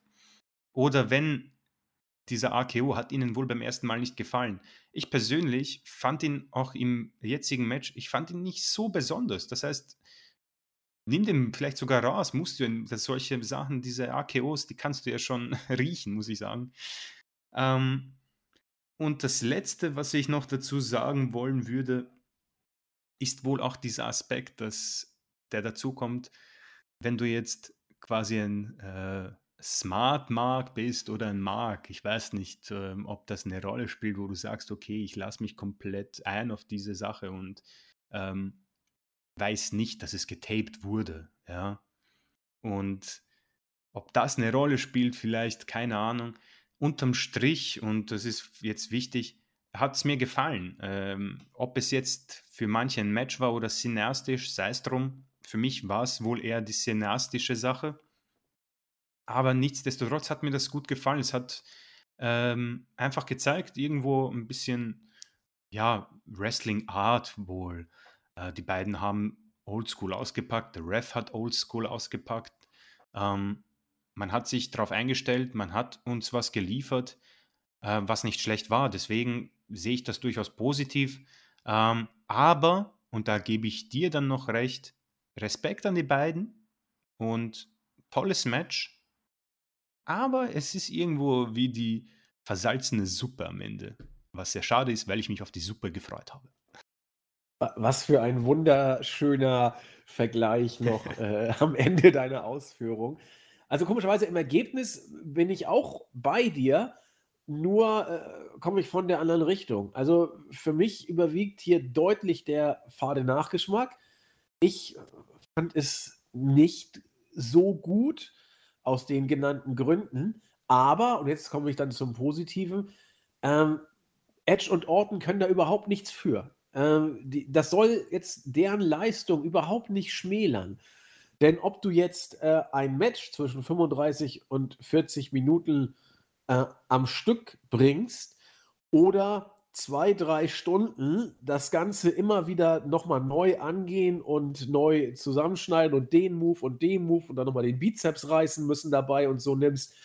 Oder wenn dieser AKO hat ihnen wohl beim ersten Mal nicht gefallen. Ich persönlich fand ihn auch im jetzigen Match, ich fand ihn nicht so besonders. Das heißt, nimm den vielleicht sogar raus, musst du, dass solche Sachen, diese AKOs, die kannst du ja schon riechen, muss ich sagen. Ähm, und das Letzte, was ich noch dazu sagen wollen würde, ist wohl auch dieser Aspekt, dass der dazu kommt, wenn du jetzt quasi ein äh, Smart Mark bist oder ein Mark. Ich weiß nicht, ähm, ob das eine Rolle spielt, wo du sagst, okay, ich lasse mich komplett ein auf diese Sache und ähm, weiß nicht, dass es getaped wurde. Ja. Und ob das eine Rolle spielt, vielleicht, keine Ahnung. Unterm Strich, und das ist jetzt wichtig, hat es mir gefallen. Ähm, ob es jetzt für manche ein Match war oder cineastisch, sei es drum. Für mich war es wohl eher die cineastische Sache. Aber nichtsdestotrotz hat mir das gut gefallen. Es hat ähm, einfach gezeigt, irgendwo ein bisschen, ja, Wrestling-Art wohl. Äh, die beiden haben Oldschool ausgepackt, der Ref hat Oldschool ausgepackt. Ähm, man hat sich darauf eingestellt, man hat uns was geliefert, äh, was nicht schlecht war. Deswegen sehe ich das durchaus positiv. Ähm, aber, und da gebe ich dir dann noch recht, Respekt an die beiden und tolles Match. Aber es ist irgendwo wie die versalzene Suppe am Ende. Was sehr schade ist, weil ich mich auf die Suppe gefreut habe.
Was für ein wunderschöner Vergleich noch äh, am Ende deiner Ausführung. Also komischerweise im Ergebnis bin ich auch bei dir, nur äh, komme ich von der anderen Richtung. Also für mich überwiegt hier deutlich der fade Nachgeschmack. Ich fand es nicht so gut aus den genannten Gründen, aber, und jetzt komme ich dann zum Positiven, ähm, Edge und Orton können da überhaupt nichts für. Ähm, die, das soll jetzt deren Leistung überhaupt nicht schmälern. Denn ob du jetzt äh, ein Match zwischen 35 und 40 Minuten äh, am Stück bringst oder zwei, drei Stunden das Ganze immer wieder nochmal neu angehen und neu zusammenschneiden und den Move und den Move und dann nochmal den Bizeps reißen müssen dabei und so nimmst,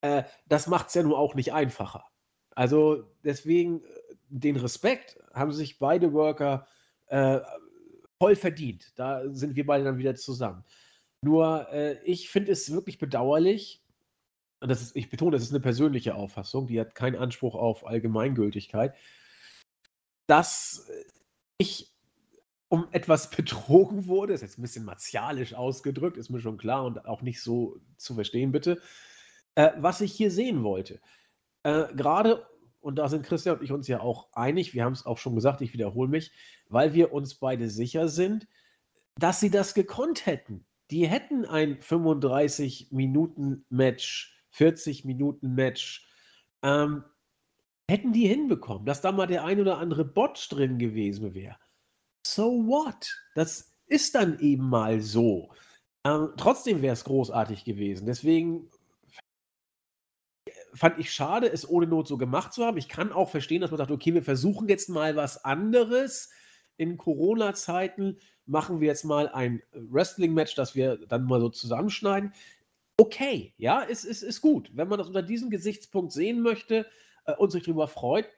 äh, das macht es ja nur auch nicht einfacher. Also deswegen den Respekt haben sich beide Worker äh, voll verdient. Da sind wir beide dann wieder zusammen. Nur äh, ich finde es wirklich bedauerlich, und das ist, ich betone, das ist eine persönliche Auffassung, die hat keinen Anspruch auf Allgemeingültigkeit, dass ich um etwas betrogen wurde, ist jetzt ein bisschen martialisch ausgedrückt, ist mir schon klar und auch nicht so zu verstehen, bitte, äh, was ich hier sehen wollte. Äh, Gerade und da sind Christian und ich uns ja auch einig, wir haben es auch schon gesagt, ich wiederhole mich, weil wir uns beide sicher sind, dass sie das gekonnt hätten. Die hätten ein 35-Minuten-Match, 40-Minuten-Match, ähm, hätten die hinbekommen, dass da mal der ein oder andere Bot drin gewesen wäre. So what? Das ist dann eben mal so. Ähm, trotzdem wäre es großartig gewesen. Deswegen fand ich schade, es ohne Not so gemacht zu haben. Ich kann auch verstehen, dass man sagt, okay, wir versuchen jetzt mal was anderes. In Corona-Zeiten machen wir jetzt mal ein Wrestling-Match, das wir dann mal so zusammenschneiden. Okay, ja, ist, ist, ist gut. Wenn man das unter diesem Gesichtspunkt sehen möchte äh, und sich darüber freut,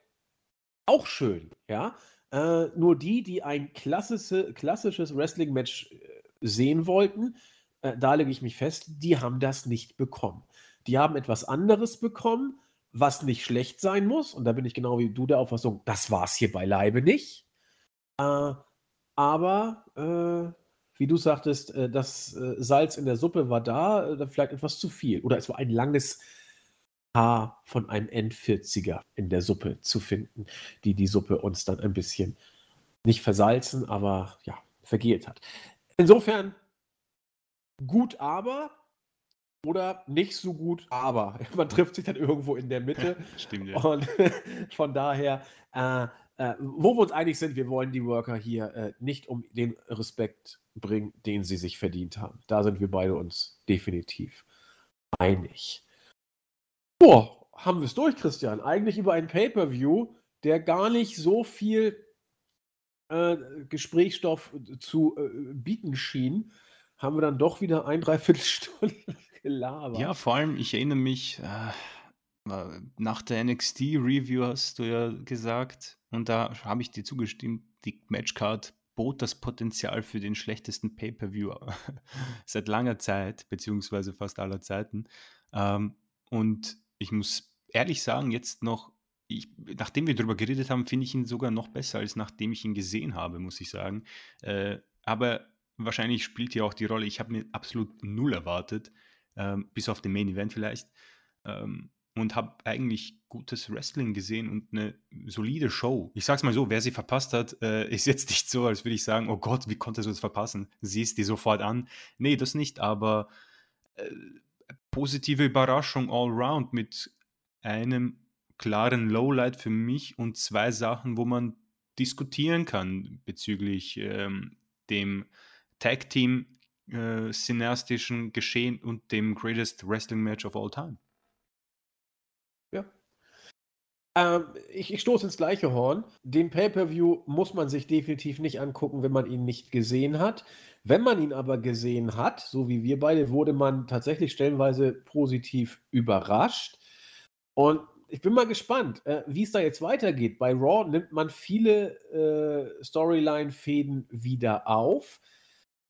auch schön, ja. Äh, nur die, die ein klassische, klassisches Wrestling-Match äh, sehen wollten, äh, da lege ich mich fest, die haben das nicht bekommen. Die haben etwas anderes bekommen, was nicht schlecht sein muss. Und da bin ich genau wie du der Auffassung, das war es hier beileibe nicht. Äh, aber, äh, wie du sagtest, äh, das äh, Salz in der Suppe war da, äh, vielleicht etwas zu viel. Oder es war ein langes Haar von einem N40er in der Suppe zu finden, die die Suppe uns dann ein bisschen nicht versalzen, aber ja, vergehlt hat. Insofern gut, aber oder nicht so gut, aber man trifft sich dann irgendwo in der Mitte.
Stimmt,
ja. Und von daher, äh, äh, wo wir uns einig sind, wir wollen die Worker hier äh, nicht um den Respekt bringen, den sie sich verdient haben. Da sind wir beide uns definitiv einig. Boah, haben wir es durch, Christian. Eigentlich über ein Pay-Per-View, der gar nicht so viel äh, Gesprächsstoff zu äh, bieten schien, haben wir dann doch wieder ein, dreiviertel Stunde
Gelaber. Ja, vor allem, ich erinnere mich, äh, nach der NXT-Review hast du ja gesagt, und da habe ich dir zugestimmt, die Matchcard bot das Potenzial für den schlechtesten Pay-per-View seit langer Zeit, beziehungsweise fast aller Zeiten. Ähm, und ich muss ehrlich sagen, jetzt noch, ich, nachdem wir darüber geredet haben, finde ich ihn sogar noch besser, als nachdem ich ihn gesehen habe, muss ich sagen. Äh, aber wahrscheinlich spielt hier auch die Rolle, ich habe mir absolut null erwartet, ähm, bis auf den Main Event vielleicht. Ähm, und habe eigentlich gutes Wrestling gesehen und eine solide Show. Ich sag's mal so, wer sie verpasst hat, äh, ist jetzt nicht so, als würde ich sagen, oh Gott, wie konntest du das verpassen? Siehst die sofort an. Nee, das nicht, aber äh, positive Überraschung all round mit einem klaren Lowlight für mich und zwei Sachen, wo man diskutieren kann bezüglich ähm, dem Tag Team äh, synastischen Geschehen und dem Greatest Wrestling Match of all time.
Ähm, ich, ich stoße ins gleiche Horn. Den Pay-per-View muss man sich definitiv nicht angucken, wenn man ihn nicht gesehen hat. Wenn man ihn aber gesehen hat, so wie wir beide, wurde man tatsächlich stellenweise positiv überrascht. Und ich bin mal gespannt, äh, wie es da jetzt weitergeht. Bei Raw nimmt man viele äh, Storyline-Fäden wieder auf.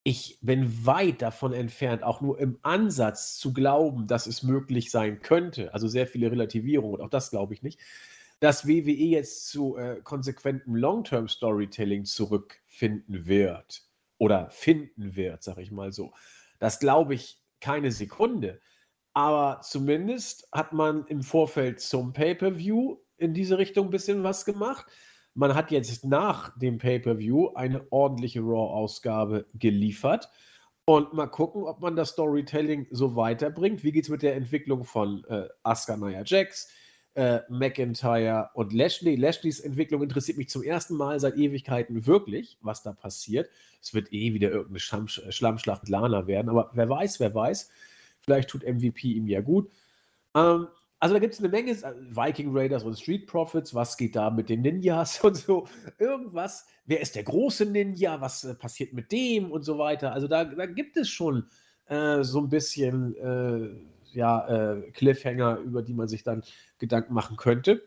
Ich bin weit davon entfernt, auch nur im Ansatz zu glauben, dass es möglich sein könnte. Also sehr viele Relativierungen und auch das glaube ich nicht dass WWE jetzt zu äh, konsequentem Long-Term-Storytelling zurückfinden wird oder finden wird, sag ich mal so. Das glaube ich keine Sekunde. Aber zumindest hat man im Vorfeld zum Pay-per-View in diese Richtung ein bisschen was gemacht. Man hat jetzt nach dem Pay-per-View eine ordentliche Raw-Ausgabe geliefert. Und mal gucken, ob man das Storytelling so weiterbringt. Wie geht es mit der Entwicklung von äh, Asuka Nia Jax? äh, McIntyre und Lashley. Lashleys Entwicklung interessiert mich zum ersten Mal seit Ewigkeiten wirklich, was da passiert. Es wird eh wieder irgendeine Schlamm, Schlammschlacht Lana werden, aber wer weiß, wer weiß. Vielleicht tut MVP ihm ja gut. Ähm, also da gibt es eine Menge äh, Viking Raiders und Street Profits. Was geht da mit den Ninjas und so? Irgendwas. Wer ist der große Ninja? Was äh, passiert mit dem und so weiter? Also da, da gibt es schon äh, so ein bisschen äh, ja, äh, Cliffhanger, über die man sich dann Gedanken machen könnte.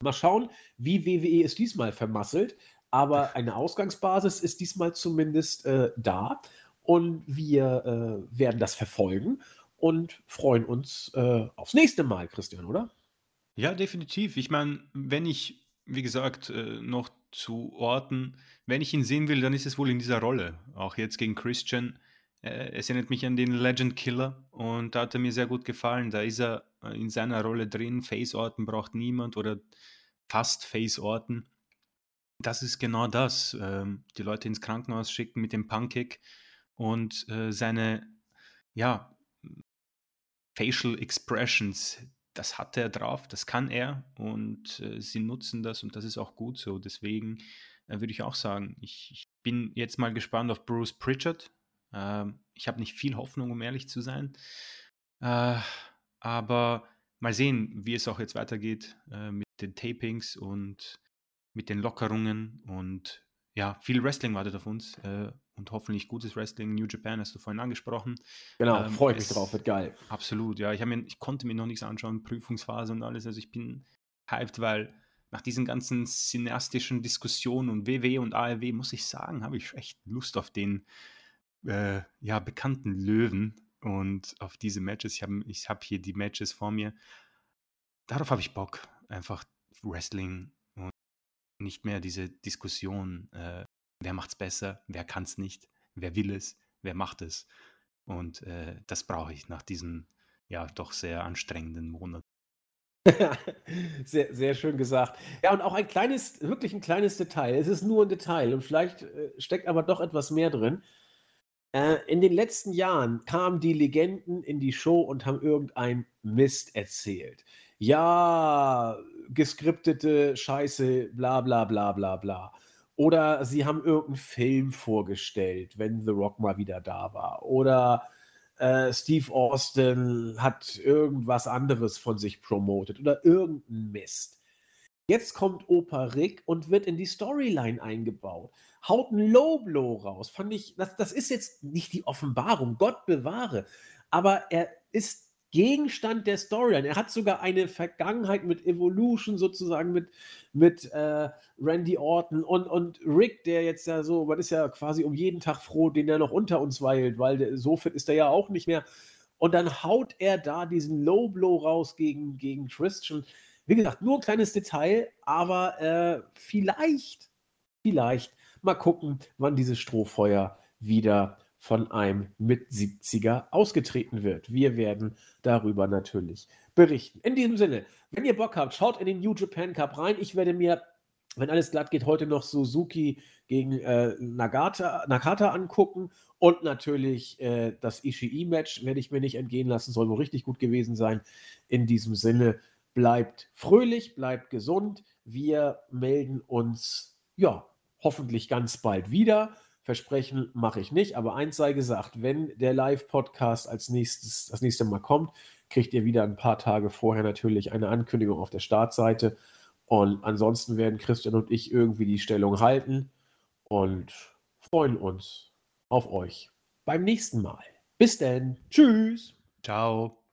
Mal schauen, wie WWE es diesmal vermasselt. Aber eine Ausgangsbasis ist diesmal zumindest äh, da. Und wir werden das verfolgen und freuen uns äh, aufs nächste Mal, Christian, oder?
Ja, definitiv. Ich meine, wenn ich, wie gesagt, äh, noch zu Orten, wenn ich ihn sehen will, dann ist es wohl in dieser Rolle. Auch jetzt gegen Christian äh, es erinnert mich an den Legend Killer und da hat er mir sehr gut gefallen. Da ist er äh, in seiner Rolle drin. Face-Orten braucht niemand oder fast Face-Orten. Das ist genau das. Ähm, die Leute ins Krankenhaus schicken mit dem Pancake und äh, seine, ja, Facial Expressions, das hat er drauf, das kann er und äh, sie nutzen das und das ist auch gut so. Deswegen äh, würde ich auch sagen, ich, ich, bin jetzt mal gespannt auf Bruce Pritchard, ähm, ich habe nicht viel Hoffnung, um ehrlich zu sein. Äh, aber mal sehen, wie es auch jetzt weitergeht äh, mit den Tapings und mit den Lockerungen. Und ja, viel Wrestling wartet auf uns äh, und hoffentlich gutes Wrestling. New Japan hast du vorhin angesprochen.
Genau, ähm, freue mich drauf, wird geil.
Absolut, ja. Ich, mir, ich konnte mir noch nichts anschauen, Prüfungsphase und alles. Also ich bin hyped, weil nach diesen ganzen cineastischen Diskussionen und WW und ARW, muss ich sagen, habe ich echt Lust auf den äh, ja, bekannten Löwen und auf diese Matches. Ich habe ich hab hier die Matches vor mir. Darauf habe ich Bock. Einfach Wrestling nicht mehr diese Diskussion, äh, wer macht's besser, wer kann es nicht, wer will es, wer macht es. Und äh, das brauche ich nach diesem ja doch sehr anstrengenden Monat.
sehr, sehr schön gesagt. Ja, und auch ein kleines, wirklich ein kleines Detail. Es ist nur ein Detail und vielleicht äh, steckt aber doch etwas mehr drin. Äh, in den letzten Jahren kamen die Legenden in die Show und haben irgendein Mist erzählt. Ja, geskriptete Scheiße, bla bla bla bla bla. Oder sie haben irgendeinen Film vorgestellt, wenn The Rock mal wieder da war. Oder äh, Steve Austin hat irgendwas anderes von sich promotet oder irgendein Mist. Jetzt kommt Opa Rick und wird in die Storyline eingebaut haut ein Low Blow raus. Fand ich, das, das ist jetzt nicht die Offenbarung, Gott bewahre. Aber er ist Gegenstand der Storyline. Er hat sogar eine Vergangenheit mit Evolution sozusagen, mit, mit äh, Randy Orton und, und Rick, der jetzt ja so, man ist ja quasi um jeden Tag froh, den er noch unter uns weilt, weil der, so fit ist er ja auch nicht mehr. Und dann haut er da diesen Low Blow raus gegen, gegen Christian. Wie gesagt, nur ein kleines Detail, aber äh, vielleicht, vielleicht mal gucken, wann dieses Strohfeuer wieder von einem Mit-70er ausgetreten wird. Wir werden darüber natürlich berichten. In diesem Sinne, wenn ihr Bock habt, schaut in den New Japan Cup rein. Ich werde mir, wenn alles glatt geht, heute noch Suzuki gegen äh, Nagata, Nakata angucken und natürlich äh, das Ishii-Match werde ich mir nicht entgehen lassen, soll wohl richtig gut gewesen sein. In diesem Sinne, bleibt fröhlich, bleibt gesund. Wir melden uns, ja, hoffentlich ganz bald wieder. Versprechen mache ich nicht, aber eins sei gesagt, wenn der Live-Podcast als nächstes, das nächste Mal kommt, kriegt ihr wieder ein paar Tage vorher natürlich eine Ankündigung auf der Startseite. Und ansonsten werden Christian und ich irgendwie die Stellung halten und freuen uns auf euch beim nächsten Mal. Bis dann. Tschüss.
Ciao.